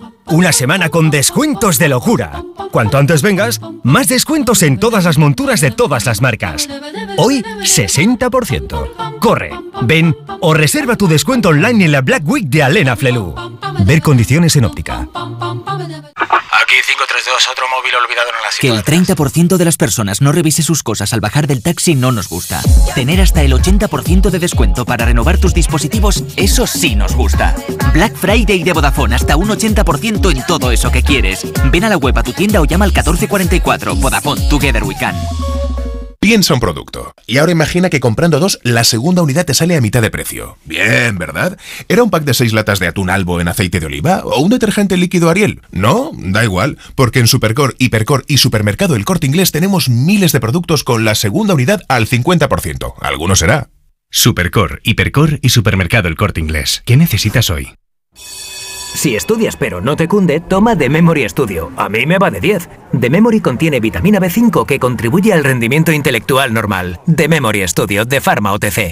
Una semana con descuentos de locura. Cuanto antes vengas, más descuentos en todas las monturas de todas las marcas. Hoy, 60%. Corre, ven o reserva tu descuento online en la Black Week de Alena Flelu. Ver condiciones en óptica. Aquí 532, otro móvil olvidado en la Que el 30% de las personas no revise sus cosas al bajar del taxi no nos gusta. Tener hasta el 80% de descuento para renovar tus dispositivos, eso sí nos gusta. Black Friday de Vodafone, hasta un 80% en todo eso que quieres. Ven a la web a tu tienda o llama al 1444. Vodafone, Together We Can. Piensa un producto. Y ahora imagina que comprando dos, la segunda unidad te sale a mitad de precio. Bien, ¿verdad? ¿Era un pack de seis latas de atún albo en aceite de oliva? ¿O un detergente líquido Ariel? No, da igual, porque en Supercor, Hipercor y Supermercado El Corte Inglés tenemos miles de productos con la segunda unidad al 50%. Alguno será. Supercor, Hipercor y Supermercado El Corte Inglés. ¿Qué necesitas hoy? Si estudias pero no te cunde, toma The Memory Studio. A mí me va de 10. The Memory contiene vitamina B5 que contribuye al rendimiento intelectual normal. The Memory Studio de Pharma OTC.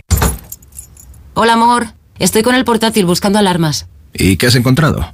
Hola, amor. Estoy con el portátil buscando alarmas. ¿Y qué has encontrado?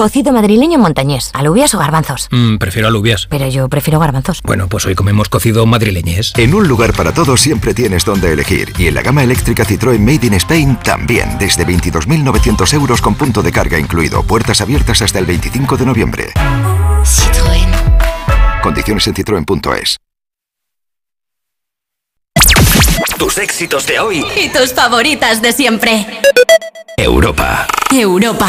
Cocido madrileño montañés, alubias o garbanzos. Mm, prefiero alubias. Pero yo prefiero garbanzos. Bueno, pues hoy comemos cocido madrileñés. En un lugar para todos siempre tienes donde elegir. Y en la gama eléctrica Citroën Made in Spain también. Desde 22.900 euros con punto de carga incluido. Puertas abiertas hasta el 25 de noviembre. Citroën. Condiciones en citroen.es. Tus éxitos de hoy. Y tus favoritas de siempre. Europa. Europa.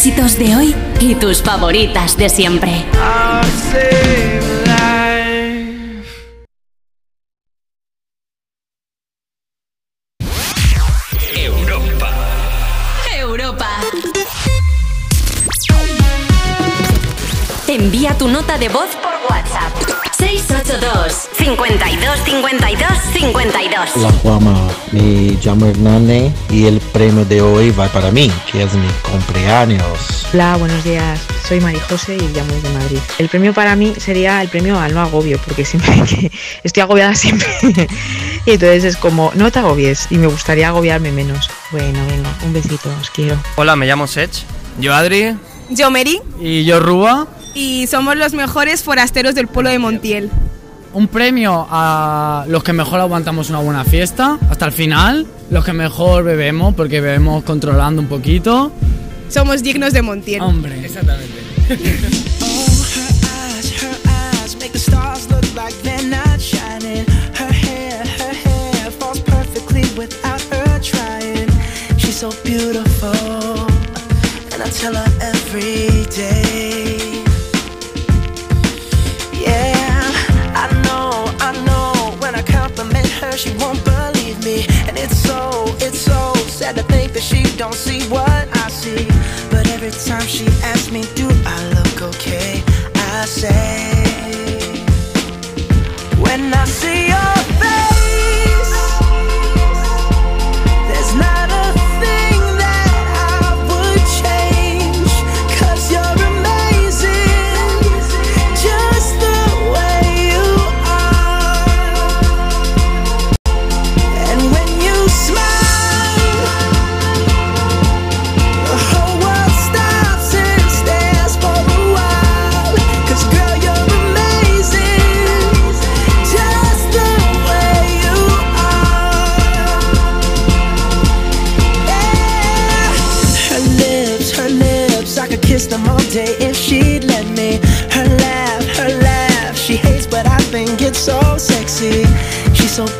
éxitos de hoy y tus favoritas de siempre. Europa. Europa. Envía tu nota de voz por. 682 52 52 52. Hola Juama, me llamo Hernández y el premio de hoy va para mí, que es mi cumpleaños. Hola, buenos días. Soy Mari José y llamo desde Madrid. El premio para mí sería el premio al no agobio, porque siempre que estoy agobiada siempre. y entonces es como, no te agobies y me gustaría agobiarme menos. Bueno, venga, un besito, os quiero. Hola, me llamo Sech. Yo Adri. Yo Mary Y yo Rúa. Y somos los mejores forasteros del pueblo de Montiel. Un premio a los que mejor aguantamos una buena fiesta hasta el final. Los que mejor bebemos, porque bebemos controlando un poquito. Somos dignos de Montiel. Hombre, exactamente. Make the stars look like they're not shining. Her hair, her hair falls perfectly without her trying. She's so beautiful, and I tell her every day. She won't believe me, and it's so, it's so sad to think that she don't see what I see. But every time she asks me, do I look okay? I say. When I see your face,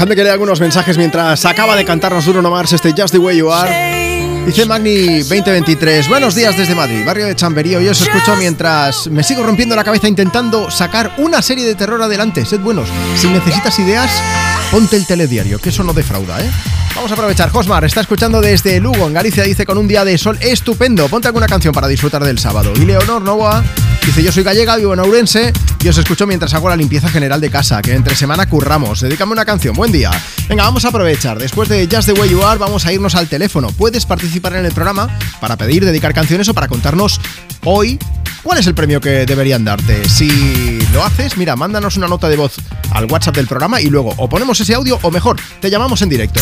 Dejadme que lea algunos mensajes mientras acaba de cantarnos Bruno Mars este Just the Way You Are. Dice Magni 2023, buenos días desde Madrid, barrio de Chamberío. Yo os escucho mientras me sigo rompiendo la cabeza intentando sacar una serie de terror adelante. Sed buenos, si necesitas ideas, ponte el telediario, que eso no defrauda, ¿eh? Vamos a aprovechar. Josmar está escuchando desde Lugo, en Galicia, dice con un día de sol estupendo. Ponte alguna canción para disfrutar del sábado. Y Leonor Novoa dice: Yo soy gallega, vivo en Ourense y os escucho mientras hago la limpieza general de casa, que entre semana curramos. Dedícame una canción. Buen día. Venga, vamos a aprovechar. Después de Just the Way You Are, vamos a irnos al teléfono. Puedes participar en el programa para pedir, dedicar canciones o para contarnos hoy cuál es el premio que deberían darte. Si lo haces, mira, mándanos una nota de voz al WhatsApp del programa y luego o ponemos ese audio o mejor, te llamamos en directo.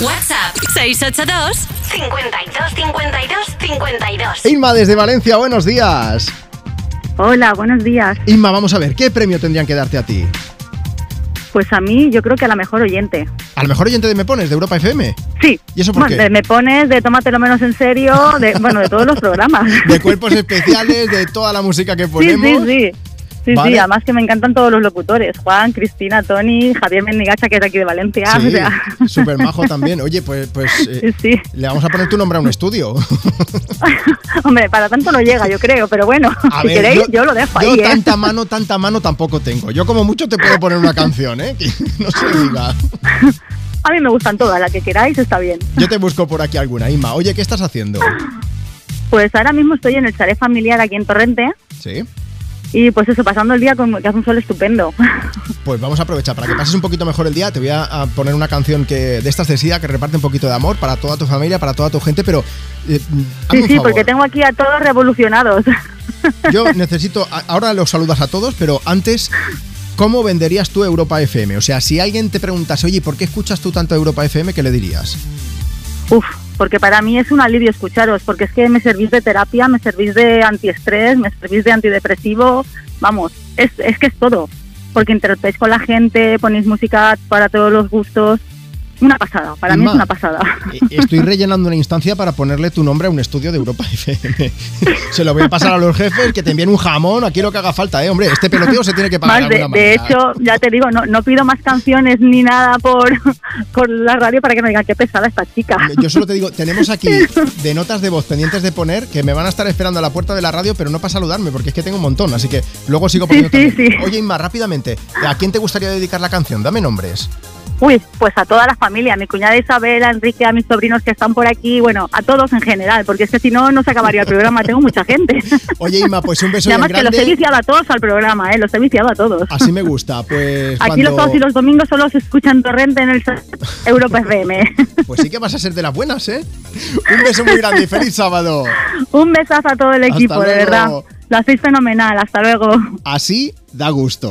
WhatsApp 682 52 52 52. Inma desde Valencia, buenos días. Hola, buenos días. Inma, vamos a ver, ¿qué premio tendrían que darte a ti? Pues a mí, yo creo que a la mejor oyente. ¿Al mejor oyente de Me Pones, de Europa FM? Sí. ¿Y eso por Bueno, qué? de me pones, de tómatelo menos en serio, de, bueno, de todos los programas. De cuerpos especiales, de toda la música que ponemos. sí, sí. Sí, Vale. sí, además que me encantan todos los locutores. Juan, Cristina, Tony, Javier Mendigacha, que es de aquí de Valencia. o Sí, sea, súper majo también. Oye, pues, pues eh, le vamos a poner tu nombre a un estudio. hombre, para tanto no llega, yo creo, pero bueno, A si ver, queréis, yo, lo dejo yo ahí, ¿eh? tanta mano, tanta mano tampoco tengo. Yo como mucho te puedo poner una canción, ¿eh? Que no se diga. A mí me gustan todas, la que queráis está bien. Yo te busco por aquí alguna, Inma. Oye, ¿qué estás haciendo? Pues ahora mismo estoy en el chalet familiar aquí en Torrente Sí. Y pues eso, pasando el día con que hace un sol estupendo. Pues vamos a aprovechar. Para que pases un poquito mejor el día, te voy a, poner una canción que de estas de SIDA que reparte un poquito de amor para toda tu familia, para toda tu gente, pero eh, Sí, sí, favor. porque tengo aquí a todos revolucionados. Yo necesito, ahora los saludas a todos, pero antes, ¿cómo venderías tú Europa FM? O sea, si alguien te preguntase, oye, ¿por qué escuchas tú tanto Europa FM? ¿Qué le dirías? Uf, porque para mí es un alivio escucharos, porque es que me servís de terapia, me servís de antiestrés, me servís de antidepresivo, vamos, es, es que es todo, porque interactuáis con la gente, ponéis música para todos los gustos, una pasada, para mí es una pasada. Eh, Estoy rellenando una instancia para ponerle tu nombre a un estudio de Europa FM. Se lo voy a pasar a los jefes, que te envíen un jamón, aquí lo que haga falta, ¿eh? Hombre, este peloteo se tiene que pagar Más de hecho, ya te digo, no, no pido más canciones ni nada por, por la radio para que me digan qué pesada esta chica. Yo solo te digo, tenemos aquí de notas de voz pendientes de poner que me van a estar esperando a la puerta de la radio, pero no para saludarme, porque es que tengo un montón, así que luego sigo poniendo Sí, sí, también. Oye, Inma, rápidamente, ¿a quién te gustaría dedicar la canción? Dame nombres. Uy, pues a toda la familia, a mi cuñada Isabel, a Enrique, a mis sobrinos que están por aquí, bueno, a todos en general, porque es que si no, no se acabaría el programa, tengo mucha gente. Oye, Inma, pues un beso Y bien además que los he viciado a todos al programa, ¿eh? los he viciado a todos. Así me gusta, pues Aquí los sábados y los domingos solo se escuchan torrente en el Europa FM. Pues sí que vas a ser de las buenas, ¿eh? Un beso muy grande y feliz sábado. Un besazo a todo el Hasta equipo, de luego. verdad. Lo hacéis fenomenal, hasta luego. Así da gusto.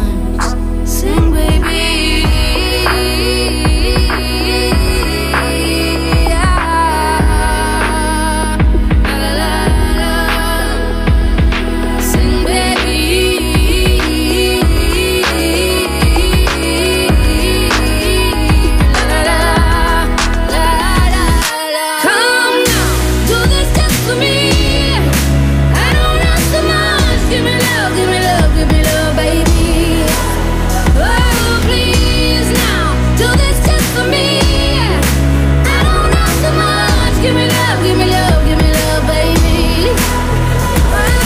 Give me love, give me love, baby.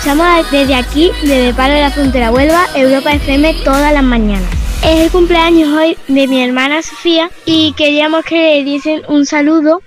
Escuchamos desde aquí, desde Palo de la Frontera Huelva, Europa FM todas las mañanas. Es el cumpleaños hoy de mi hermana Sofía y queríamos que le diesen un saludo.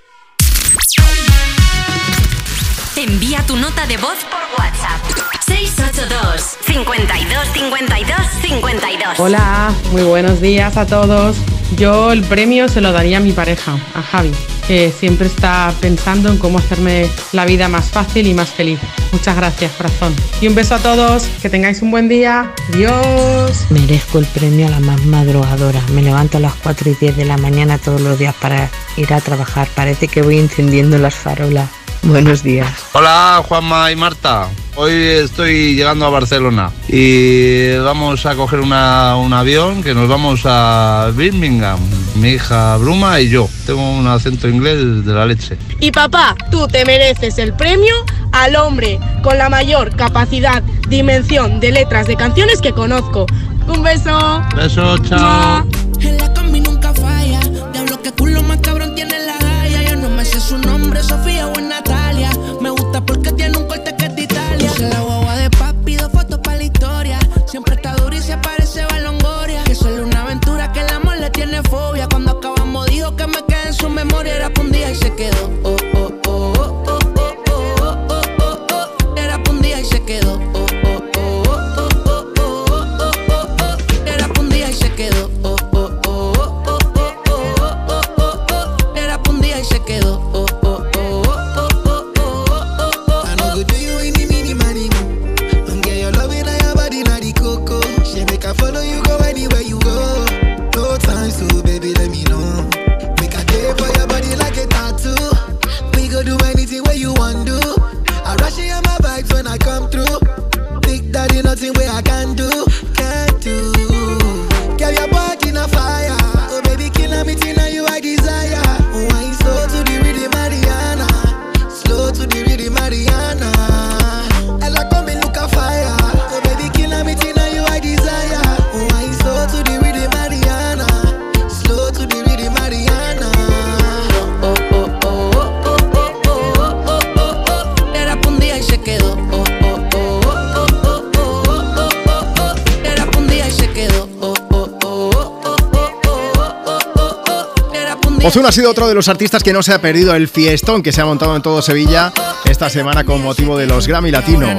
Envía tu nota de voz por WhatsApp. 682 52 52 52. Hola, muy buenos días a todos. Yo el premio se lo daría a mi pareja, a Javi, que siempre está pensando en cómo hacerme la vida más fácil y más feliz. Muchas gracias, corazón. Y un beso a todos, que tengáis un buen día. Adiós. Merezco el premio a la más madrugadora. Me levanto a las 4 y 10 de la mañana todos los días para ir a trabajar. Parece que voy encendiendo las farolas. Buenos días. Hola Juanma y Marta. Hoy estoy llegando a Barcelona y vamos a coger una- un avión que nos vamos a Birmingham. Mi hija Bruma y yo. Tengo un acento inglés de la leche. Y papá, tú te mereces el premio al hombre con la mayor capacidad, dimensión de letras de canciones que conozco. Un beso. Beso, chao. Ozuna ha sido otro de los artistas que no se ha perdido el fiestón que se ha montado en todo Sevilla esta semana con motivo de los Grammy Latino.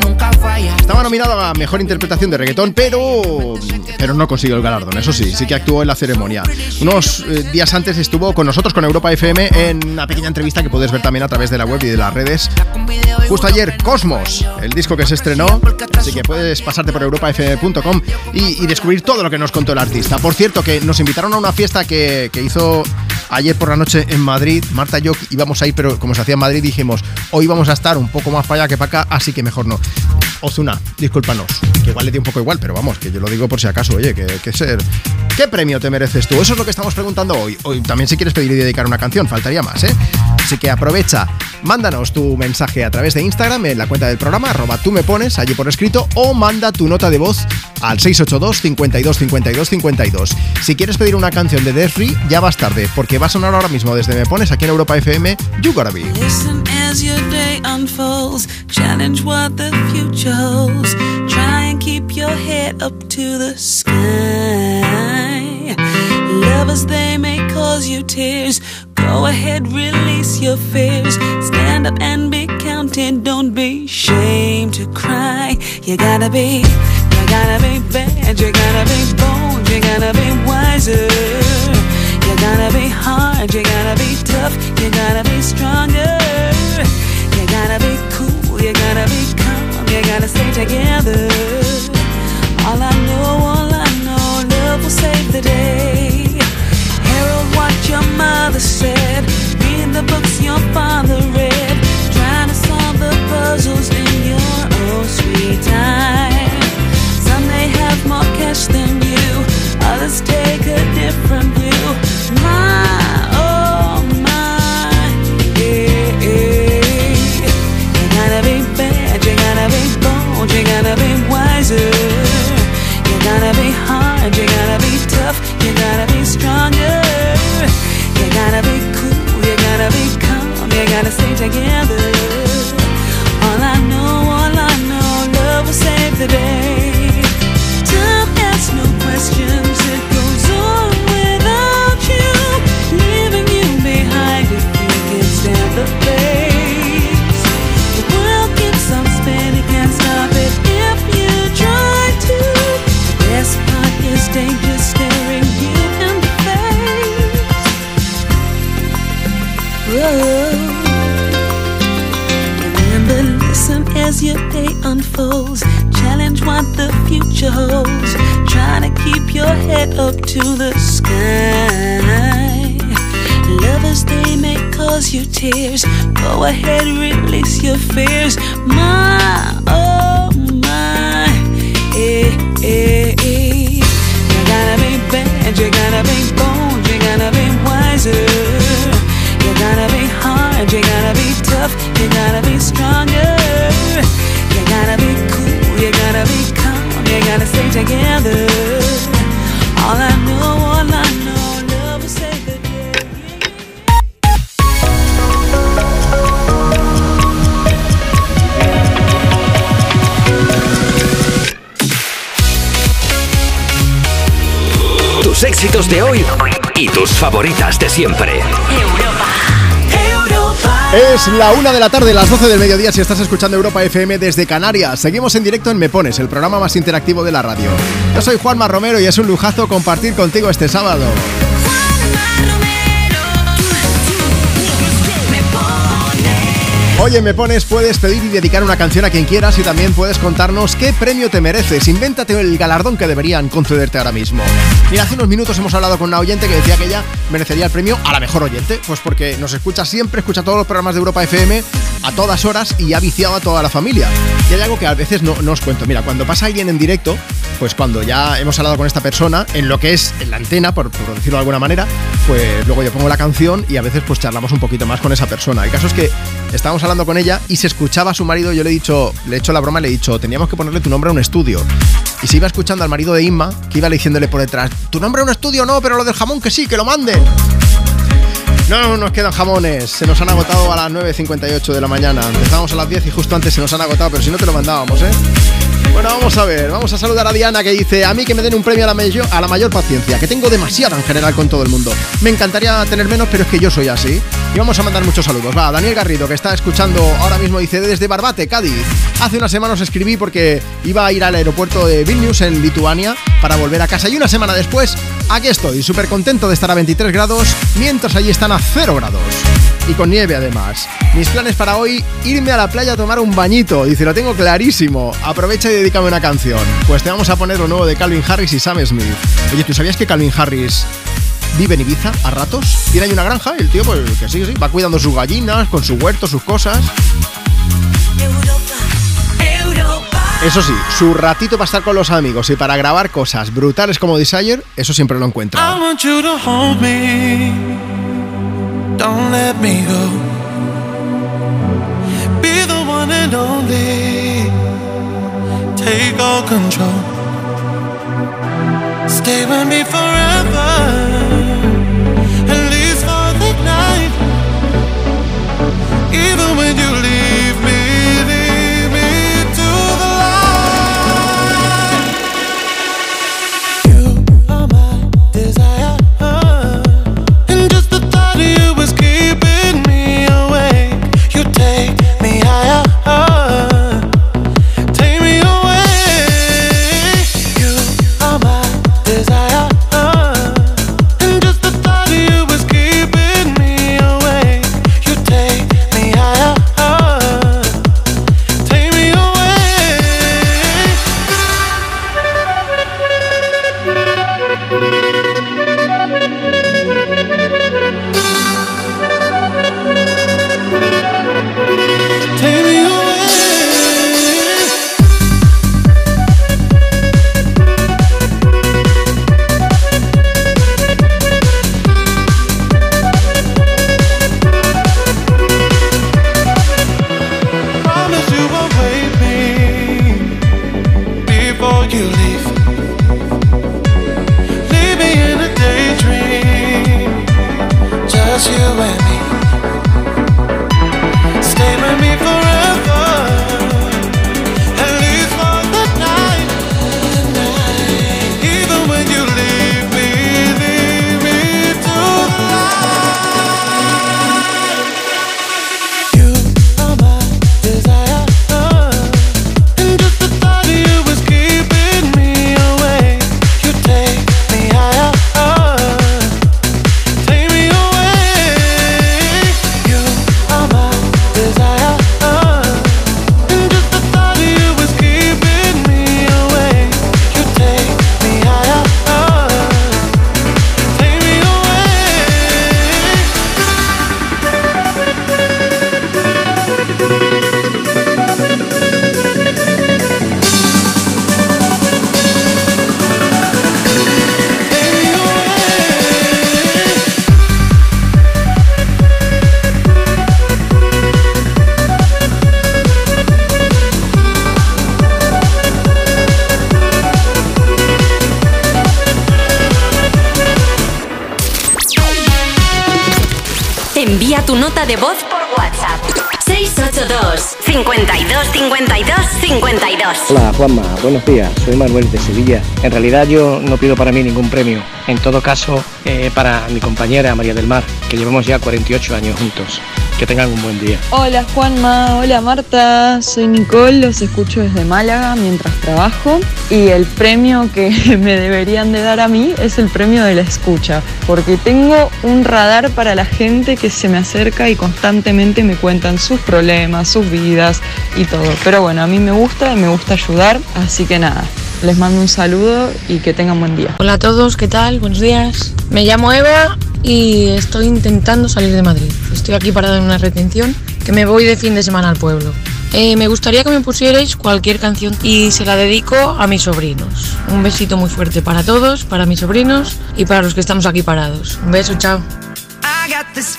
Estaba nominado a Mejor Interpretación de Reggaetón, pero, pero no consiguió el galardón. Eso sí, sí que actuó en la ceremonia. Unos eh, días antes estuvo con nosotros, con Europa FM, en una pequeña entrevista que puedes ver también a través de la web y de las redes. Justo ayer, Cosmos, el disco que se estrenó, así que puedes pasarte por europafm.com y, descubrir todo lo que nos contó el artista. Por cierto, que nos invitaron a una fiesta que hizo ayer por la noche en Madrid. Marta y yo íbamos a ir, pero como se hacía en Madrid, dijimos, hoy vamos a estar un poco más para allá que para acá, así que mejor no. Ozuna, discúlpanos, que igual le dio un poco igual, pero vamos, que yo lo digo por si acaso, oye, que, ser... ¿Qué premio te mereces tú? Eso es lo que estamos preguntando hoy. Hoy también si quieres pedir y dedicar una canción, faltaría más, ¿eh? Así que aprovecha, mándanos tu mensaje a través de Instagram en la cuenta del programa, arroba tú me pones allí por escrito, o manda tu nota de voz al 682 52 52 52. Si quieres pedir una canción de Death Free, ya vas tarde, porque va a sonar ahora mismo desde Me Pones aquí en Europa FM, You Gotta Be. Listen as your day unfolds. Challenge what the future holds. Try and keep your head up to the sky. Lovers, they may cause you tears. Go ahead, release your fears. Stand up and be counted. Don't be ashamed to cry. You gotta be, you gotta be bad. You gotta be bold. You gotta be wiser. You gotta be hard, you gotta be tough, you gotta be stronger. You gotta be cool, you gotta be calm, you gotta stay together. All I know, all I know, love will save the day. Mother said, read the books your father read, trying to solve the puzzles in your own sweet time. Some may have more cash than you, others take a different view. My, the stage together. Unfolds. Challenge what the future holds. Trying to keep your head up to the sky. Lovers, they may cause you tears. Go ahead, release your fears. My, éxitos de hoy y tus favoritas de siempre. Es la una de la tarde, las 12 del mediodía si estás escuchando Europa FM desde Canarias. Seguimos en directo en Me Pones, el programa más interactivo de la radio. Yo soy Juanma Romero y es un lujazo compartir contigo este sábado. Oye, me pones, puedes pedir y dedicar una canción a quien quieras y también puedes contarnos qué premio te mereces. Invéntate el galardón que deberían concederte ahora mismo. Mira, hace unos minutos hemos hablado con una oyente que decía que ella merecería el premio a la mejor oyente, pues porque nos escucha siempre, escucha todos los programas de Europa FM a todas horas y ha viciado a toda la familia. Y hay algo que a veces no, no os cuento. Mira, cuando pasa alguien en directo, pues cuando ya hemos hablado con esta persona, en lo que es en la antena, por, por decirlo de alguna manera, pues luego yo pongo la canción y a veces pues charlamos un poquito más con esa persona. El caso es que estábamos hablando con ella y se escuchaba a su marido. Yo le he dicho, le he hecho la broma, le he dicho, teníamos que ponerle tu nombre a un estudio. Y se iba escuchando al marido de Inma, que iba diciéndole por detrás, tu nombre a un estudio no, pero lo del jamón que sí, que lo manden. No nos quedan jamones, se nos han agotado a las 9.58 de la mañana. Empezamos a las 10 y justo antes se nos han agotado, pero si no te lo mandábamos, ¿eh? Bueno, vamos a ver, vamos a saludar a Diana que dice, a mí que me den un premio a la, mayor, a la mayor paciencia, que tengo demasiada en general con todo el mundo. Me encantaría tener menos, pero es que yo soy así. Y vamos a mandar muchos saludos. Va, Daniel Garrido, que está escuchando ahora mismo, dice, desde Barbate, Cádiz. Hace una semana os escribí porque iba a ir al aeropuerto de Vilnius en Lituania para volver a casa. Y una semana después, aquí estoy, súper contento de estar a 23 grados, mientras allí están a 0 grados. Y con nieve además. Mis planes para hoy, irme a la playa a tomar un bañito. Dice, lo tengo clarísimo. Aprovecha y dedícame una canción. Pues te vamos a poner lo nuevo de Calvin Harris y Sam Smith. Oye, ¿tú sabías que Calvin Harris vive en Ibiza a ratos? Tiene ahí una granja el tío, pues que sí, sí, va cuidando sus gallinas, con su huerto, sus cosas. Eso sí, su ratito para estar con los amigos y para grabar cosas brutales como Desire, eso siempre lo encuentra. I want you to hold me. Don't let me go. Be the one and only. Take all control. Stay with me forever. At least for the night. Even when you buenos días, soy Manuel de Sevilla. En realidad yo no pido para mí ningún premio, en todo caso eh, para mi compañera María del Mar, que llevamos ya 48 años juntos. Que tengan un buen día. Hola Juanma, hola Marta, soy Nicole, los escucho desde Málaga mientras trabajo y el premio que me deberían de dar a mí es el premio de la escucha, porque tengo un radar para la gente que se me acerca y constantemente me cuentan sus problemas, sus vidas y todo. Pero bueno, a mí me gusta y me gusta ayudar, así que nada, les mando un saludo y que tengan buen día. Hola a todos, ¿qué tal? Buenos días. Me llamo Eva y estoy intentando salir de Madrid. Estoy aquí parada en una retención que me voy de fin de semana al pueblo. Eh, me gustaría que me pusierais cualquier canción y se la dedico a mis sobrinos. Un besito muy fuerte para todos, para mis sobrinos y para los que estamos aquí parados. Un beso, chao. I got this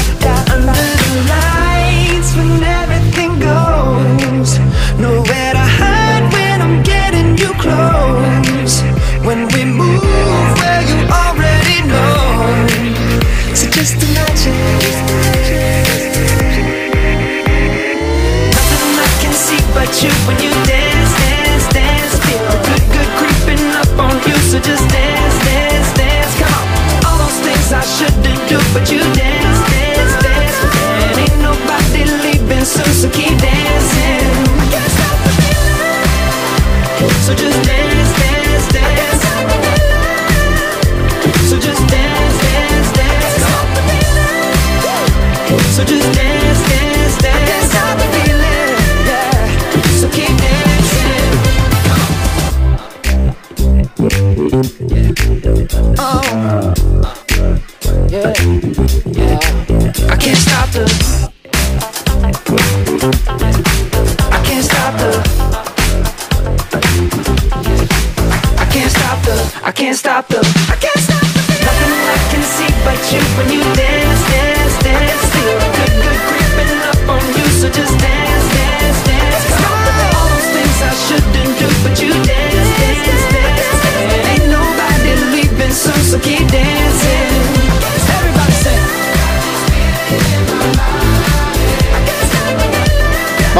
So just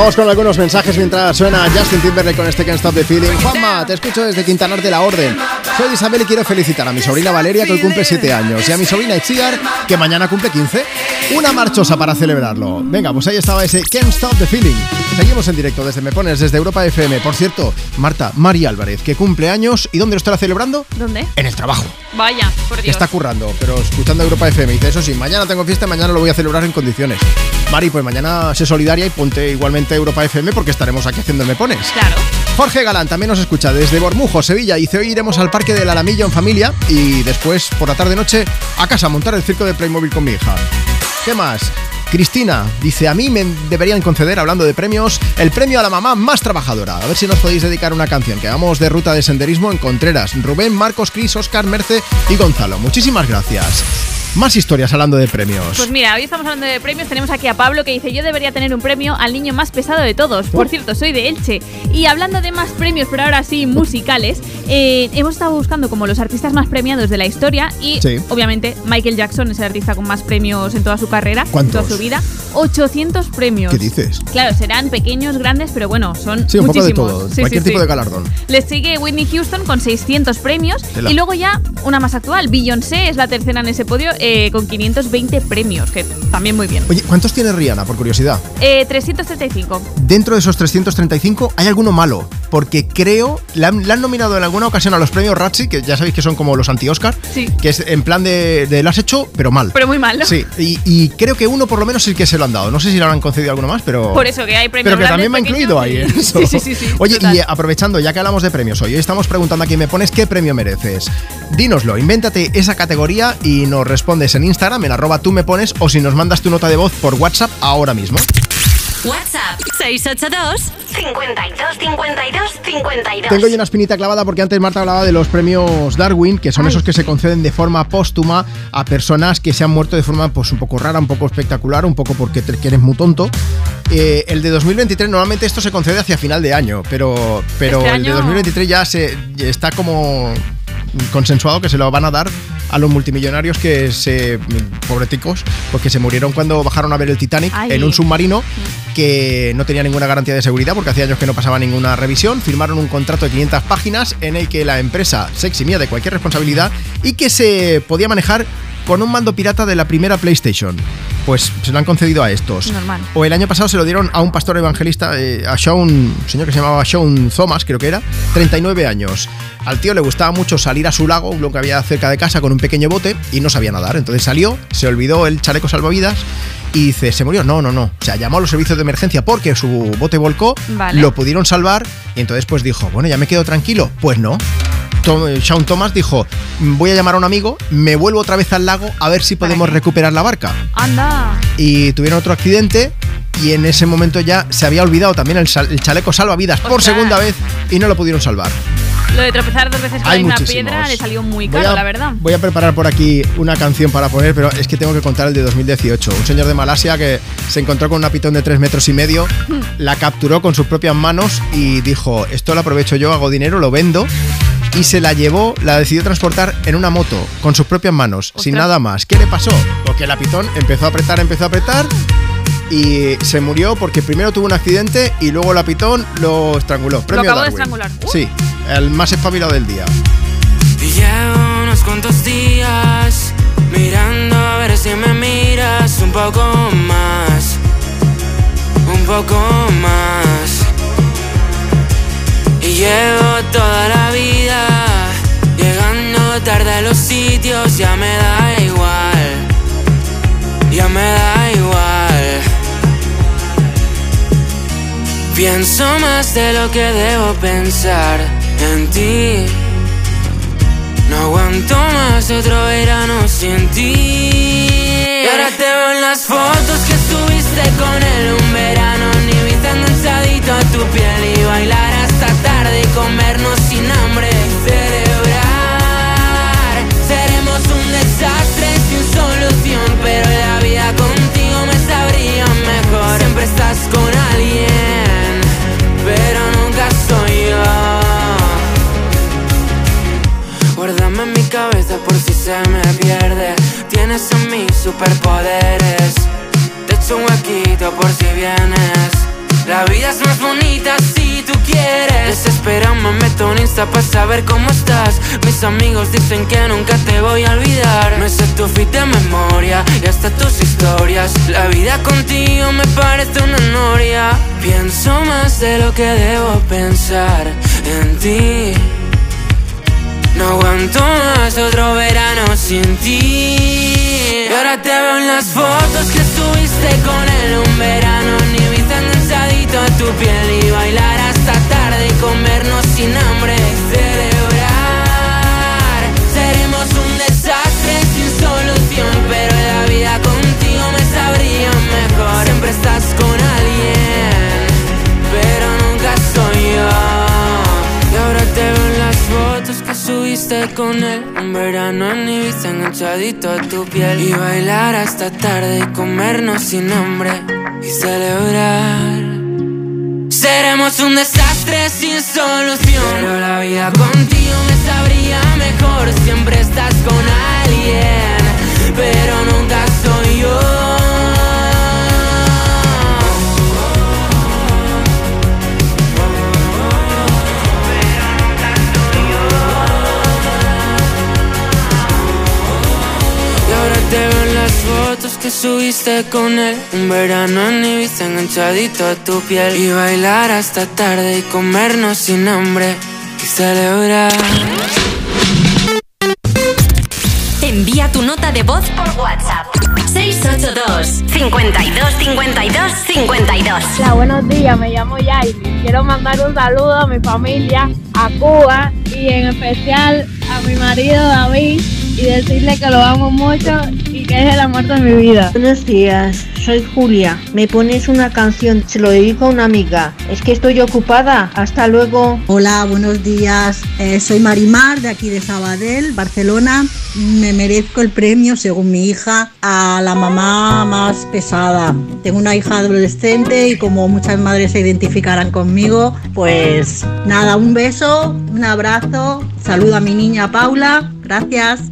Vamos con algunos mensajes mientras suena Justin Timberlake con este Can't Stop the Feeling. Juanma, te escucho desde Quintanar de la Orden. Soy Isabel y quiero felicitar a mi sobrina Valeria que hoy cumple 7 años y a mi sobrina Itziar que mañana cumple 15. Una marchosa para celebrarlo. Venga, pues ahí estaba ese Can't Stop the Feeling. Seguimos en directo desde Me Pones, desde Europa FM. Por cierto, Marta, María Álvarez, que cumple años. ¿Y dónde lo estará celebrando? ¿Dónde? En el trabajo. Vaya, por Dios. está currando, pero escuchando Europa FM. Dice, eso sí, mañana tengo fiesta mañana lo voy a celebrar en condiciones. Mari, pues mañana sé solidaria y ponte igualmente Europa FM porque estaremos aquí haciendo el Me Pones. Claro. Jorge Galán también nos escucha desde Bormujo, Sevilla. Dice, hoy iremos al Parque del Alamillo en familia y después, por la tarde-noche, a casa a montar el circo de Playmobil con mi hija. ¿Qué más? Cristina dice, a mí me deberían conceder, hablando de premios, el premio a la mamá más trabajadora. A ver si nos podéis dedicar una canción, que vamos de ruta de senderismo en Contreras. Rubén, Marcos, Cris, Oscar, Merce y Gonzalo. Muchísimas gracias. Más historias hablando de premios. Pues mira, hoy estamos hablando de premios. Tenemos aquí a Pablo que dice: Yo debería tener un premio al niño más pesado de todos. Por cierto, soy de Elche. Y hablando de más premios, pero ahora sí musicales, eh, hemos estado buscando como los artistas más premiados de la historia. Y Sí. obviamente, Michael Jackson es el artista con más premios en toda su carrera, en toda su vida. 800 premios. ¿Qué dices? Claro, serán pequeños, grandes, pero bueno, son Sí, un poco de muchísimos. todo, Sí, cualquier sí, tipo de galardón. Les sigue Whitney Houston con 600 premios. Tela. Y luego ya una más actual. Beyoncé es la tercera en ese podio eh, con 520 premios, que también muy bien. Oye, ¿cuántos tiene Rihanna, por curiosidad? Eh, 335. Dentro de esos 335 hay alguno malo, porque creo, la han, la han nominado en alguna ocasión a los premios Razzie, que ya sabéis que son como los anti-Oscar, Sí. que es en plan de, de lo has hecho, pero mal. Pero muy mal, ¿no? Sí, y, y creo que uno por lo menos es el que se lo han dado. No sé si le habrán concedido alguno más, pero... Por eso que hay premios Pero que también me ha incluido ahí y- en eso. Sí, sí, sí, sí, Oye, total. y aprovechando, ya que hablamos de premios hoy, hoy estamos preguntando a quién me pones qué premio mereces. Dínoslo, invéntate esa categoría y nos respondes en Instagram, en arroba tú me pones, o si nos mandas tu nota de voz por WhatsApp ahora mismo. WhatsApp 682 52 52 52. Tengo yo una espinita clavada porque antes Marta hablaba de los premios Darwin, que son esos que se conceden de forma póstuma a personas que se han muerto de forma pues un poco rara, un poco espectacular, un poco porque te- que eres muy tonto. Eh, el de 2023 normalmente esto se concede hacia final de año, pero, pero Este el de año- 2023 ya se ya está como consensuado que se lo van a dar a los multimillonarios que se pobreticos porque se murieron cuando bajaron a ver el Titanic Ay. en un submarino que no tenía ninguna garantía de seguridad porque hacía años que no pasaba ninguna revisión firmaron un contrato de 500 páginas en el que la empresa se eximía de cualquier responsabilidad y que se podía manejar con un mando pirata de la primera PlayStation pues se lo han concedido a estos Normal. o el año pasado se lo dieron a un pastor evangelista, eh, a Sean, un señor que se llamaba Sean Thomas, creo que era, 39 años. Al tío le gustaba mucho salir a su lago, lo que había cerca de casa, con un pequeño bote y no sabía nadar. Entonces salió, se olvidó el chaleco salvavidas y dice, ¿se murió? No, no, no. O sea, llamó a los servicios de emergencia porque su bote volcó, Vale. lo pudieron salvar y entonces pues dijo, bueno, ya me quedo tranquilo. Pues no. Tom- Sean Thomas dijo, voy a llamar a un amigo, me vuelvo otra vez al lago a ver si podemos recuperar la barca Anda. y tuvieron otro accidente y en ese momento ya se había olvidado también el, chaleco salvavidas por segunda vez y no lo pudieron salvar. Lo de tropezar dos veces con muchísimos. piedra le salió muy caro, a- la verdad. Voy a preparar por aquí una canción para poner, pero es que tengo que contar el de 2018. Un señor de Malasia que se encontró con una pitón de 3 metros y medio, la capturó con sus propias manos y dijo, esto lo aprovecho yo, hago dinero, lo vendo. Y se la llevó, la decidió transportar en una moto, con sus propias manos, sin nada más. ¿Qué le pasó? Porque la pitón empezó a apretar, empezó a apretar y se murió porque primero tuvo un accidente y luego la pitón lo estranguló. Premio acabó de estrangular. Uh. Sí, el más espabilado del día. Y llevo unos cuantos días mirando a ver si me miras un poco más, un poco más. Llevo toda la vida llegando tarde a los sitios, ya me da igual, ya me da igual. Pienso más de lo que debo pensar en ti. No aguanto más otro verano sin ti. Y ahora te veo en las fotos que subiste con él un verano. Ni vi tan enganchadito a tu piel y bailar hasta tarde y comernos sin hambre. y Celebrar. Seremos un desastre sin solución, pero la vida contigo me sabría mejor. Siempre estás con alguien, pero nunca soy yo. Guárdame en mi cabeza por si se me pierde. Tienes en mí superpoderes. Te echo un huequito por si vienes. La vida es más bonita tú quieres. Desespera, me meto en Insta para saber cómo estás. Mis amigos dicen que nunca te voy a olvidar. Me sé tu feed de memoria y hasta tus historias. La vida contigo me parece una noria. Pienso más de lo que debo pensar en ti. No aguanto más otro verano sin ti. Y ahora te veo en las fotos que subiste con él un verano en Ibiza enganchadito a tu piel y bailar hasta tarde y comernos sin hambre celebrar. Seremos un desastre sin solución, pero la vida contigo me sabría mejor. Siempre estás con alguien, pero nunca soy yo. Y ahora te veo en las fotos que subiste con él. Un verano en Ibiza enganchadito a tu piel. Y bailar hasta tarde y comernos sin hambre y celebrar. Seremos un desastre sin solución. Pero la vida contigo me sabría mejor. Siempre estás con alguien, pero nunca soy yo. Fotos que subiste con él Un verano en Ibiza enganchadito a tu piel Y bailar hasta tarde y comernos sin hambre Y celebrar Envía tu nota de voz por WhatsApp. 682 52 52 52. Hola, buenos días, me llamo Yairi. Quiero mandar un saludo a mi familia, a Cuba y en especial a mi marido David y decirle que lo amo mucho que es el amor de mi vida. Buenos días, soy Julia. Me pones una canción, se lo dedico a una amiga. Es que estoy ocupada. Hasta luego. Hola, buenos días. Eh, soy Marimar de aquí de Sabadell, Barcelona. Me merezco el premio, según mi hija, a la mamá más pesada. Tengo una hija adolescente y como muchas madres se identificarán conmigo, pues nada, un beso, un abrazo. Saludo a mi niña Paula. Gracias.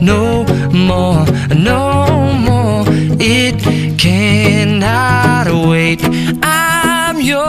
no more, no more. It cannot wait. I'm yours.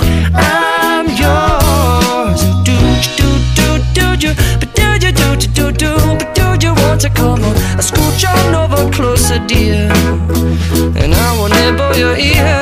I'm yours. Do do do do do, but do you do do do do, but do you want to come on? Scooch on over closer, dear, and I will nibble your ear.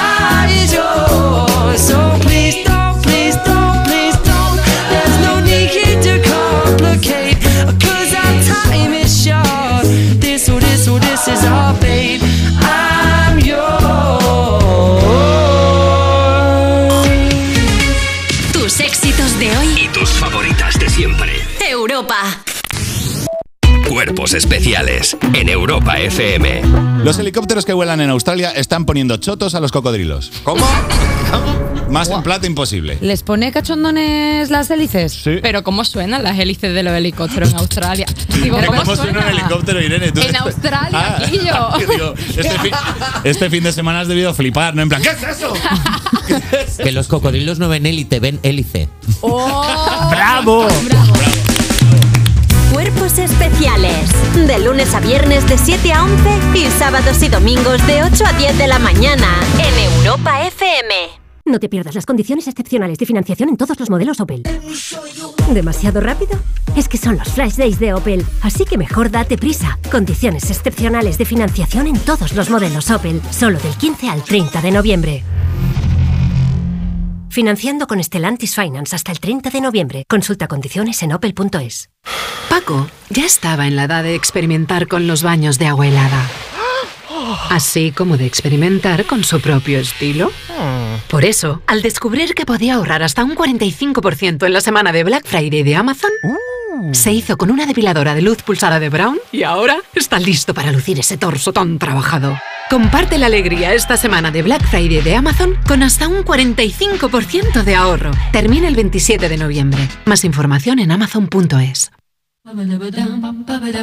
Europa. Cuerpos especiales en Europa FM. Los helicópteros que vuelan en Australia están poniendo chotos a los cocodrilos. ¿Cómo? Más en plata imposible. ¿Les pone cachondones las hélices? Sí. Pero ¿cómo suenan las hélices de los helicópteros en Australia? Digo, ¿Cómo, ¿cómo suena un helicóptero, Irene? Tú- En Australia, Ah, digo, este, fin, este fin de semana has debido flipar, ¿no? En plan, ¿qué es eso? Que los cocodrilos no ven élite, ven hélice. ¡Bravo! Cuerpos especiales. De lunes a viernes de 7 a 11 y sábados y domingos de 8 a 10 de la mañana en Europa FM. No te pierdas las condiciones excepcionales de financiación en todos los modelos Opel. ¿Demasiado rápido? Es que son los Flash Days de Opel, así que mejor date prisa. Condiciones excepcionales de financiación en todos los modelos Opel, solo del 15 al 30 de noviembre. Financiando con Stellantis Finance hasta el 30 de noviembre. Consulta condiciones en opel.es. Paco ya estaba en la edad de experimentar con los baños de agua helada. Así como de experimentar con su propio estilo. Por eso, al descubrir que podía ahorrar hasta un 45% en la semana de Black Friday de Amazon, se hizo con una depiladora de luz pulsada de Brown y ahora está listo para lucir ese torso tan trabajado. Comparte la alegría esta semana de Black Friday de Amazon con hasta un 45% de ahorro. Termina el 27 de noviembre. Más información en amazon.es.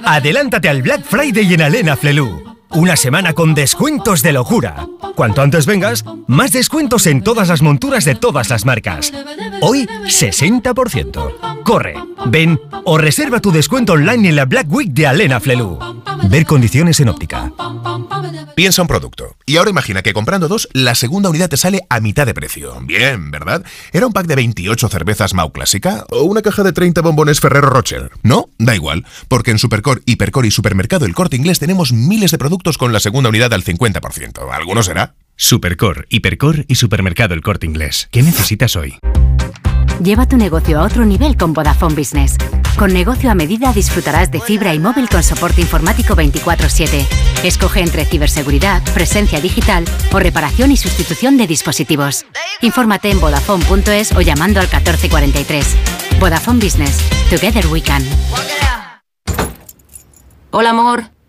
Adelántate al Black Friday en Alena Flelu. Una semana con descuentos de locura. Cuanto antes vengas, más descuentos en todas las monturas de todas las marcas. Hoy, 60%. Corre, ven o reserva tu descuento online en la Black Week de Alena Flelu. Ver condiciones en óptica. Piensa un producto. Y ahora imagina que comprando dos, la segunda unidad te sale a mitad de precio. Bien, ¿verdad? ¿Era un pack de 28 cervezas Mau Clásica o una caja de 30 bombones Ferrero Rocher? No, da igual, porque en Supercor, Hipercor y Supermercado El Corte Inglés tenemos miles de productos con la segunda unidad al 50%. ¿Alguno será? Supercor, Hipercor y Supermercado El Corte Inglés. ¿Qué necesitas hoy? Lleva tu negocio a otro nivel con Vodafone Business. Con negocio a medida disfrutarás de fibra y móvil con soporte informático 24/7. Escoge entre ciberseguridad, presencia digital o reparación y sustitución de dispositivos. Infórmate en vodafone.es o llamando al 1443. Vodafone Business. Together we can. Hola, amor.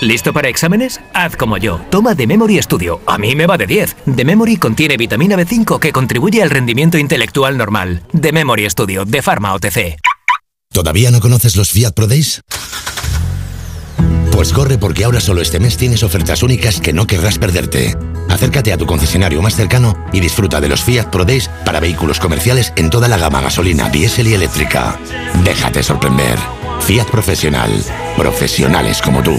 ¿Listo para exámenes? Haz como yo. Toma The Memory Studio. A mí me va de 10. The Memory contiene vitamina B5 que contribuye al rendimiento intelectual normal. The Memory Studio, de Pharma OTC. ¿Todavía no conoces los Fiat Pro? Pues corre porque ahora solo este mes tienes ofertas únicas que no querrás perderte. Acércate a tu concesionario más cercano y disfruta de los Fiat Pro para vehículos comerciales en toda la gama gasolina, diésel y eléctrica. Déjate sorprender. Fiat Profesional. Profesionales como tú.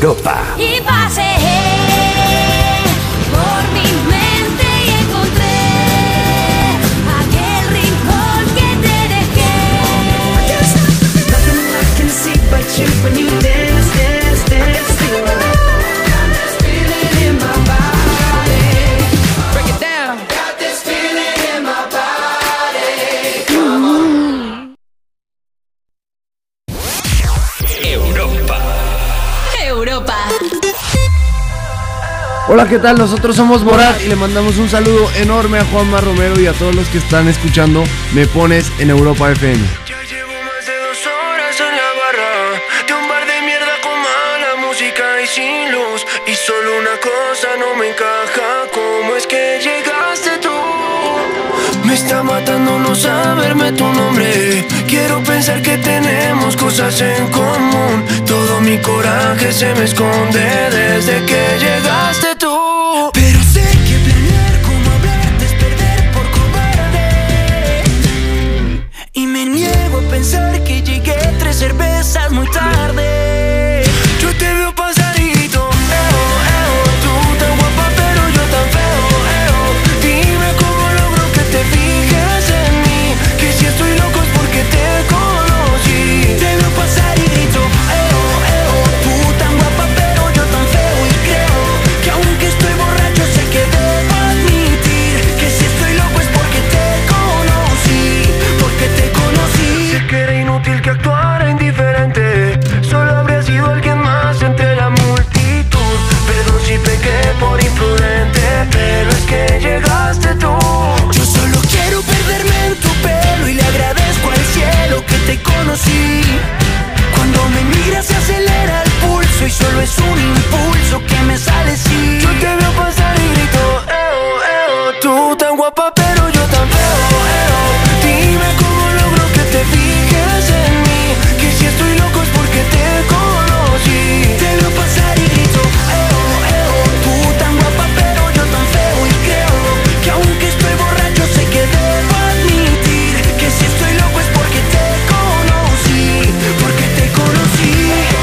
Europa. Y pasé por mi mente y encontré aquel rincón que te dejé. Hola, ¿qué tal? Nosotros somos Morat y le mandamos un saludo enorme a Juanma Romero y a todos los que están escuchando Me Pones en Europa FM. horas en la barra de un bar de mierda con mala música y sin luz. Y solo una cosa no me encaja: ¿cómo es que llegaste tú? Me está matando no saberme tu nombre. Quiero pensar que tenemos cosas en común. Todo mi coraje se me esconde desde que llegaste el pulso y solo es un impulso que me sale si Yo te veo pasar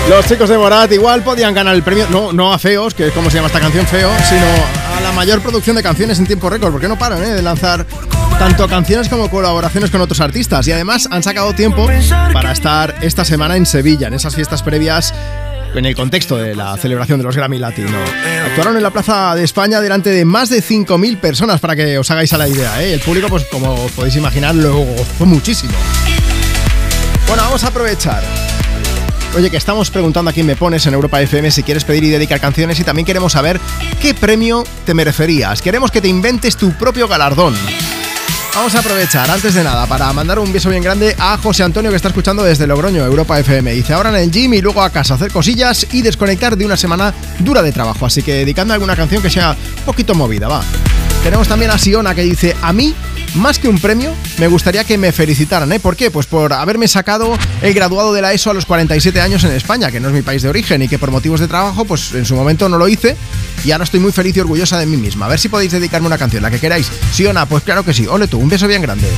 Los chicos de Morat igual podían ganar el premio, no, no a Feos, que es como se llama esta canción Feo, sino a la mayor producción de canciones en tiempo récord, porque no paran ¿eh? de lanzar tanto canciones como colaboraciones con otros artistas. Y además han sacado tiempo para estar esta semana en Sevilla, en esas fiestas previas en el contexto de la celebración de los Grammy Latino. Actuaron en la Plaza de España delante de más de 5.000 personas, para que os hagáis a la idea. ¿eh? El público, pues como podéis imaginar, lo gozó muchísimo. Bueno, vamos a aprovechar. Oye, que estamos preguntando a quién me pones en Europa FM si quieres pedir y dedicar canciones y también queremos saber qué premio te merecerías. Queremos que te inventes tu propio galardón. Vamos a aprovechar, antes de nada, para mandar un beso bien grande a José Antonio que está escuchando desde Logroño, Europa FM. Dice ahora en el gym y luego a casa hacer cosillas y desconectar de una semana dura de trabajo. Así que dedicando alguna canción que sea poquito movida, va. Tenemos también a Siona que dice, a mí, más que un premio, me gustaría que me felicitaran, ¿eh? ¿Por qué? Pues por haberme sacado el graduado de la ESO a los 47 años en España, que no es mi país de origen y que por motivos de trabajo, pues en su momento no lo hice y ahora estoy muy feliz y orgullosa de mí misma. A ver si podéis dedicarme una canción, la que queráis. Siona, pues claro que sí. Ole tú, un beso bien grande.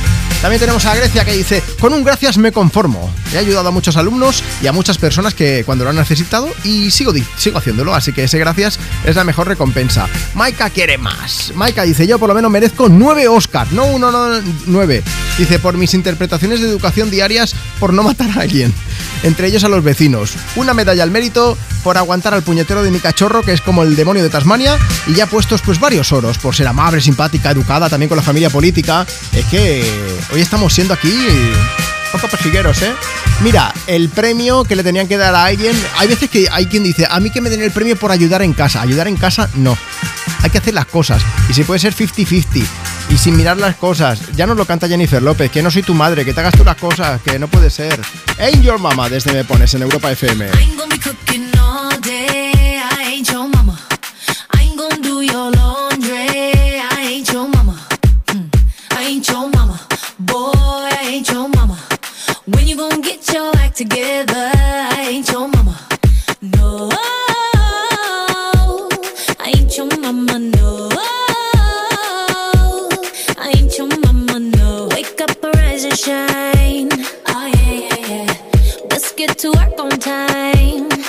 También tenemos a Grecia que dice, con un gracias me conformo. He ayudado a muchos alumnos y a muchas personas que cuando lo han necesitado y sigo, sigo haciéndolo, así que ese gracias es la mejor recompensa. Maika quiere más. Maika dice, yo por lo menos merezco nueve Oscars, no uno, no nueve. Dice, por mis interpretaciones de educación diarias por no matar a alguien. Entre ellos a los vecinos. Una medalla al mérito por aguantar al puñetero de mi cachorro, que es como el demonio de Tasmania. Y ya puestos pues varios oros, por ser amable, simpática, educada, también con la familia política. Es que hoy estamos siendo aquí poco ¿eh? Mira, el premio que le tenían que dar a alguien. Hay veces que hay quien dice, a mí que me den el premio por ayudar en casa. Ayudar en casa, no. Hay que hacer las cosas. Y si puede ser 50-50. Y sin mirar las cosas. Ya nos lo canta Jennifer López, que no soy tu madre, que te hagas tú las cosas, que no puede ser. Ain't your mama, desde Me Pones en Europa FM. Mm. When you gonna get your act together? I ain't your mama. No, your mama. No, I ain't your mama. No, wake up, arise and shine. Oh yeah, yeah, yeah. Let's get to work on time.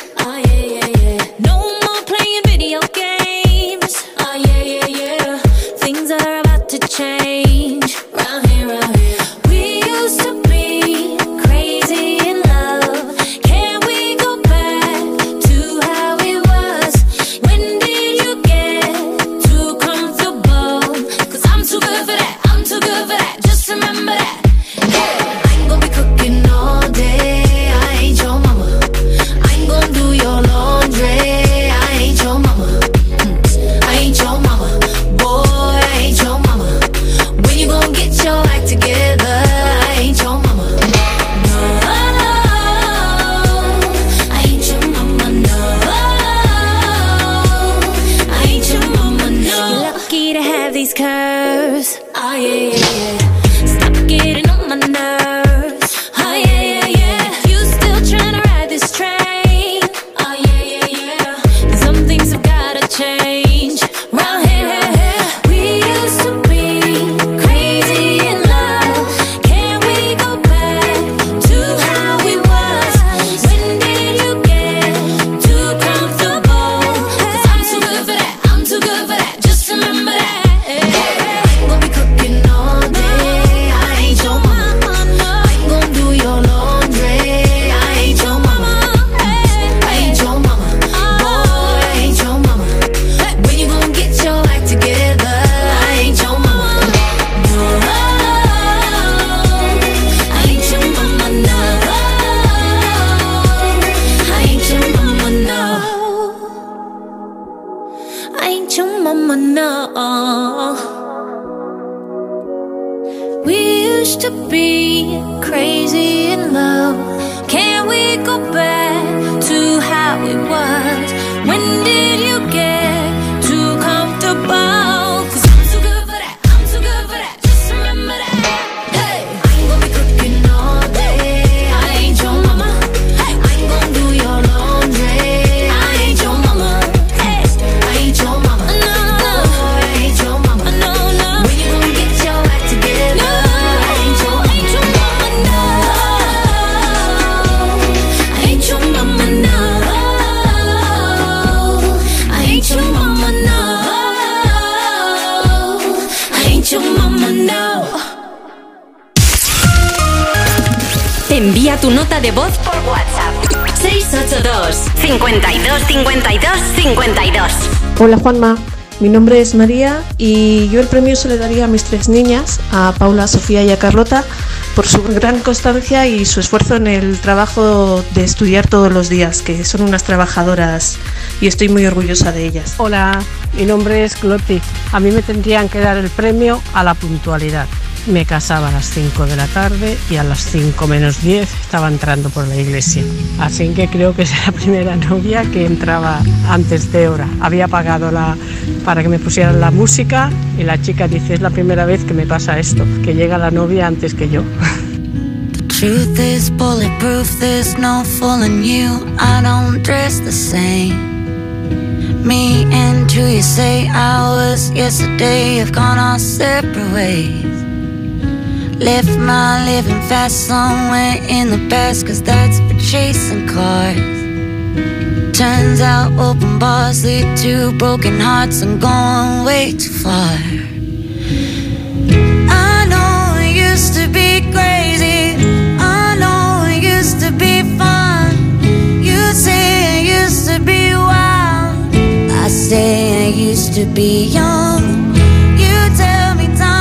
Hola Juanma, mi nombre es María y yo el premio se le daría a mis tres niñas, a Paula, Sofía y a Carlota, por su gran constancia y su esfuerzo en el trabajo de estudiar todos los días, que son unas trabajadoras y estoy muy orgullosa de ellas. Hola, mi nombre es Cloti. A mí me tendrían que dar el premio a la puntualidad. Me casaba a las 5 de la tarde y a las 5 menos 10 estaba entrando por la iglesia. Así que creo que es la primera novia que entraba antes de hora. Había pagado la, para que me pusieran la música y la chica dice, es la primera vez que me pasa esto, que llega la novia antes que yo. Truth is bulletproof, there's no fooling you. I don't dress the same. Me and who you say was yesterday have gone our separate ways. Left my living fast somewhere in the past, cause that's for chasing cars. Turns out open bars lead to broken hearts and going way too far. I know it used to be crazy. I know it used to be fun. You say it used to be wild. I say I used to be young. You tell me time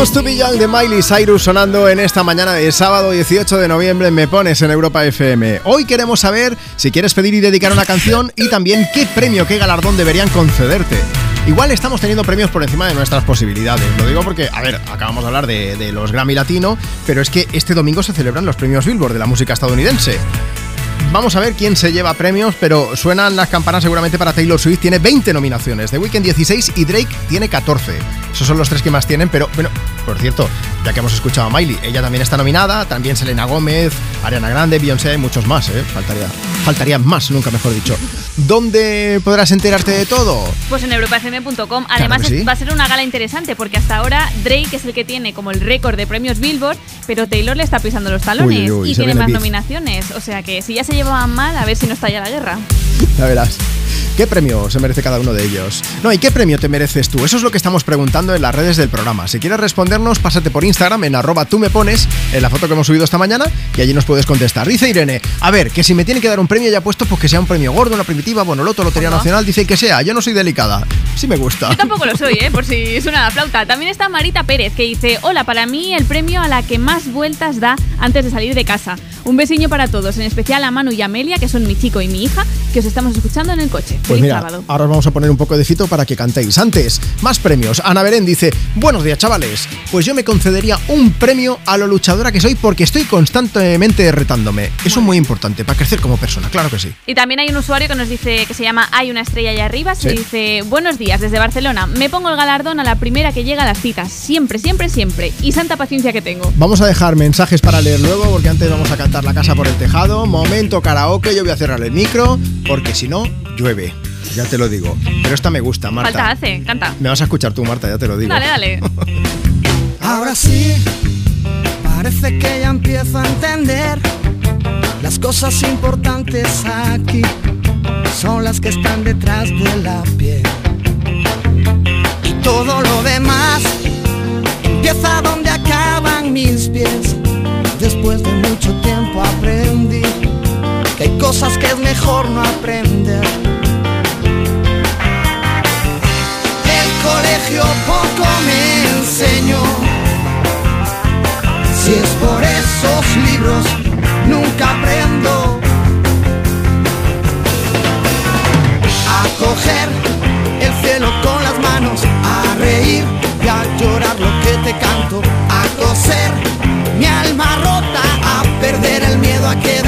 used to be young de Miley Cyrus sonando en esta mañana de sábado 18 de noviembre Me Pones en Europa FM. Hoy queremos saber si quieres pedir y dedicar una canción y también qué premio, qué galardón deberían concederte. Igual estamos teniendo premios por encima de nuestras posibilidades. Lo digo porque, a ver, acabamos de hablar de, de los Grammy Latino, pero es que este domingo se celebran los premios Billboard de la música estadounidense. Vamos a ver quién se lleva premios, pero suenan las campanas seguramente para Taylor Swift. Tiene 20 nominaciones, The Weeknd 16 y Drake tiene 14. Esos son los tres que más tienen, pero bueno, por cierto, ya que hemos escuchado a Miley, ella también está nominada, también Selena Gómez, Ariana Grande, Beyoncé y muchos más, ¿eh? Faltaría, faltarían más, nunca mejor dicho. ¿Dónde podrás enterarte de todo? Pues en europafm.com. Además, sí. va a ser una gala interesante porque hasta ahora Drake es el que tiene como el récord de premios Billboard, pero Taylor le está pisando los talones Uy, uy, uy, y tiene más nominaciones. O sea que si ya se llevaban mal, a ver si no estalla la guerra. Ya verás. ¿Qué premio se merece cada uno de ellos? No, ¿y qué premio te mereces tú? Eso es lo que estamos preguntando en las redes del programa. Si quieres respondernos, pásate por Instagram en arroba tú me pones en la foto que hemos subido esta mañana y allí nos puedes contestar. Dice Irene, a ver, que si me tiene que dar un premio ya puesto, pues que sea un premio gordo, una primitiva, bueno, loto, lotería nacional, dice que sea. Yo no soy delicada. Sí me gusta. Yo tampoco lo soy, ¿eh? por si suena la flauta. También está Marita Pérez, que dice, hola, para mí el premio a la que más vueltas da antes de salir de casa. Un besiño para todos, en especial a Manu y Amelia, que son mi chico y mi hija, que os estamos escuchando en el coche. Pues Feliz mira, sábado. ahora os vamos a poner un poco de fito para que cantéis. Antes, más premios. Ana Belén dice, buenos días chavales, pues yo me concedería un premio a lo luchadora que soy porque estoy constantemente retándome. Eso es muy importante para crecer como persona, claro que sí. Y también hay un usuario que nos dice que se llama Hay una estrella allá arriba. Se Sí. dice: Buenos días desde Barcelona. Me pongo el galardón a la primera que llega a las citas. Siempre, siempre, siempre. Y santa paciencia que tengo. Vamos a dejar mensajes para leer luego porque antes vamos a cantar la casa por el tejado. Momento karaoke, yo voy a cerrar el micro porque si no, llueve. Ya te lo digo. Pero esta me gusta, Marta. Falta hace, canta. Me vas a escuchar tú, Marta, ya te lo digo. Dale, dale. Ahora sí, parece que ya empiezo a entender las cosas importantes aquí son las que están detrás de la piel. Y todo lo demás empieza donde acaban mis pies. Después de mucho tiempo aprendí que hay cosas que es mejor no aprender. Colegio poco me enseñó. Si es por esos libros, nunca aprendo a coger el cielo con las manos, a reír y a llorar lo que te canto, a coser mi alma rota, a perder el miedo a quedar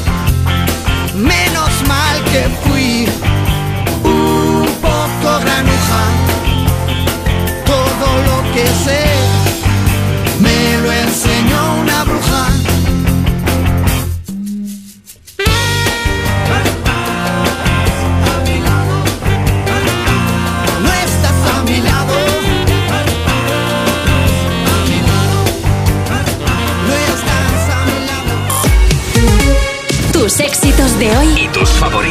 Que fui un poco granuja. Todo lo que sé me lo enseñó una bruja. No estás a mi lado. No estás a mi lado. Tus éxitos de hoy. Y tus favoritas de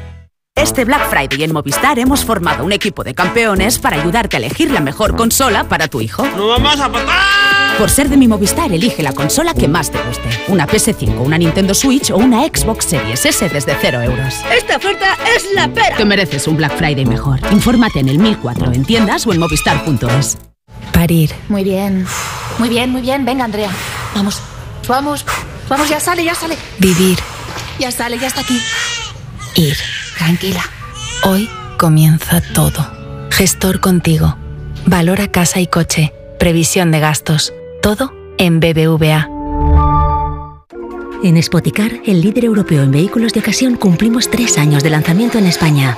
Este Black Friday en Movistar hemos formado un equipo de campeones para ayudarte a elegir la mejor consola para tu hijo. ¡No vamos a Por ser de mi Movistar, elige la consola que más te guste. Una PS5, una Nintendo Switch o una Xbox Series S desde 0 euros. Esta oferta es la pera. Te mereces un Black Friday mejor. Infórmate en el 1004 en tiendas o en movistar.es. Parir. Muy bien. Muy bien, muy bien. Venga, Andrea. Vamos. Vamos. Vamos, ya sale, ya sale. Vivir. Ya sale, ya está aquí. Ir. Tranquila. Hoy comienza todo. Gestor contigo. Valora casa y coche. Previsión de gastos. Todo en BBVA. En Spoticar, el líder europeo en vehículos de ocasión, cumplimos tres años de lanzamiento en España.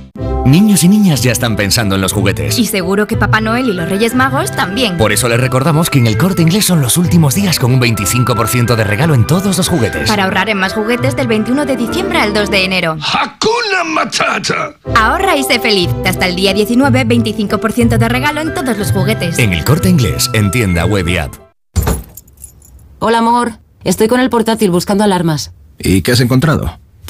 Niños y niñas ya están pensando en los juguetes. Y seguro que Papá Noel y los Reyes Magos también. Por eso les recordamos que en el corte inglés son los últimos días con un 25% de regalo en todos los juguetes. Para ahorrar en más juguetes del 21 de diciembre al 2 de enero. ¡Hakuna Matata! Ahorra y sé feliz. Hasta el día 19, 25% de regalo en todos los juguetes. En el corte inglés, en tienda web y app. Hola, amor. Estoy con el portátil buscando alarmas. ¿Y qué has encontrado?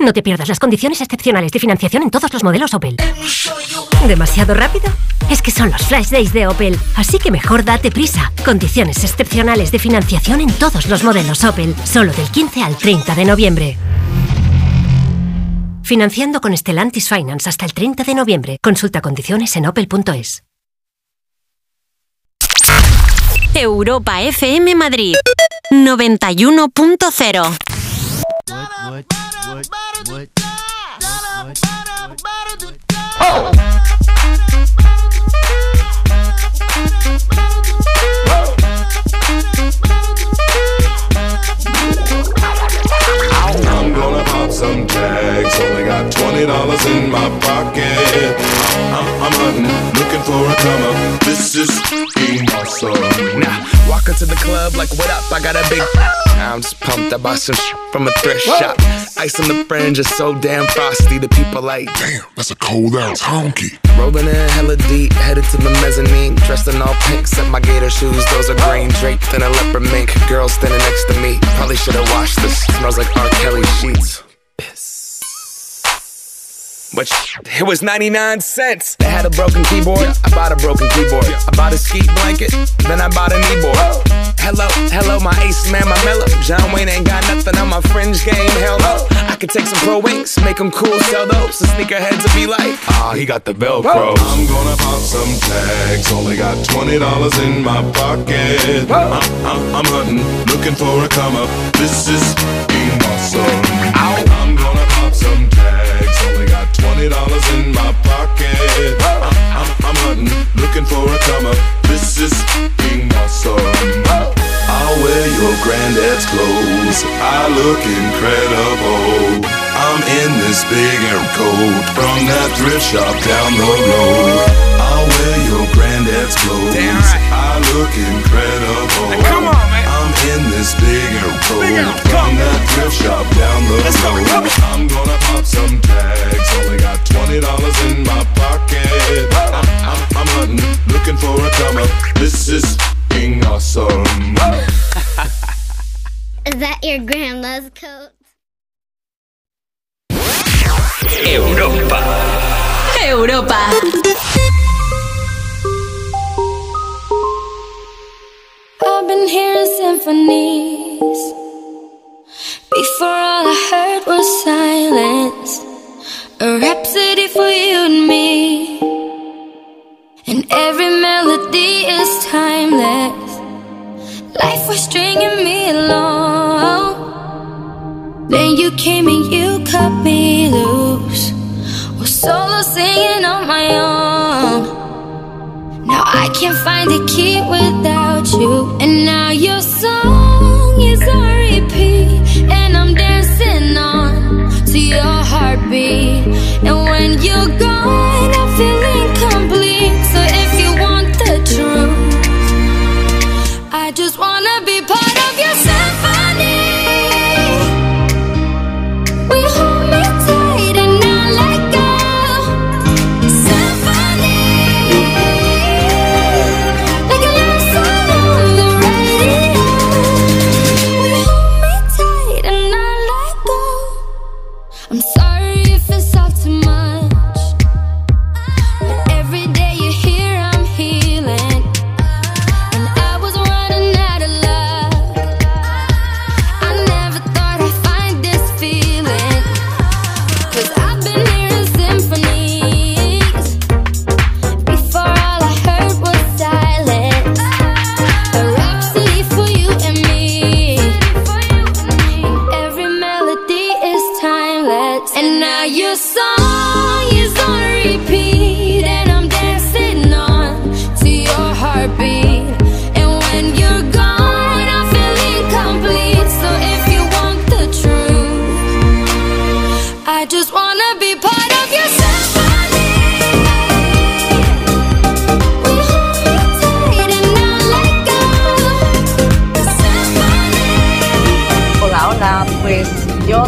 No te pierdas las condiciones excepcionales de financiación en todos los modelos Opel. ¿Demasiado rápido? Es que son los Flash Days de Opel, así que mejor date prisa. Condiciones excepcionales de financiación en todos los modelos Opel, solo del 15 al 30 de noviembre. Financiando con Stellantis Finance hasta el 30 de noviembre. Consulta condiciones en opel.es. Europa FM Madrid 91.0 I'm got twenty dollars in my pocket. I'm, I'm hunting, looking for a come up. This is being awesome. Now, walk into the club like, what up? I got a big. I'm just pumped. I bought some sh- from a thrift shop. Ice on the fringe is so damn frosty. The people like, damn, that's a cold ass honky. Rolling in hella deep, headed to the mezzanine. Dressed in all pink, set my gator shoes. Those are green draped in a leopard mink. Girl standing next to me. Probably should have washed this. Smells like R. Kelly sheets. But sh- it was 99 cents. They had a broken keyboard. I bought a broken keyboard. I bought a ski blanket. Then I bought a kneeboard. Hello, hello, my ace man, my mellow. John Wayne ain't got nothing on my fringe game. Hell no. I could take some pro wings, make them cool, sell those. The sneakerheads will be like, ah, he got the Velcro. I'm gonna pop some tags. Only got twenty dollars in my pocket. I'm, I'm, I'm hunting, looking for a come up. This is dollars in my pocket. I'm, I'm, I'm hunting, looking for a come up. This is being awesome. I'll wear your granddad's clothes. I look incredible. I'm in this big air coat from that thrift shop down the road. I'll wear your granddad's clothes. I look incredible. come on, man. I'm in this big air coat from that thrift shop down the road. I'm gonna pop some tags. Only got twenty dollars in my pocket. I'm, I'm, I'm hunting, looking for a come up. This is being awesome. Is that your grandma's coat? Europa. Europa. I've been hearing symphonies. Before all I heard was silence. A rhapsody for you and me. And every melody is timeless. Life was stringing me along. Then you came and you cut me loose. Was solo singing on my own. Now I can't find the key without you. And now your song is on repeat. And I'm dancing on to your heartbeat. And when you're gone,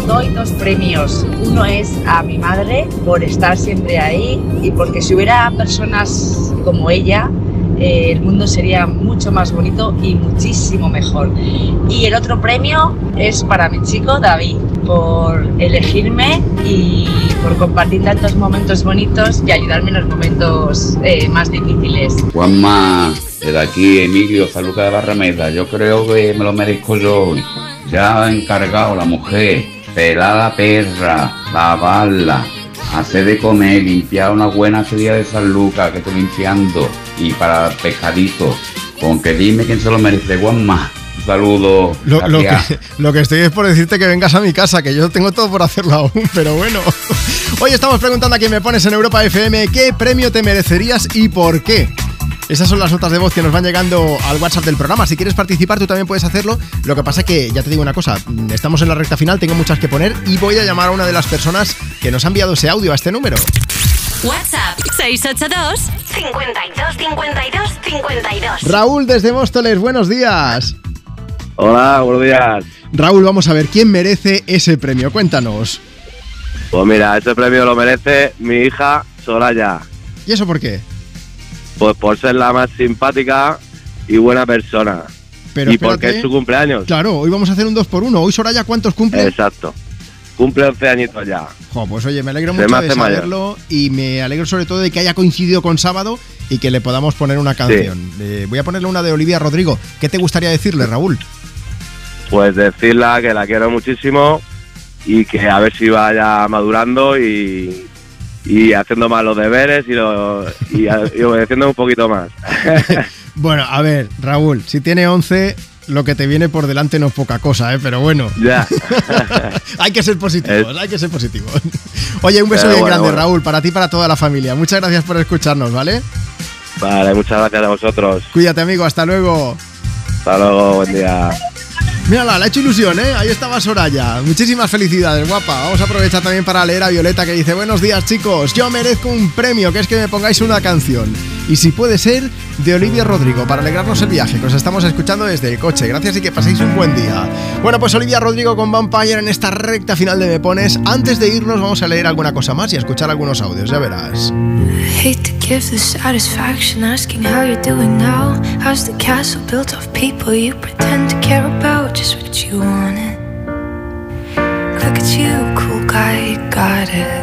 doy dos premios. Uno es a mi madre por estar siempre ahí y porque si hubiera personas como ella, eh, el mundo sería mucho más bonito y muchísimo mejor. Y el otro premio es para mi chico David por elegirme y por compartir tantos momentos bonitos y ayudarme en los momentos eh, más difíciles. Juanma, de aquí Emilio Zaluca de Barrameda, yo creo que me lo merezco yo. Ya ha encargado la mujer, pelar la perra, lavarla, hacer de comer, limpiar una buena serie de San Lucas que estoy limpiando y para pescadito. Con que dime quién se lo merece, Juanma. Un saludo. Lo, lo gracias. que, lo que estoy es por decirte que vengas a mi casa, que yo tengo todo por hacerlo aún, pero bueno. Hoy estamos preguntando a quién me pones en Europa FM qué premio te merecerías y por qué. Esas son las notas de voz que nos van llegando al WhatsApp del programa. Si quieres participar, tú también puedes hacerlo. Lo que pasa es que, ya te digo una cosa, mm, estamos en la recta final, tengo muchas que poner y voy a llamar a una de las personas que nos ha enviado ese audio a este número. WhatsApp 682 52 52 52. Raúl desde Móstoles, buenos días. Hola, buenos días. Raúl, vamos a ver, ¿quién merece ese premio? Cuéntanos. Pues mira, este premio lo merece mi hija Soraya. ¿Y eso por qué? Pues por ser la más simpática y buena persona. Pero y porque es su cumpleaños. Claro, hoy vamos a hacer un 2 por 1 Hoy Soraya, ¿cuántos cumple? Exacto. Cumple 11 añitos ya. Jo, pues oye, me alegro Se mucho me de mayor. saberlo y me alegro sobre todo de que haya coincidido con sábado y que le podamos poner una canción. Eh, voy a ponerle una de Olivia Rodrigo. ¿Qué te gustaría decirle, Raúl? Pues decirla que la quiero muchísimo y que a ver si vaya madurando y, y haciendo más los deberes y, lo- y, y obedeciendo un poquito más. Bueno, a ver, Raúl, si tiene 11, lo que te viene por delante no es poca cosa, ¿eh? Pero bueno. Ya. hay que ser positivos, hay que ser positivos. Oye, un beso Pero bien bueno, grande, bueno. Raúl, para ti y para toda la familia. Muchas gracias por escucharnos, ¿vale? Vale, muchas gracias a vosotros. Cuídate, amigo, hasta luego. Hasta luego, buen día. Mírala, le ha hecho ilusión, ¿eh? Ahí estaba Soraya. Muchísimas felicidades, guapa. Vamos a aprovechar también para leer a Violeta que dice, buenos días chicos, yo merezco un premio, que es que me pongáis una canción. Y si puede ser, de Olivia Rodrigo, para alegrarnos el viaje, que os estamos escuchando desde el coche. Gracias y que paséis un buen día. Bueno, pues Olivia Rodrigo con Vampire en esta recta final de Me Pones. Antes de irnos vamos a leer alguna cosa más y a escuchar algunos audios, ya verás. Look at you, cool guy, got it.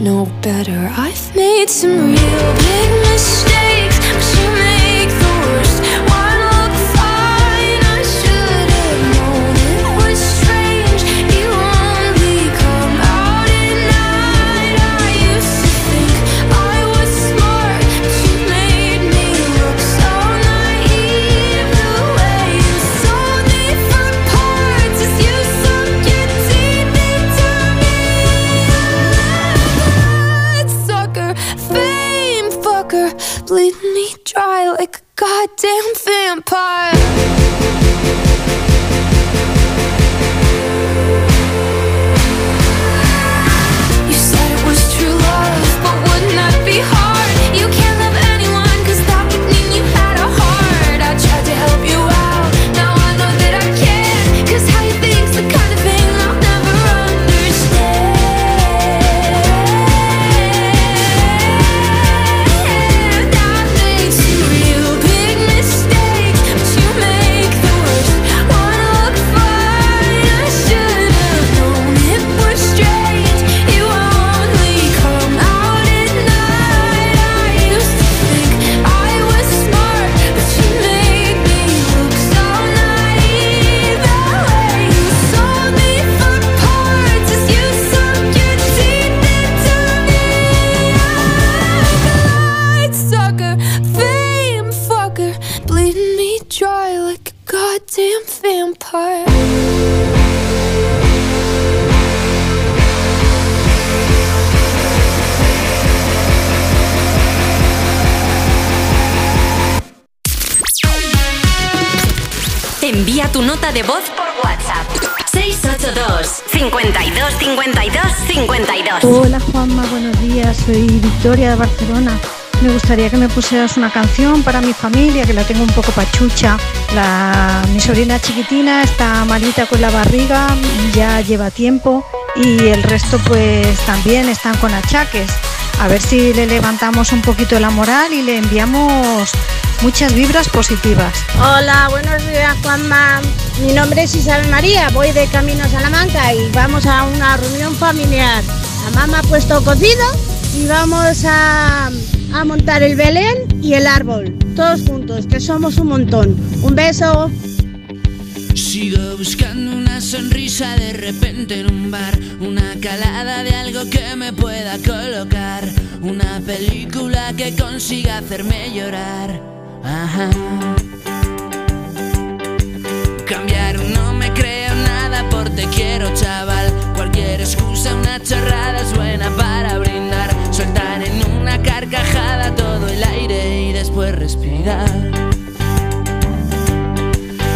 know better. I've made some real big Victoria de Barcelona. Me gustaría que me pusieras una canción para mi familia, que la tengo un poco pachucha. La, mi sobrina chiquitina está malita con la barriga, ya lleva tiempo y el resto pues también están con achaques. A ver si le levantamos un poquito la moral y le enviamos muchas vibras positivas. Hola, buenos días Juanma. Mi nombre es Isabel María, voy de camino a Salamanca y vamos a una reunión familiar. La mamá ha puesto cocido y vamos a, a montar el Belén y el árbol, todos juntos, que somos un montón. Un beso. Sigo buscando una sonrisa de repente en un bar, una calada de algo que me pueda colocar, una película que consiga hacerme llorar. Ajá. Cambiar no me creo nada por te quiero chaval, cualquier excusa, una chorrada es carcajada todo el aire y después respirar.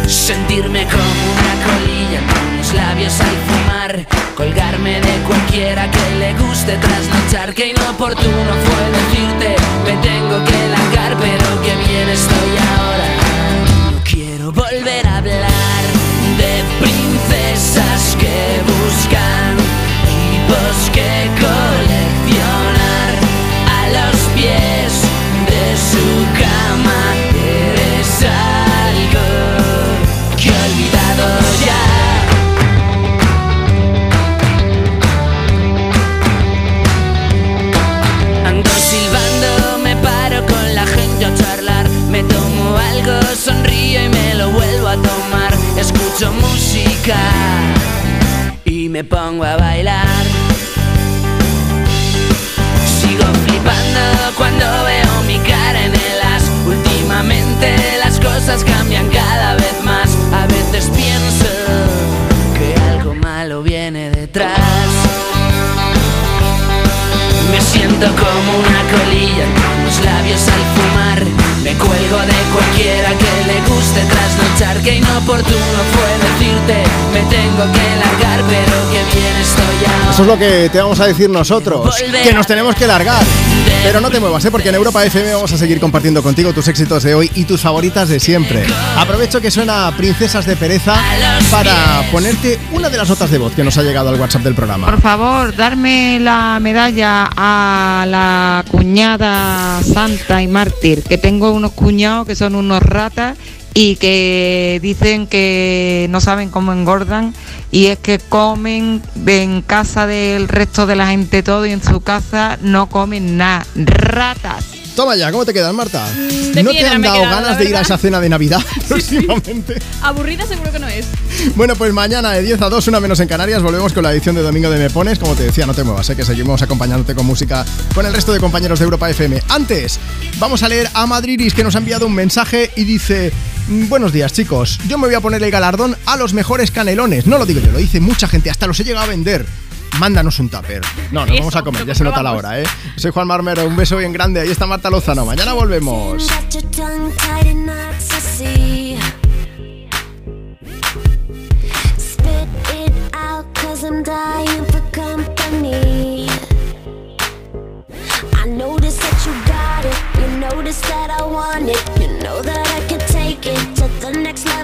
Sentirme como una colilla con los labios al fumar Colgarme de cualquiera que le guste trasnochar Que inoportuno fue decirte Me tengo que largar pero que bien estoy ahora No quiero volver a hablar De princesas que buscan y me pongo a bailar. Sigo flipando cuando veo mi cara en el as. Últimamente las cosas cambian cada vez siento como una colilla con los labios al fumar. Me cuelgo de cualquiera que le guste trasnochar. Que inoportuno fue decirte, me tengo que largar, pero que bien estoy ahora. Eso es lo que te vamos a decir nosotros, Volver. que nos tenemos que largar. Pero no te muevas, ¿eh? porque en Europa FM vamos a seguir compartiendo contigo tus éxitos de hoy y tus favoritas de siempre. Aprovecho que suena Princesas de Pereza para ponerte una de las notas de voz que nos ha llegado al WhatsApp del programa. Por favor, darme la medalla a la cuñada santa y mártir, que tengo unos cuñados que son unos ratas y que dicen que no saben cómo engordan y es que comen en casa del resto de la gente todo y en su casa no comen nada. Ratas. Toma ya, ¿cómo te quedas, Marta? de ¿No te han dado quedado, ganas de ir a esa cena de Navidad próximamente? Aburrida seguro que no es. Bueno, pues mañana de 10 a 2, una menos en Canarias, volvemos con la edición de Domingo de Me Pones. Como te decía, no te muevas, ¿eh? que seguimos acompañándote con música con el resto de compañeros de Europa FM. Antes, vamos a leer a Madridis que nos ha enviado un mensaje y dice: "Mm, Buenos días, chicos. Yo me voy a poner el galardón a los mejores canelones. No lo digo yo, lo dice mucha gente, hasta los he llegado a vender. Mándanos un tupper. No, nos Eso, vamos a comer, ya se nota la hora, ¿eh? Soy Juan Marmero, un beso bien grande. Ahí está Marta Lozano. Mañana volvemos. You got it. You notice that I want it. You know that I can take it to the next